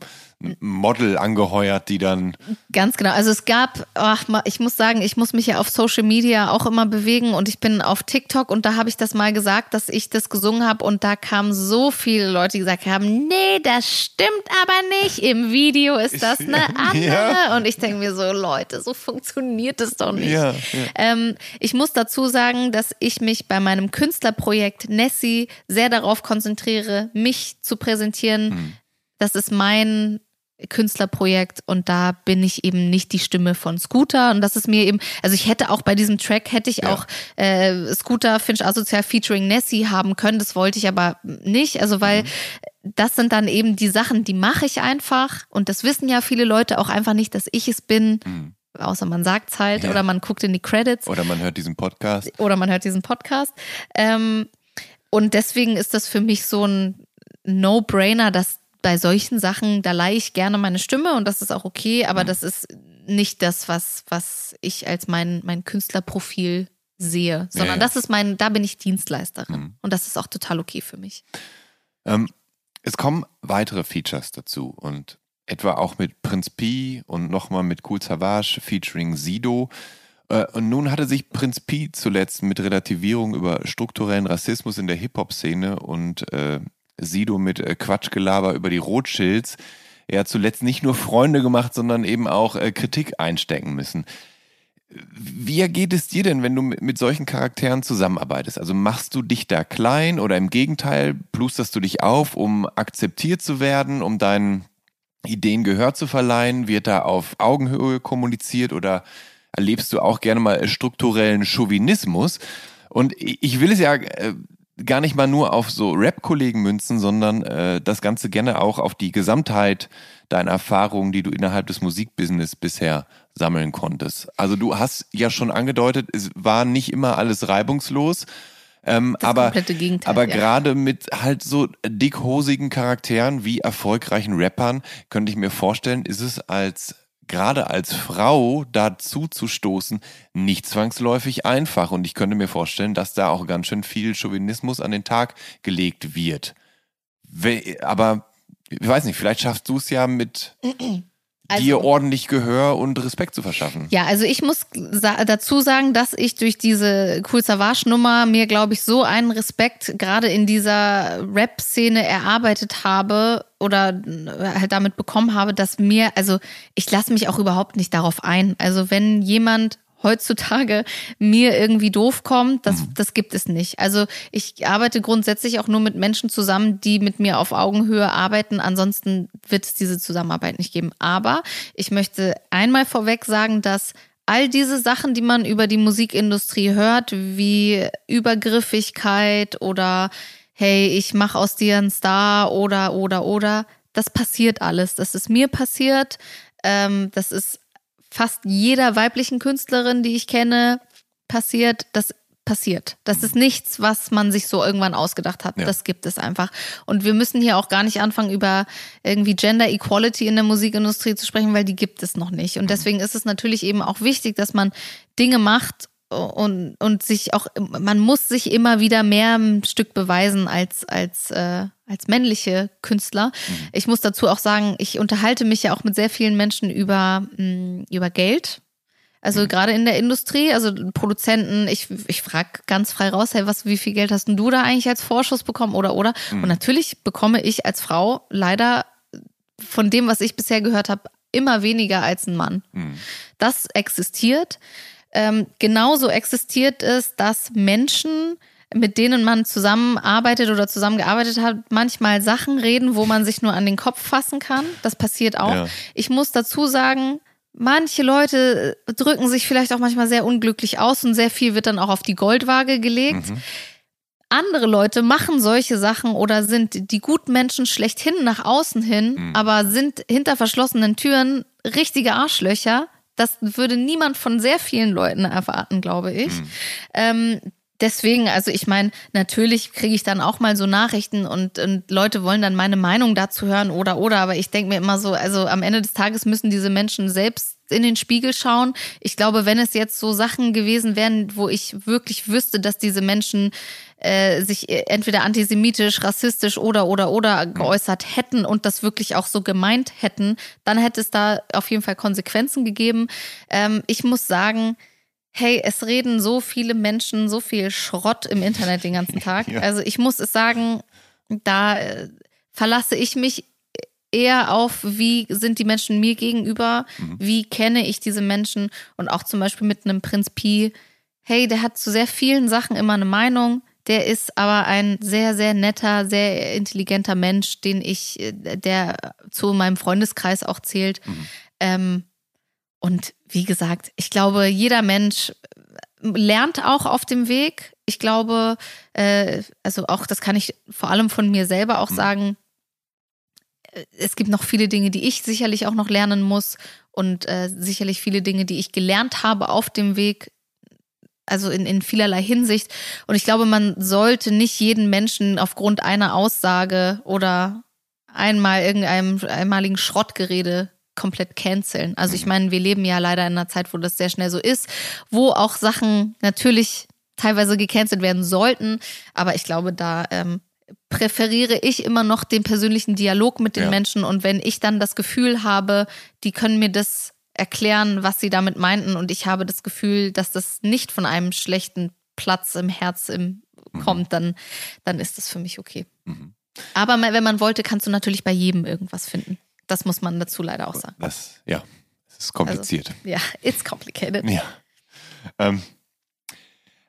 Model angeheuert, die dann. Ganz genau. Also es gab, ach, ich muss sagen, ich muss mich ja auf Social Media auch immer bewegen und ich bin auf TikTok und da habe ich das mal gesagt, dass ich das gesungen habe und da kamen so viele Leute, die gesagt haben, nee, das stimmt aber nicht. Im Video ist das eine andere. Ja. Und ich denke mir so, Leute, so funktioniert es doch nicht. Ja, ja. Ähm, ich muss dazu sagen, dass ich mich bei meinem Künstlerprojekt Nessie sehr darauf konzentriere, mich zu präsentieren. Hm. Das ist mein Künstlerprojekt und da bin ich eben nicht die Stimme von Scooter und das ist mir eben, also ich hätte auch bei diesem Track hätte ich ja. auch äh, Scooter Finch Asozial featuring Nessie haben können, das wollte ich aber nicht, also weil mhm. das sind dann eben die Sachen, die mache ich einfach und das wissen ja viele Leute auch einfach nicht, dass ich es bin. Mhm. Außer man sagt es halt ja. oder man guckt in die Credits. Oder man hört diesen Podcast. Oder man hört diesen Podcast. Ähm, und deswegen ist das für mich so ein No-Brainer, dass bei solchen Sachen, da leihe ich gerne meine Stimme und das ist auch okay, aber mhm. das ist nicht das, was, was ich als mein, mein Künstlerprofil sehe, sondern ja, ja. das ist mein, da bin ich Dienstleisterin mhm. und das ist auch total okay für mich. Ähm, es kommen weitere Features dazu und etwa auch mit Prinz P und nochmal mit Cool Savage featuring Sido. Äh, und nun hatte sich Prinz P zuletzt mit Relativierung über strukturellen Rassismus in der Hip-Hop-Szene und äh, Sido mit äh, Quatschgelaber über die Rothschilds ja zuletzt nicht nur Freunde gemacht, sondern eben auch äh, Kritik einstecken müssen. Wie geht es dir denn, wenn du mit solchen Charakteren zusammenarbeitest? Also machst du dich da klein oder im Gegenteil, plusterst du dich auf, um akzeptiert zu werden, um deinen Ideen Gehör zu verleihen? Wird da auf Augenhöhe kommuniziert oder erlebst du auch gerne mal strukturellen Chauvinismus? Und ich will es ja äh, gar nicht mal nur auf so Rap-Kollegen münzen, sondern äh, das Ganze gerne auch auf die Gesamtheit deiner Erfahrungen, die du innerhalb des Musikbusiness bisher sammeln konntest. Also du hast ja schon angedeutet, es war nicht immer alles reibungslos. Ähm, aber aber ja. gerade mit halt so dickhosigen Charakteren wie erfolgreichen Rappern könnte ich mir vorstellen, ist es als gerade als Frau dazu zu stoßen, nicht zwangsläufig einfach. Und ich könnte mir vorstellen, dass da auch ganz schön viel Chauvinismus an den Tag gelegt wird. Aber ich weiß nicht, vielleicht schaffst du es ja mit also, dir ordentlich Gehör und Respekt zu verschaffen. Ja, also ich muss sa dazu sagen, dass ich durch diese Cool Savage Nummer mir, glaube ich, so einen Respekt gerade in dieser Rap-Szene erarbeitet habe oder halt damit bekommen habe, dass mir, also ich lasse mich auch überhaupt nicht darauf ein. Also wenn jemand heutzutage mir irgendwie doof kommt, das, mhm. das gibt es nicht. Also ich arbeite grundsätzlich auch nur mit Menschen zusammen, die mit mir auf Augenhöhe arbeiten. Ansonsten wird es diese Zusammenarbeit nicht geben. Aber ich möchte einmal vorweg sagen, dass all diese Sachen, die man über die Musikindustrie hört, wie Übergriffigkeit oder hey, ich mache aus dir einen Star oder oder oder, das passiert alles. Das ist mir passiert. Ähm, das ist fast jeder weiblichen Künstlerin, die ich kenne, passiert. Das passiert. Das ist nichts, was man sich so irgendwann ausgedacht hat. Ja. Das gibt es einfach. Und wir müssen hier auch gar nicht anfangen, über irgendwie Gender Equality in der Musikindustrie zu sprechen, weil die gibt es noch nicht. Und deswegen ist es natürlich eben auch wichtig, dass man Dinge macht und, und sich auch, man muss sich immer wieder mehr ein Stück beweisen als, als, äh, als männliche Künstler. Ich muss dazu auch sagen, ich unterhalte mich ja auch mit sehr vielen Menschen über, mh, über Geld. Also gerade in der Industrie, also Produzenten, ich, ich frage ganz frei raus, hey, was, wie viel Geld hast denn du da eigentlich als Vorschuss bekommen oder oder? Und natürlich bekomme ich als Frau leider von dem, was ich bisher gehört habe, immer weniger als ein Mann. Das existiert. Ähm, genauso existiert es, dass Menschen, mit denen man zusammenarbeitet oder zusammengearbeitet hat, manchmal Sachen reden, wo man sich nur an den Kopf fassen kann. Das passiert auch. Ja. Ich muss dazu sagen, manche Leute drücken sich vielleicht auch manchmal sehr unglücklich aus und sehr viel wird dann auch auf die Goldwaage gelegt. Andere Leute machen solche Sachen oder sind die guten Menschen schlechthin nach außen hin, aber sind hinter verschlossenen Türen richtige Arschlöcher. Das würde niemand von sehr vielen Leuten erwarten, glaube ich. Ähm, deswegen, also ich meine, natürlich kriege ich dann auch mal so Nachrichten und, und Leute wollen dann meine Meinung dazu hören oder oder, aber ich denke mir immer so, also am Ende des Tages müssen diese Menschen selbst in den Spiegel schauen. Ich glaube, wenn es jetzt so Sachen gewesen wären, wo ich wirklich wüsste, dass diese Menschen äh, sich entweder antisemitisch, rassistisch oder oder oder geäußert hätten und das wirklich auch so gemeint hätten, dann hätte es da auf jeden Fall Konsequenzen gegeben. Ähm, ich muss sagen, hey, es reden so viele Menschen so viel Schrott im Internet den ganzen Tag. Ja. Also ich muss es sagen, da äh, verlasse ich mich eher auf, wie sind die Menschen mir gegenüber, wie kenne ich diese Menschen und auch zum Beispiel mit einem Prinz Pi, hey, der hat zu sehr vielen Sachen immer eine Meinung, der ist aber ein sehr, sehr netter, sehr intelligenter Mensch, den ich, äh, der zu meinem Freundeskreis auch zählt. Ähm, und wie gesagt, ich glaube, jeder Mensch lernt auch auf dem Weg. Ich glaube, äh, also auch das kann ich vor allem von mir selber auch sagen. äh, Es gibt noch viele Dinge, die ich sicherlich auch noch lernen muss und äh, sicherlich viele Dinge, die ich gelernt habe auf dem Weg, also in, in vielerlei Hinsicht. Und ich glaube, man sollte nicht jeden Menschen aufgrund einer Aussage oder einmal irgendeinem einmaligen Schrottgerede komplett canceln. Also ich meine, wir leben ja leider in einer Zeit, wo das sehr schnell so ist, wo auch Sachen natürlich teilweise gecancelt werden sollten. Aber ich glaube, da ähm, präferiere ich immer noch den persönlichen Dialog mit den Ja. Menschen. Und wenn ich dann das Gefühl habe, die können mir das erklären, was sie damit meinten, und ich habe das Gefühl, dass das nicht von einem schlechten Platz im Herz im, kommt, dann, dann ist das für mich okay. Aber ma- wenn man wollte, kannst du natürlich bei jedem irgendwas finden. Das muss man dazu leider auch sagen. Das, ja, es ist kompliziert. Ja, it's complicated. Ja. Ähm,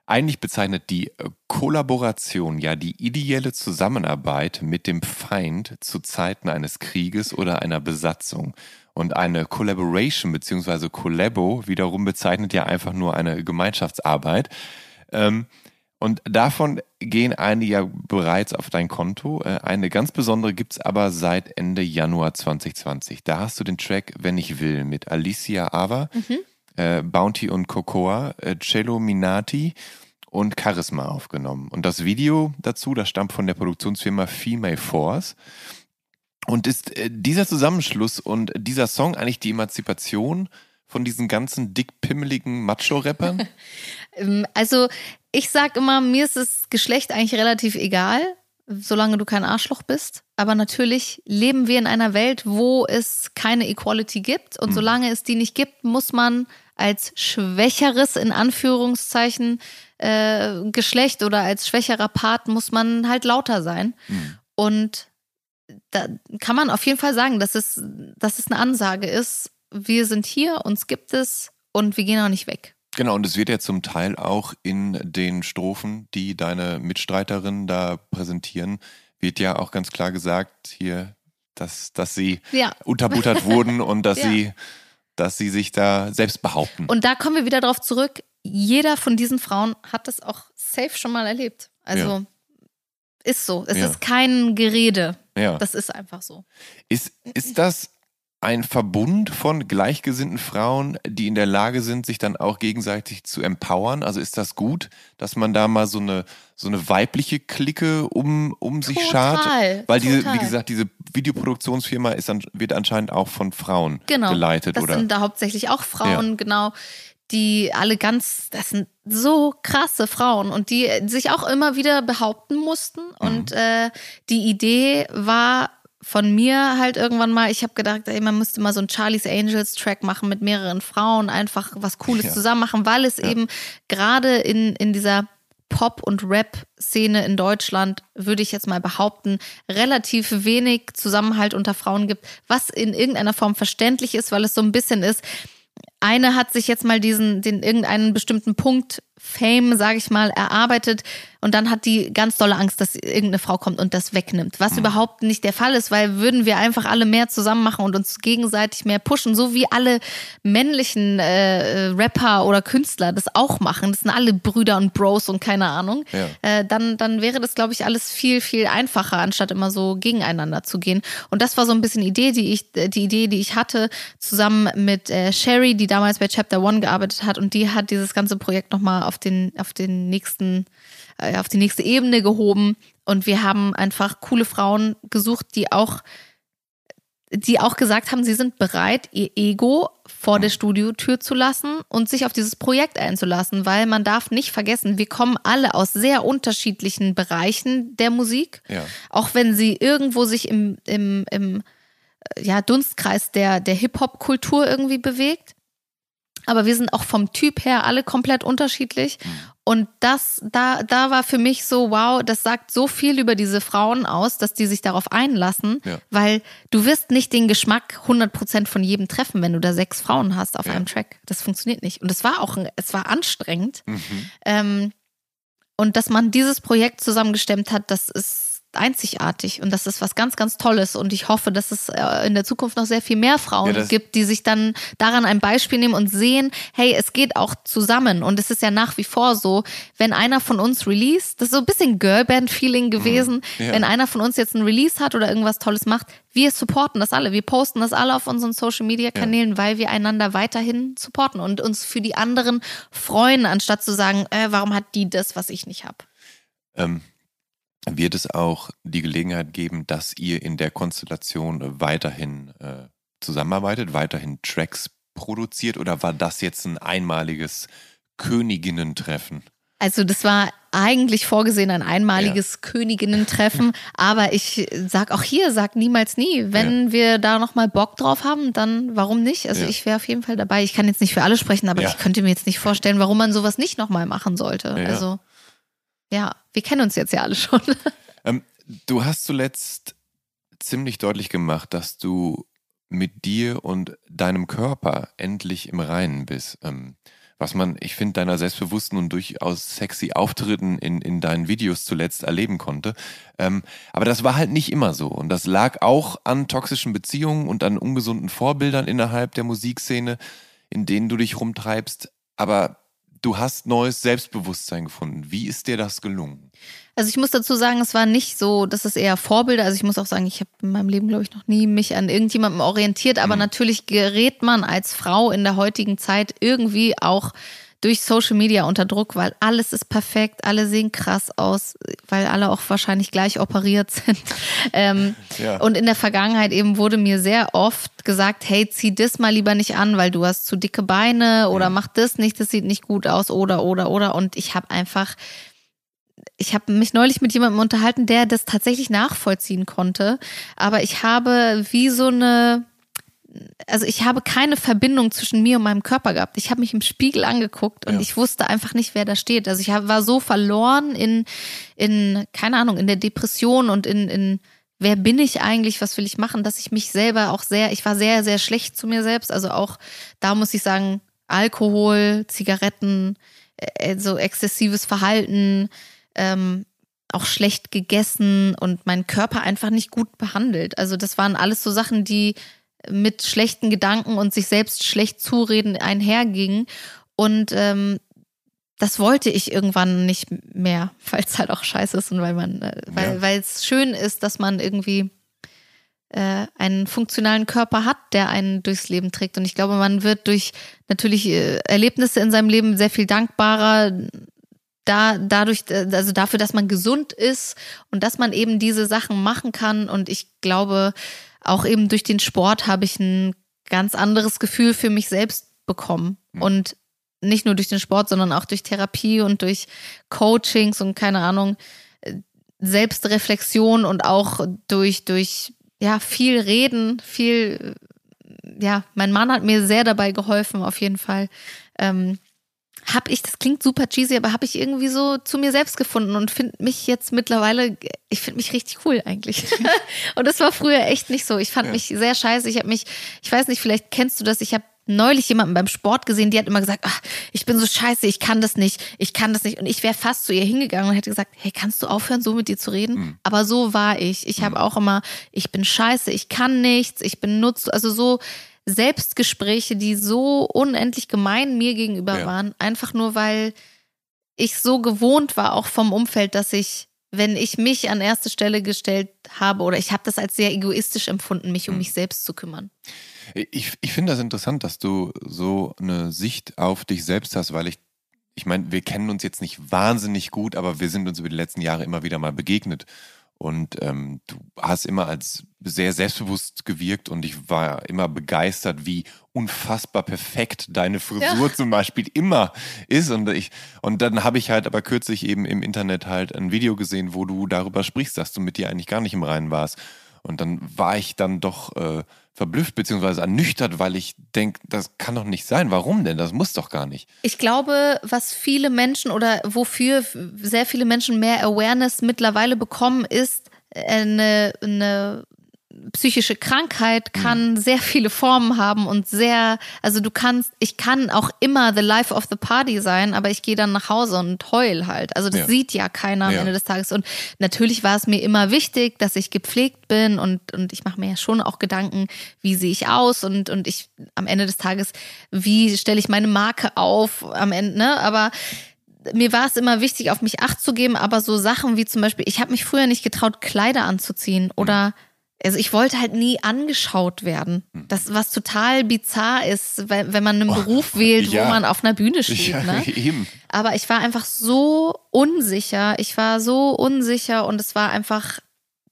eigentlich bezeichnet die Kollaboration ja die ideelle Zusammenarbeit mit dem Feind zu Zeiten eines Krieges oder einer Besatzung. Und eine Collaboration bzw. Collabo wiederum bezeichnet ja einfach nur eine Gemeinschaftsarbeit. Ähm, und davon gehen einige ja bereits auf dein Konto. Äh, Eine ganz besondere gibt's aber seit Ende Januar 2020. Da hast du den Track Wenn ich will mit Alicia Ava, äh, Bounty und Cocoa, äh, Cello Minati und Charisma aufgenommen. Und das Video dazu, das stammt von der Produktionsfirma Female Force. Und ist äh, dieser Zusammenschluss und dieser Song eigentlich die Emanzipation von diesen ganzen dickpimmeligen Macho-Rappern? Ähm, Also ich sag immer, mir ist das Geschlecht eigentlich relativ egal, solange du kein Arschloch bist. Aber natürlich leben wir in einer Welt, wo es keine Equality gibt. Und solange es die nicht gibt, muss man als schwächeres, in Anführungszeichen, äh, Geschlecht oder als schwächerer Part, muss man halt lauter sein. Und da kann man auf jeden Fall sagen, dass es, dass es eine Ansage ist. Wir sind hier, uns gibt es und wir gehen auch nicht weg. Genau, und es wird ja zum Teil auch in den Strophen, die deine Mitstreiterinnen da präsentieren, wird ja auch ganz klar gesagt hier, dass, dass sie Ja. unterbuttert wurden und dass Ja. sie, dass sie sich da selbst behaupten. Und da kommen wir wieder drauf zurück. Jeder von diesen Frauen hat das auch safe schon mal erlebt. Also Ja. ist so. Es Ja. ist kein Gerede. Ja. Das ist einfach so. Ist, ist das ein Verbund von gleichgesinnten Frauen, die in der Lage sind, sich dann auch gegenseitig zu empowern? Also ist das gut, dass man da mal so eine so eine weibliche Clique um, um sich Total, schart? Weil diese, total. wie gesagt, diese Videoproduktionsfirma ist dann, wird anscheinend auch von Frauen genau, geleitet, das oder? sind da hauptsächlich auch Frauen, genau, die alle ganz, das sind so krasse Frauen und die sich auch immer wieder behaupten mussten. Mhm. Und äh, die Idee war von mir halt irgendwann mal, ich habe gedacht, ey, man müsste mal so einen Charlie's Angels Track machen mit mehreren Frauen, einfach was Cooles Ja. zusammen machen, weil es Ja. eben gerade in, in dieser Pop- und Rap-Szene in Deutschland, würde ich jetzt mal behaupten, relativ wenig Zusammenhalt unter Frauen gibt, was in irgendeiner Form verständlich ist, weil es so ein bisschen ist, eine hat sich jetzt mal diesen, den irgendeinen bestimmten Punkt Fame, sage ich mal, erarbeitet und dann hat die ganz dolle Angst, dass irgendeine Frau kommt und das wegnimmt. Was überhaupt nicht der Fall ist, weil würden wir einfach alle mehr zusammen machen und uns gegenseitig mehr pushen, so wie alle männlichen äh, Rapper oder Künstler das auch machen. Das sind alle Brüder und Bros und keine Ahnung. Ja. Äh, dann, dann wäre das, glaube ich, alles viel, viel einfacher, anstatt immer so gegeneinander zu gehen. Und das war so ein bisschen die Idee, die ich, die Idee, die ich hatte, zusammen mit äh, Sherry, die damals bei Chapter One gearbeitet hat und die hat dieses ganze Projekt nochmal auf den, auf den nächsten, äh, auf die nächste Ebene gehoben. Und wir haben einfach coole Frauen gesucht, die auch die auch gesagt haben, sie sind bereit, ihr Ego vor der Studiotür zu lassen und sich auf dieses Projekt einzulassen, weil man darf nicht vergessen, wir kommen alle aus sehr unterschiedlichen Bereichen der Musik, Ja. auch wenn sie irgendwo sich im, im, im äh, ja, Dunstkreis der, der Hip-Hop-Kultur irgendwie bewegt. Aber wir sind auch vom Typ her alle komplett unterschiedlich. Und das, da, da war für mich so, wow, das sagt so viel über diese Frauen aus, dass die sich darauf einlassen, Ja. weil du wirst nicht den Geschmack 100% von jedem treffen, wenn du da sechs Frauen hast auf Ja. einem Track. Das funktioniert nicht. Und es war auch, es war anstrengend. Mhm. Ähm, und dass man dieses Projekt zusammengestemmt hat, das ist einzigartig und das ist was ganz, ganz Tolles. Und ich hoffe, dass es äh, in der Zukunft noch sehr viel mehr Frauen Ja, gibt, die sich dann daran ein Beispiel nehmen und sehen, hey, es geht auch zusammen. Und es ist ja nach wie vor so, wenn einer von uns release, das ist so ein bisschen Girlband-Feeling gewesen, Ja. wenn einer von uns jetzt ein Release hat oder irgendwas Tolles macht, wir supporten das alle. Wir posten das alle auf unseren Social-Media-Kanälen, weil wir einander weiterhin supporten und uns für die anderen freuen, anstatt zu sagen, äh, warum hat die das, was ich nicht habe. Ähm, wird es auch die Gelegenheit geben, dass ihr in der Konstellation weiterhin äh, zusammenarbeitet, weiterhin Tracks produziert oder war das jetzt ein einmaliges Königinnen-Treffen? Also das war eigentlich vorgesehen ein einmaliges Königinnen-Treffen, aber ich sag auch hier, sag niemals nie. Wenn wir da nochmal Bock drauf haben, dann warum nicht? Also Ja. ich wäre auf jeden Fall dabei. Ich kann jetzt nicht für alle sprechen, aber Ja. ich könnte mir jetzt nicht vorstellen, warum man sowas nicht nochmal machen sollte. Ja. Also ja, wir kennen uns jetzt ja alle schon. Ähm, du hast zuletzt ziemlich deutlich gemacht, dass du mit dir und deinem Körper endlich im Reinen bist. Ähm, was man, ich finde, deiner selbstbewussten und durchaus sexy Auftritten in, in deinen Videos zuletzt erleben konnte. Ähm, aber das war halt nicht immer so. Und das lag auch an toxischen Beziehungen und an ungesunden Vorbildern innerhalb der Musikszene, in denen du dich rumtreibst. Aber du hast neues Selbstbewusstsein gefunden. Wie ist dir das gelungen? Also ich muss dazu sagen, es war nicht so, das ist eher Vorbilder. Also ich muss auch sagen, ich habe in meinem Leben, glaube ich, noch nie mich an irgendjemandem orientiert. Aber natürlich gerät man als Frau in der heutigen Zeit irgendwie auch durch Social Media unter Druck, weil alles ist perfekt, alle sehen krass aus, weil alle auch wahrscheinlich gleich operiert sind. Ähm, Ja. Und in der Vergangenheit eben wurde mir sehr oft gesagt, hey, zieh das mal lieber nicht an, weil du hast zu dicke Beine oder mach das nicht, das sieht nicht gut aus oder oder oder. Und ich habe einfach ich habe mich neulich mit jemandem unterhalten, der das tatsächlich nachvollziehen konnte. Aber ich habe wie so eine, also ich habe keine Verbindung zwischen mir und meinem Körper gehabt. Ich habe mich im Spiegel angeguckt und Ja. ich wusste einfach nicht, wer da steht. Also ich war so verloren in, in, keine Ahnung, in der Depression und in, in, wer bin ich eigentlich, was will ich machen, dass ich mich selber auch sehr, ich war sehr, sehr schlecht zu mir selbst. Also auch da muss ich sagen, Alkohol, Zigaretten, äh, so exzessives Verhalten, ähm, auch schlecht gegessen und meinen Körper einfach nicht gut behandelt. Also das waren alles so Sachen, die mit schlechten Gedanken und sich selbst schlecht zureden einhergingen. Und ähm, das wollte ich irgendwann nicht mehr, weil es halt auch scheiße ist und weil man, äh, weil Ja. weil es schön ist, dass man irgendwie äh, einen funktionalen Körper hat, der einen durchs Leben trägt. Und ich glaube, man wird durch natürlich äh, Erlebnisse in seinem Leben sehr viel dankbarer, da dadurch, äh, also dafür, dass man gesund ist und dass man eben diese Sachen machen kann. Und ich glaube, auch eben durch den Sport habe ich ein ganz anderes Gefühl für mich selbst bekommen. Mhm. Und nicht nur durch den Sport, sondern auch durch Therapie und durch Coachings und keine Ahnung, äh, Selbstreflexion und auch durch, durch ja, viel Reden, viel, ja, mein Mann hat mir sehr dabei geholfen, auf jeden Fall. Ähm, habe ich, das klingt super cheesy, aber habe ich irgendwie so zu mir selbst gefunden und finde mich jetzt mittlerweile, ich finde mich richtig cool eigentlich. und das war früher echt nicht so. Ich fand ja. mich sehr scheiße. Ich habe mich, ich weiß nicht, vielleicht kennst du das, ich habe neulich jemanden beim Sport gesehen, die hat immer gesagt, ach, ich bin so scheiße, ich kann das nicht, ich kann das nicht. Und ich wäre fast zu ihr hingegangen und hätte gesagt, hey, kannst du aufhören, so mit dir zu reden? Mhm. Aber so war ich. Ich mhm. habe auch immer, ich bin scheiße, ich kann nichts, ich bin nutz, also so Selbstgespräche, die so unendlich gemein mir gegenüber ja. waren, einfach nur weil ich so gewohnt war, auch vom Umfeld, dass ich, wenn ich mich an erste Stelle gestellt habe, oder ich habe das als sehr egoistisch empfunden, mich um mhm. mich selbst zu kümmern. Ich, ich finde das interessant, dass du so eine Sicht auf dich selbst hast, weil ich, ich meine, wir kennen uns jetzt nicht wahnsinnig gut, aber wir sind uns über die letzten Jahre immer wieder mal begegnet. Und ähm, du hast immer als sehr selbstbewusst gewirkt und ich war immer begeistert, wie unfassbar perfekt deine Frisur ja. zum Beispiel immer ist. Und ich, und dann habe ich halt aber kürzlich eben im Internet halt ein Video gesehen, wo du darüber sprichst, dass du mit dir eigentlich gar nicht im Reinen warst. Und dann war ich dann doch äh, verblüfft bzw. ernüchtert, weil ich denke, das kann doch nicht sein. Warum denn? Das muss doch gar nicht. Ich glaube, was viele Menschen oder wofür sehr viele Menschen mehr Awareness mittlerweile bekommen, ist eine, eine psychische Krankheit kann mhm. sehr viele Formen haben und sehr, also du kannst, ich kann auch immer the life of the party sein, aber ich gehe dann nach Hause und heul halt. Also das ja. sieht ja keiner am ja. Ende des Tages. Und natürlich war es mir immer wichtig, dass ich gepflegt bin und, und ich mache mir ja schon auch Gedanken, wie sehe ich aus und, und ich am Ende des Tages, wie stelle ich meine Marke auf am Ende, ne? Aber mir war es immer wichtig, auf mich Acht zu geben, aber so Sachen wie zum Beispiel, ich habe mich früher nicht getraut, Kleider anzuziehen oder mhm also ich wollte halt nie angeschaut werden. Hm. Das, was total bizarr ist, wenn, wenn man einen oh, Beruf wählt, ja. wo man auf einer Bühne steht. Ja, ne? eben. Aber ich war einfach so unsicher. Ich war so unsicher und es war einfach,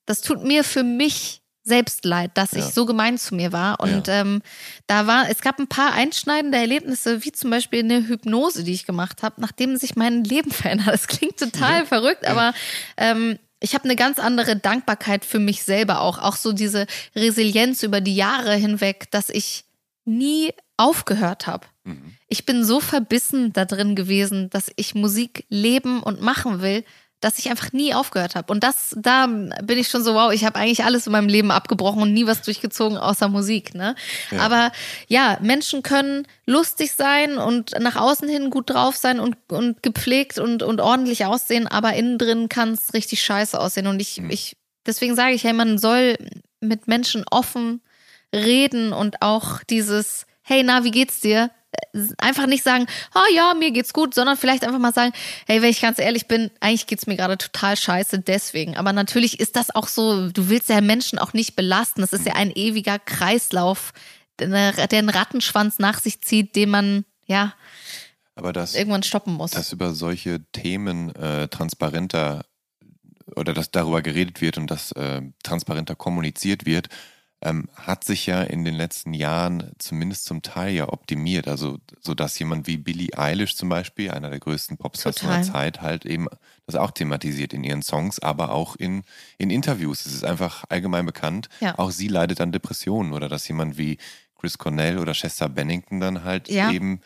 das tut mir für mich selbst leid, dass ja. ich so gemein zu mir war. Und ähm, da war, es gab ein paar einschneidende Erlebnisse, wie zum Beispiel eine Hypnose, die ich gemacht habe, nachdem sich mein Leben verändert. Das klingt total verrückt, aber ähm, ich habe eine ganz andere Dankbarkeit für mich selber auch. Auch so diese Resilienz über die Jahre hinweg, dass ich nie aufgehört habe. Mhm. Ich bin so verbissen da drin gewesen, dass ich Musik leben und machen will, dass ich einfach nie aufgehört habe. Und das, da bin ich schon so, wow, ich habe eigentlich alles in meinem Leben abgebrochen und nie was durchgezogen außer Musik. Ne? Ja. Aber ja, Menschen können lustig sein und nach außen hin gut drauf sein und, und gepflegt und, und ordentlich aussehen, aber innen drin kann es richtig scheiße aussehen. Und ich, mhm. ich, deswegen sage ich, hey, man soll mit Menschen offen reden und auch dieses, hey, na, wie geht's dir? Einfach nicht sagen, oh ja, mir geht's gut, sondern vielleicht einfach mal sagen, hey, wenn ich ganz ehrlich bin, eigentlich geht's mir gerade total scheiße deswegen. Aber natürlich ist das auch so, du willst ja Menschen auch nicht belasten. Das ist ja ein ewiger Kreislauf, der einen Rattenschwanz nach sich zieht, den man, ja, aber das, irgendwann stoppen muss. Dass über solche Themen äh, transparenter oder dass darüber geredet wird und dass äh, transparenter kommuniziert wird, ähm, hat sich ja in den letzten Jahren zumindest zum Teil ja optimiert. Also, so dass jemand wie Billie Eilish zum Beispiel, einer der größten Popstars der Zeit, halt eben das auch thematisiert in ihren Songs, aber auch in, in Interviews. Es ist einfach allgemein bekannt. Ja. Auch sie leidet an Depressionen oder dass jemand wie Chris Cornell oder Chester Bennington dann halt ja. eben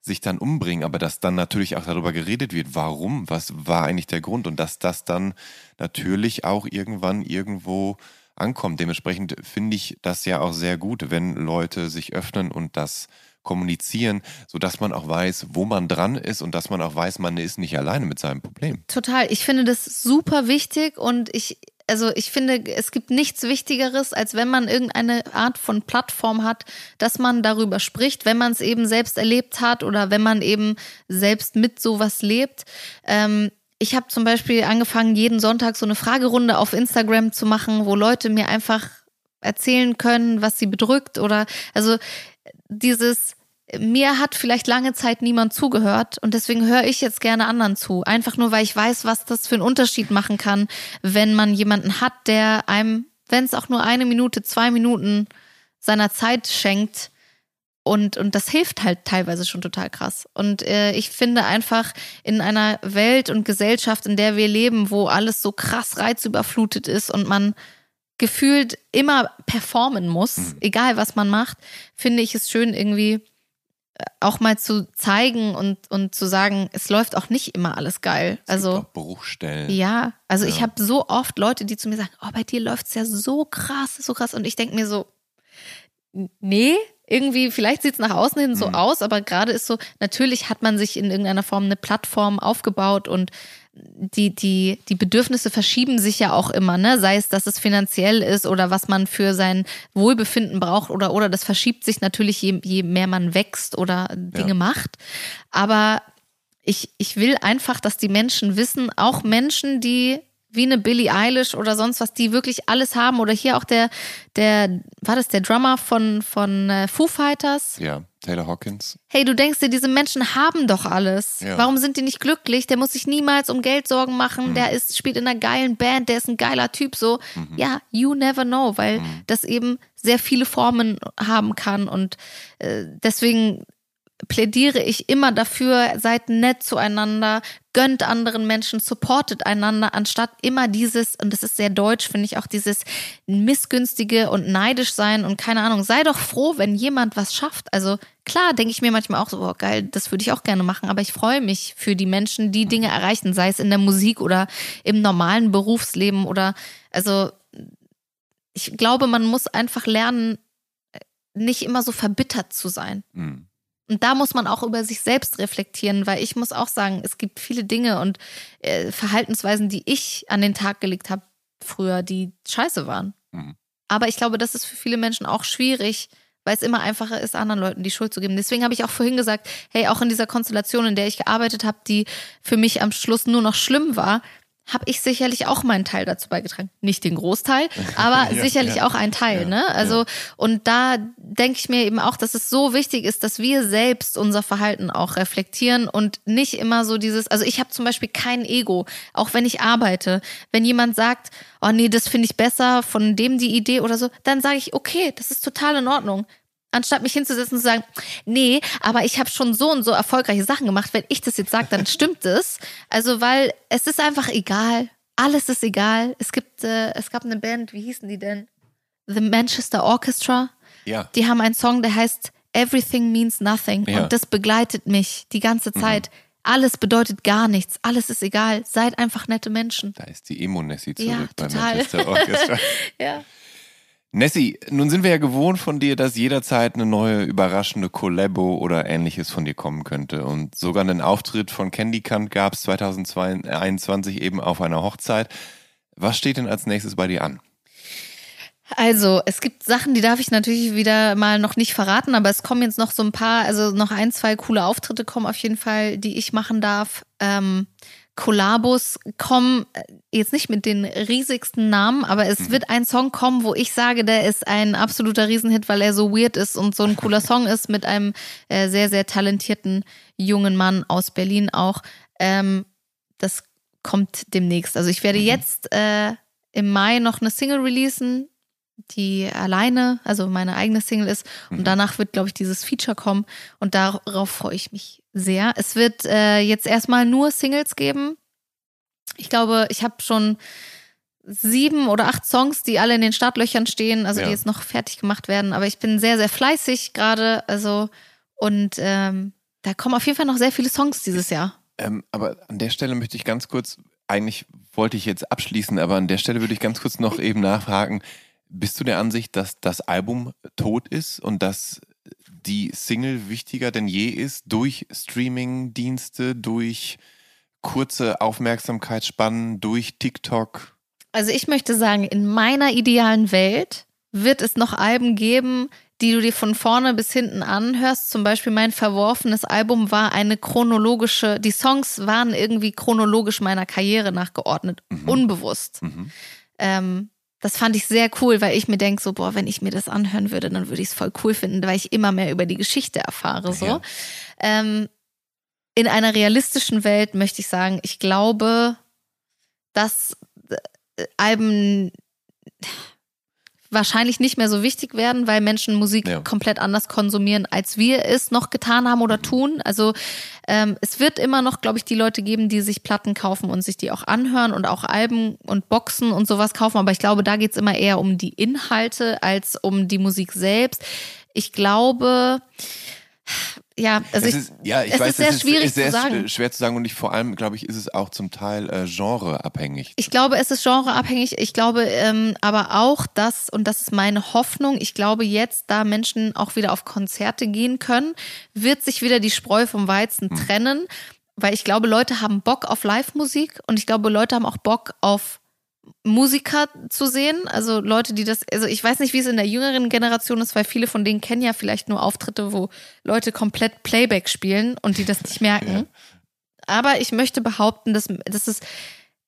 sich dann umbringen, aber dass dann natürlich auch darüber geredet wird, warum, was war eigentlich der Grund und dass das dann natürlich auch irgendwann irgendwo ankommt. Dementsprechend finde ich das ja auch sehr gut, wenn Leute sich öffnen und das kommunizieren, sodass man auch weiß, wo man dran ist und dass man auch weiß, man ist nicht alleine mit seinem Problem. Total. Ich finde das super wichtig und ich, also ich finde, es gibt nichts Wichtigeres, als wenn man irgendeine Art von Plattform hat, dass man darüber spricht, wenn man es eben selbst erlebt hat oder wenn man eben selbst mit sowas lebt. Ähm, ich habe zum Beispiel angefangen, jeden Sonntag so eine Fragerunde auf Instagram zu machen, wo Leute mir einfach erzählen können, was sie bedrückt oder also dieses mir hat vielleicht lange Zeit niemand zugehört und deswegen höre ich jetzt gerne anderen zu. Einfach nur, weil ich weiß, was das für einen Unterschied machen kann, wenn man jemanden hat, der einem, wenn es auch nur eine Minute, zwei Minuten seiner Zeit schenkt. Und, und das hilft halt teilweise schon total krass. Und äh, ich finde einfach in einer Welt und Gesellschaft, in der wir leben, wo alles so krass reizüberflutet ist und man gefühlt immer performen muss, mhm. egal was man macht, finde ich es schön, irgendwie auch mal zu zeigen und, und zu sagen, es läuft auch nicht immer alles geil. Es also Bruchstellen. Ja, also ja. ich habe so oft Leute, die zu mir sagen, oh, bei dir läuft es ja so krass, so krass. Und ich denke mir so, nee, irgendwie, vielleicht sieht es nach außen hin so mhm. aus, aber gerade ist so, natürlich hat man sich in irgendeiner Form eine Plattform aufgebaut und die, die, die Bedürfnisse verschieben sich ja auch immer, ne? Sei es, dass es finanziell ist oder was man für sein Wohlbefinden braucht oder, oder das verschiebt sich natürlich, je, je mehr man wächst oder Dinge ja. macht. Aber ich, ich will einfach, dass die Menschen wissen, auch Menschen, die wie eine Billie Eilish oder sonst was, die wirklich alles haben. Oder hier auch der, der, war das der Drummer von, von äh, Foo Fighters? Ja, Taylor Hawkins. Hey, du denkst dir, diese Menschen haben doch alles. Ja. Warum sind die nicht glücklich? Der muss sich niemals um Geld Sorgen machen. Mhm. Der ist, spielt in einer geilen Band, der ist ein geiler Typ. So, mhm. ja, you never know, weil mhm. das eben sehr viele Formen haben kann. Und äh, deswegen plädiere ich immer dafür, seid nett zueinander, gönnt anderen Menschen, supportet einander, anstatt immer dieses, und das ist sehr deutsch, finde ich auch dieses missgünstige und neidisch sein und keine Ahnung, sei doch froh, wenn jemand was schafft. Also klar, denke ich mir manchmal auch so, oh geil, das würde ich auch gerne machen, aber ich freue mich für die Menschen, die Dinge erreichen, sei es in der Musik oder im normalen Berufsleben oder, also ich glaube, man muss einfach lernen, nicht immer so verbittert zu sein. Mhm. Und da muss man auch über sich selbst reflektieren, weil ich muss auch sagen, es gibt viele Dinge und äh, Verhaltensweisen, die ich an den Tag gelegt habe früher, die scheiße waren. Mhm. Aber ich glaube, das ist für viele Menschen auch schwierig, weil es immer einfacher ist, anderen Leuten die Schuld zu geben. Deswegen habe ich auch vorhin gesagt, hey, auch in dieser Konstellation, in der ich gearbeitet habe, die für mich am Schluss nur noch schlimm war, habe ich sicherlich auch meinen Teil dazu beigetragen. Nicht den Großteil, aber ja, sicherlich ja. auch ein Teil, ja, ne? Also, und da denke ich mir eben auch, dass es so wichtig ist, dass wir selbst unser Verhalten auch reflektieren und nicht immer so dieses, also ich habe zum Beispiel kein Ego, auch wenn ich arbeite. Wenn jemand sagt, oh nee, das finde ich besser, von dem die Idee oder so, dann sage ich, okay, das ist total in Ordnung anstatt mich hinzusetzen und zu sagen, nee, aber ich habe schon so und so erfolgreiche Sachen gemacht. Wenn ich das jetzt sage, dann stimmt es. Also, weil es ist einfach egal. Alles ist egal. Es gibt, äh, es gab eine Band, wie hießen die denn? The Manchester Orchestra. Ja. Die haben einen Song, der heißt Everything Means Nothing. Ja. Und das begleitet mich die ganze mhm. Zeit. Mhm. Alles bedeutet gar nichts. Alles ist egal. Seid einfach nette Menschen. Da ist die Emo-Nessie zurück ja, bei Manchester Orchestra. ja. Nessie, nun sind wir ja gewohnt von dir, dass jederzeit eine neue überraschende Collabo oder ähnliches von dir kommen könnte. Und sogar einen Auftritt von Candy Kant gab es 2021 eben auf einer Hochzeit. Was steht denn als nächstes bei dir an? Also, es gibt Sachen, die darf ich natürlich wieder mal noch nicht verraten, aber es kommen jetzt noch so ein paar, also noch ein, zwei coole Auftritte kommen auf jeden Fall, die ich machen darf. Ähm, Kollabos kommen, äh, jetzt nicht mit den riesigsten Namen, aber es mhm. wird ein Song kommen, wo ich sage, der ist ein absoluter Riesenhit, weil er so weird ist und so ein cooler Song ist mit einem äh, sehr, sehr talentierten jungen Mann aus Berlin auch. Ähm, das kommt demnächst. Also ich werde mhm. jetzt äh, im Mai noch eine Single releasen, die alleine, also meine eigene Single ist. Und mhm. danach wird, glaube ich, dieses Feature kommen. Und darauf freue ich mich sehr. Es wird äh, jetzt erstmal nur Singles geben. Ich glaube, ich habe schon sieben oder acht Songs, die alle in den Startlöchern stehen, also ja. die jetzt noch fertig gemacht werden. Aber ich bin sehr, sehr fleißig gerade. Also, und ähm, da kommen auf jeden Fall noch sehr viele Songs dieses Jahr. Ähm, aber an der Stelle möchte ich ganz kurz, eigentlich wollte ich jetzt abschließen, aber an der Stelle würde ich ganz kurz noch eben nachfragen. Bist du der Ansicht, dass das Album tot ist und dass die Single wichtiger denn je ist durch Streaming-Dienste, durch kurze Aufmerksamkeitsspannen, durch TikTok? Also ich möchte sagen, in meiner idealen Welt wird es noch Alben geben, die du dir von vorne bis hinten anhörst. Zum Beispiel mein verworfenes Album war eine chronologische, die Songs waren irgendwie chronologisch meiner Karriere nachgeordnet, mhm. unbewusst. Mhm. Ähm, das fand ich sehr cool, weil ich mir denke, so, boah, wenn ich mir das anhören würde, dann würde ich es voll cool finden, weil ich immer mehr über die Geschichte erfahre. So. Ja. Ähm, in einer realistischen Welt möchte ich sagen, ich glaube, dass äh, Alben wahrscheinlich nicht mehr so wichtig werden, weil Menschen Musik ja. komplett anders konsumieren, als wir es noch getan haben oder tun. Also ähm, es wird immer noch, glaube ich, die Leute geben, die sich Platten kaufen und sich die auch anhören und auch Alben und Boxen und sowas kaufen. Aber ich glaube, da geht es immer eher um die Inhalte als um die Musik selbst. Ich glaube, ja, also ich, ist, ja, ich es weiß, ist sehr es schwierig ist sehr zu sagen. schwer zu sagen und ich vor allem, glaube ich, ist es auch zum Teil äh, genreabhängig. Ich glaube, es ist genreabhängig. Ich glaube ähm, aber auch, dass, und das ist meine Hoffnung, ich glaube jetzt, da Menschen auch wieder auf Konzerte gehen können, wird sich wieder die Spreu vom Weizen hm. trennen, weil ich glaube, Leute haben Bock auf Live-Musik und ich glaube, Leute haben auch Bock auf Musiker zu sehen, also Leute, die das, also ich weiß nicht, wie es in der jüngeren Generation ist, weil viele von denen kennen ja vielleicht nur Auftritte, wo Leute komplett Playback spielen und die das nicht merken. Ja. Aber ich möchte behaupten, dass, dass es,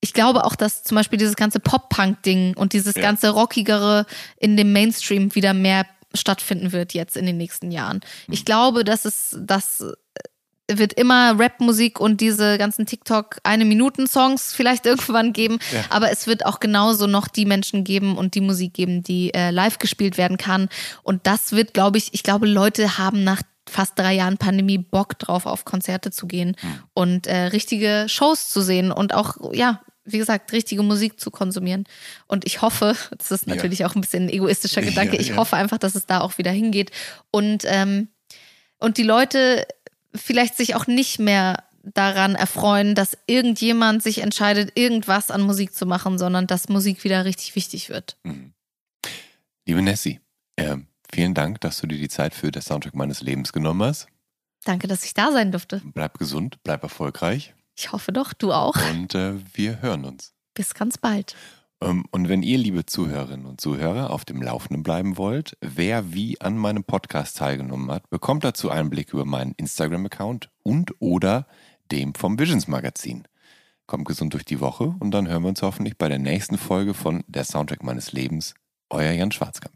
ich glaube auch, dass zum Beispiel dieses ganze Pop-Punk-Ding und dieses ja. ganze Rockigere in dem Mainstream wieder mehr stattfinden wird jetzt in den nächsten Jahren. Ich mhm. glaube, dass es, dass wird immer Rap-Musik und diese ganzen TikTok eine Minuten Songs vielleicht irgendwann geben, ja. aber es wird auch genauso noch die Menschen geben und die Musik geben, die äh, live gespielt werden kann und das wird, glaube ich, ich glaube, Leute haben nach fast drei Jahren Pandemie Bock drauf, auf Konzerte zu gehen mhm. und äh, richtige Shows zu sehen und auch ja wie gesagt, richtige Musik zu konsumieren. Und ich hoffe, das ist natürlich ja. auch ein bisschen ein egoistischer Gedanke, ich ja, hoffe einfach, dass es da auch wieder hingeht. Und, ähm, und die Leute vielleicht sich auch nicht mehr daran erfreuen, dass irgendjemand sich entscheidet, irgendwas an Musik zu machen, sondern dass Musik wieder richtig wichtig wird. Mhm. Liebe Nessie, äh, vielen Dank, dass du dir die Zeit für das Soundtrack meines Lebens genommen hast. Danke, dass ich da sein durfte. Bleib gesund, bleib erfolgreich. Ich hoffe doch, du auch. Und äh, wir hören uns. Bis ganz bald. Ähm, und wenn ihr, liebe Zuhörerinnen und Zuhörer, auf dem Laufenden bleiben wollt, wer wie an meinem Podcast teilgenommen hat, bekommt dazu einen Blick über meinen Instagram-Account und oder dem vom Visions Magazin. Kommt gesund durch die Woche und dann hören wir uns hoffentlich bei der nächsten Folge von Der Soundtrack meines Lebens. Euer Jan Schwarzkamp.